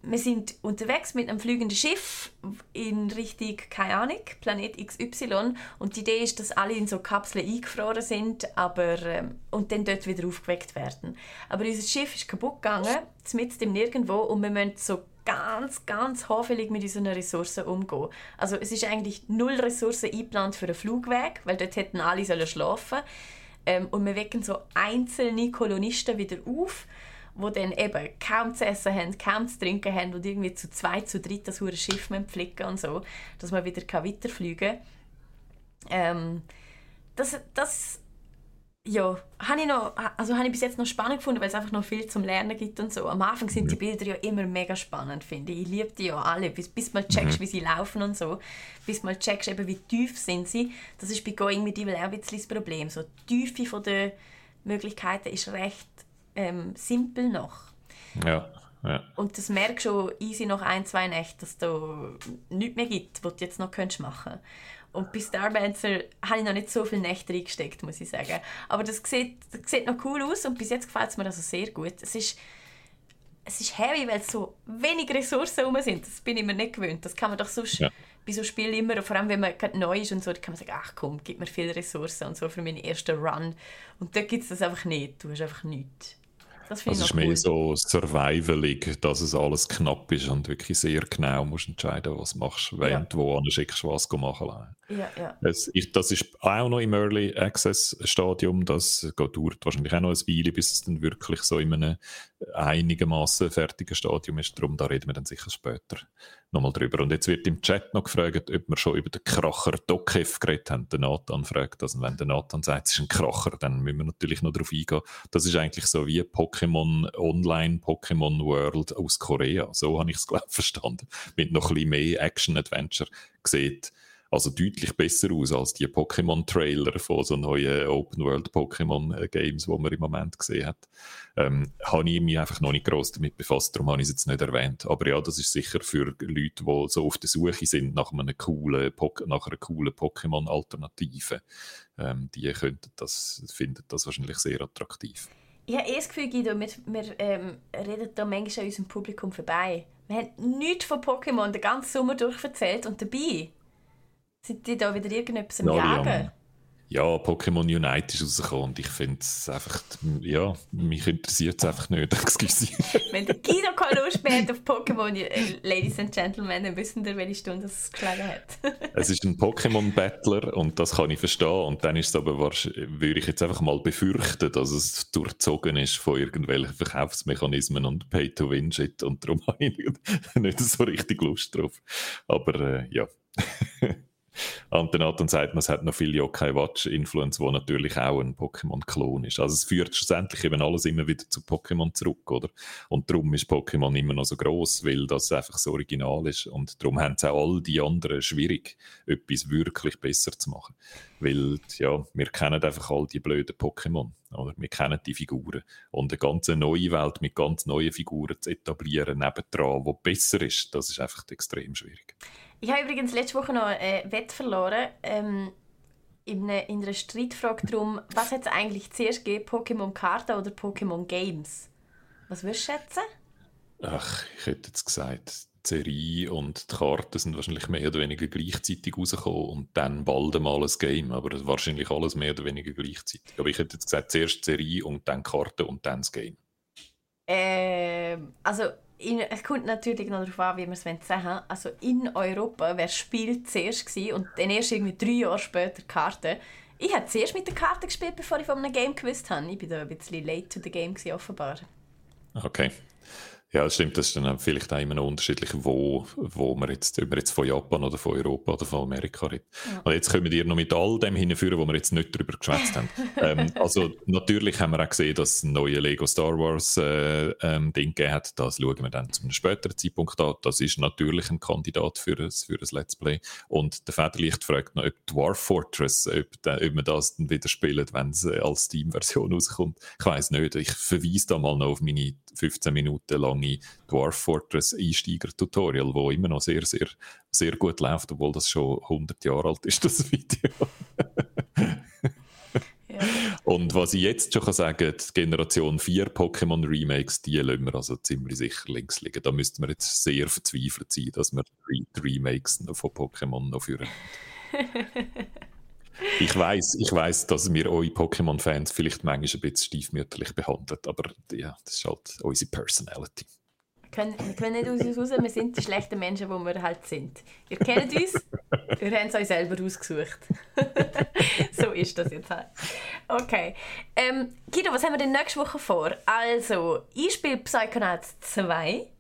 wir sind unterwegs mit einem fliegenden Schiff in Richtung, keine Ahnung, Planet XY. Und die Idee ist, dass alle in so Kapseln eingefroren sind aber, ähm, und dann dort wieder aufgeweckt werden. Aber unser Schiff ist kaputt gegangen, mitten im Nirgendwo, und wir müssen so ganz, ganz hoffentlich mit unseren Ressourcen umgehen. Also es ist eigentlich null Ressourcen eingeplant für einen Flugweg, weil dort hätten alle sollen schlafen ähm, Und wir wecken so einzelne Kolonisten wieder auf wo dann eben kaum zu essen haben, kaum zu trinken haben und irgendwie zu zweit, zu dritt das hure Schiff pflegen und so, dass man wieder weiterfliegen kann. Ähm, das, das ja, habe ich, noch, also habe ich bis jetzt noch spannend gefunden, weil es einfach noch viel zum Lernen gibt und so. Am Anfang sind die Bilder ja immer mega spannend, finde ich. Ich liebe die ja alle, bis, bis mal checkst, mhm. wie sie laufen und so. Bis mal checkst, eben, wie tief sind sie. Das ist bei Going mit Evil auch ein bisschen das Problem. So, die Tiefe der Möglichkeiten ist recht ähm, simpel noch. Ja. Ja. Und das merkst du schon easy nach ein, zwei Nächten, dass es da nichts mehr gibt, was du jetzt noch könntest machen Und bei Starmancer habe ich noch nicht so viele Nächte reingesteckt, muss ich sagen. Aber das sieht, das sieht noch cool aus und bis jetzt gefällt es mir also sehr gut. Es ist, es ist heavy, weil so wenig Ressourcen herum sind. Das bin ich mir nicht gewöhnt. Das kann man doch sonst ja. bei so Spielen immer, vor allem wenn man gerade neu ist und so, kann man sagen, ach komm, gib mir viele Ressourcen und so für meinen ersten Run. Und dort gibt es das einfach nicht. Du hast einfach nichts. Das also es ist cool. mehr so survivalig, dass es alles knapp ist und wirklich sehr genau musst entscheiden, was machst, während ja. wo schickst, was machen Ja, ja. Es, ich, das ist auch noch im Early Access Stadium. Das dauert wahrscheinlich auch noch ein Weile, bis es dann wirklich so in einem einigermaßen fertigen Stadium ist. Darum da reden wir dann sicher später nochmal drüber. Und jetzt wird im Chat noch gefragt, ob wir schon über den Kracher Dokev geredet haben. Der Nathan fragt das. Und wenn der Nathan sagt, es ist ein Kracher, dann müssen wir natürlich noch darauf eingehen. Das ist eigentlich so wie Pokémon Online, Pokémon World aus Korea. So habe ich es, glaube ich, verstanden. Mit noch ein bisschen mehr Action-Adventure gesehen also deutlich besser aus als die Pokémon-Trailer von so neuen Open-World-Pokémon-Games, die man im Moment gesehen hat. Ähm, habe ich mich einfach noch nicht groß damit befasst, darum habe ich es jetzt nicht erwähnt. Aber ja, das ist sicher für Leute, die so auf der Suche sind nach, einem coolen, nach einer coolen Pokémon-Alternative. Ähm, die könnten das, finden das wahrscheinlich sehr attraktiv. Ich habe eh das Gefühl, Guido, wir, wir ähm, reden da manchmal an unserem Publikum vorbei. Wir haben nichts von Pokémon den ganzen Sommer durch erzählt und dabei sind die da wieder irgendetwas am Jagen? Ja, Pokémon Unite ist rausgekommen und ich finde es einfach, ja, mich interessiert es einfach nicht, excuse. Wenn der Guido keine Lust mehr hat auf Pokémon, äh, Ladies and Gentlemen, dann wissen wir, welche Stunde es geschlagen hat. es ist ein Pokémon-Battler und das kann ich verstehen und dann ist es aber, würde ich jetzt einfach mal befürchten, dass es durchzogen ist von irgendwelchen Verkaufsmechanismen und Pay-to-Win-Shit und darum habe ich nicht so richtig Lust drauf. Aber äh, ja. Antenat und sagt, man, hat noch viel Yokai Watch Influence, wo natürlich auch ein Pokémon-Klon ist. Also es führt schlussendlich eben alles immer wieder zu Pokémon zurück, oder? Und darum ist Pokémon immer noch so groß, weil das einfach so original ist. Und darum haben es auch all die anderen schwierig, etwas wirklich besser zu machen. Weil, ja, wir kennen einfach all die blöden Pokémon, oder? Wir kennen die Figuren. Und eine ganz neue Welt mit ganz neuen Figuren zu etablieren, nebendran, die besser ist, das ist einfach extrem schwierig. Ich habe übrigens letzte Woche noch ein Wett verloren. Ähm, in, einer, in einer Streitfrage darum, was hat es eigentlich zuerst gegeben, Pokémon-Karten oder Pokémon-Games? Was würdest du schätzen? Ach, ich hätte jetzt gesagt, die Serie und die Karten sind wahrscheinlich mehr oder weniger gleichzeitig rausgekommen und dann bald einmal ein Game, aber wahrscheinlich alles mehr oder weniger gleichzeitig. Aber ich hätte jetzt gesagt, zuerst die Serie und dann Karten und dann das Game. Ähm, also es kommt natürlich noch darauf an, wie wir es sagen Also in Europa wäre das Spiel zuerst gewesen und dann erst irgendwie drei Jahre später Karten. Ich habe zuerst mit der Karte gespielt, bevor ich von einem Game gewusst habe. Ich war da ein bisschen late to the game, gewesen, offenbar. Okay. Ja, das stimmt. Das ist dann vielleicht auch immer noch unterschiedlich, wo, wo man jetzt, ob man jetzt von Japan oder von Europa oder von Amerika redet. Ja. Und jetzt können wir noch mit all dem hinführen, wo wir jetzt nicht darüber geschwätzt haben. ähm, also, natürlich haben wir auch gesehen, dass es ein neues Lego Star Wars äh, ähm, Ding gegeben hat. Das schauen wir dann zu einem späteren Zeitpunkt an. Das ist natürlich ein Kandidat für ein, für ein Let's Play. Und der Federlicht fragt noch, ob Dwarf Fortress, ob, ob man das dann wieder spielt, wenn es äh, als Steam-Version rauskommt. Ich weiß nicht. Ich verweise da mal noch auf meine 15 Minuten lange Dwarf Fortress Einsteiger-Tutorial, wo immer noch sehr, sehr, sehr gut läuft, obwohl das schon 100 Jahre alt ist, das Video. ja. Und was ich jetzt schon kann sagen die Generation 4 Pokémon Remakes, die lassen wir also ziemlich sicher links liegen. Da müssten wir jetzt sehr verzweifelt sein, dass wir die Remakes von Pokémon noch führen. Ich weiß, ich weiß, dass wir eure Pokémon-Fans vielleicht manchmal ein bisschen stiefmütterlich behandeln, aber ja, das ist halt unsere Personality. Wir können, wir können nicht aus uns raus, wir sind die schlechten Menschen, die wir halt sind. Ihr kennt uns, wir haben es euch selber ausgesucht. so ist das jetzt halt. Okay. Ähm, Guido, was haben wir denn nächste Woche vor? Also, ich spiele Psychonauts 2.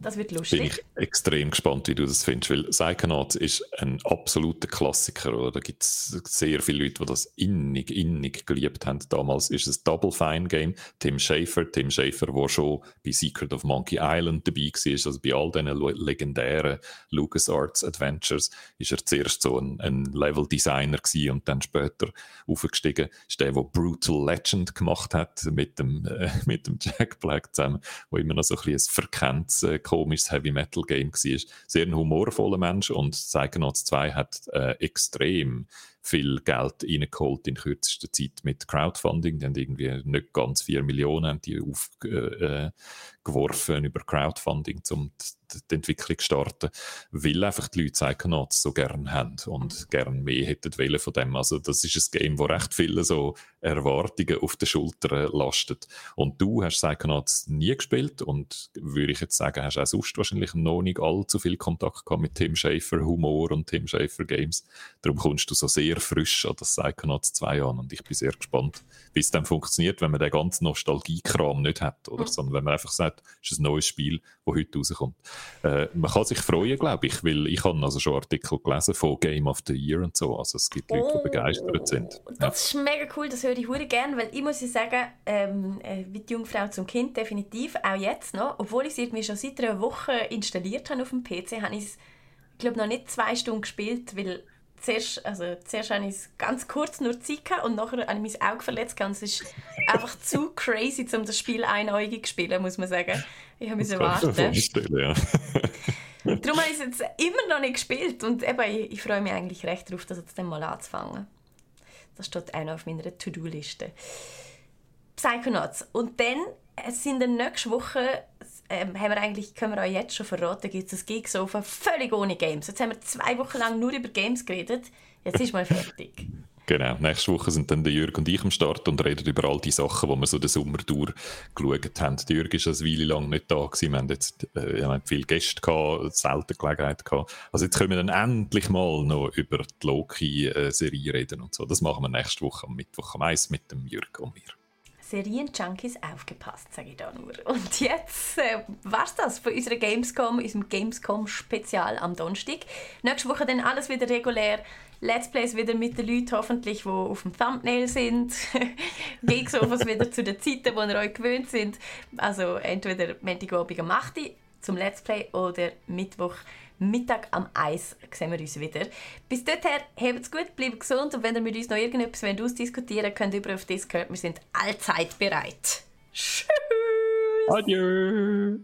Das wird lustig. Bin ich extrem gespannt, wie du das findest, weil Psychonauts ist ein absoluter Klassiker. Oder? Da gibt es sehr viele Leute, die das innig, innig geliebt haben. Damals ist es Double Fine Game. Tim Schafer, Tim Schafer, der schon bei Secret of Monkey Island dabei war, also bei all diesen legendären LucasArts Adventures, ist er zuerst so ein, ein Level-Designer und dann später aufgestiegen. Ist der, der Brutal Legend gemacht hat mit dem, äh, mit dem Jack Black zusammen, wo immer noch so ein bisschen ein verkenntes äh, komisches Heavy Metal Game war. Sehr ein humorvoller Mensch und Psychonauts 2 hat äh, extrem viel Geld reingeholt in kürzester Zeit mit Crowdfunding. Die haben irgendwie nicht ganz 4 Millionen die aufgeworfen äh, über Crowdfunding, um die Entwicklung zu starten, weil einfach die Leute Psychonauts so gerne haben und gerne mehr hätten wollen von dem. Also das ist ein Game, wo recht viele so Erwartungen auf den Schultern lastet. Und du hast Psychonauts nie gespielt und würde ich jetzt sagen, hast auch sonst wahrscheinlich noch nicht allzu viel Kontakt gehabt mit Tim Schafer Humor und Tim Schafer Games. Darum kommst du so sehr frisch an das Psychonauts 2 an und ich bin sehr gespannt, wie es dann funktioniert, wenn man den ganzen Nostalgie-Kram nicht hat, oder? Mhm. sondern wenn man einfach sagt, es ist ein neues Spiel, das heute rauskommt. Äh, man kann sich freuen, glaube ich, weil ich habe also schon Artikel gelesen von Game of the Year und so, also es gibt Leute, die begeistert oh, sind. Das ja. ist mega cool, das höre ich sehr gerne, weil ich muss sagen, ähm, äh, wie die Jungfrau zum Kind definitiv, auch jetzt noch, obwohl ich es irgendwie schon seit einer Woche installiert habe auf dem PC, habe ich es, glaube noch nicht zwei Stunden gespielt, weil zuerst, also zuerst hatte ich es ganz kurz nur Zeit gehabt und nachher habe ich mein Auge verletzt und es ist einfach zu crazy, um das Spiel einäugig zu spielen, muss man sagen. Ich habe mich warten. Ja. Darum habe ich es jetzt immer noch nicht gespielt und eben, ich, freue mich eigentlich recht darauf, das jetzt dann mal anzufangen. Das steht auch noch auf meiner To-Do-Liste. Psychonauts. Und dann sind in der nächsten Woche ähm, haben wir eigentlich, können wir euch jetzt schon verraten, gibt es ein Geeksofa völlig ohne Games. Jetzt haben wir zwei Wochen lang nur über Games geredet. Jetzt ist mal fertig. Genau, nächste Woche sind dann der Jürg und ich am Start und reden über all die Sachen, die wir so den Sommer durchgeschaut haben. Der Jürg ist eine Weile lang nicht da gewesen. Wir haben jetzt äh, wir haben viele Gäste gehabt, selten Gelegenheit gehabt. Also jetzt können wir dann endlich mal noch über die Loki-Serie reden und so. Das machen wir nächste Woche am Mittwoch am 1 mit dem Jürg und mir. Serien-Junkies aufgepasst, sage ich da nur. Und jetzt äh, war's das von unserer Gamescom, unserem Gamescom-Spezial am Donnerstag. Nächste Woche dann alles wieder regulär. Let's Plays wieder mit den Leuten hoffentlich, die auf dem Thumbnail sind. Geeksofas wieder zu den Zeiten, die ihr euch gewöhnt sind. Also entweder Montagabend um 8 Uhr zum Let's Play oder Mittwoch Mittag am Eis sehen wir uns wieder. Bis dahin, habt's gut, bleibt gesund und wenn ihr mit uns noch irgendetwas ausdiskutieren wollt, könnt ihr über auf Discord. Wir sind allzeit bereit. Tschüss! Adieu!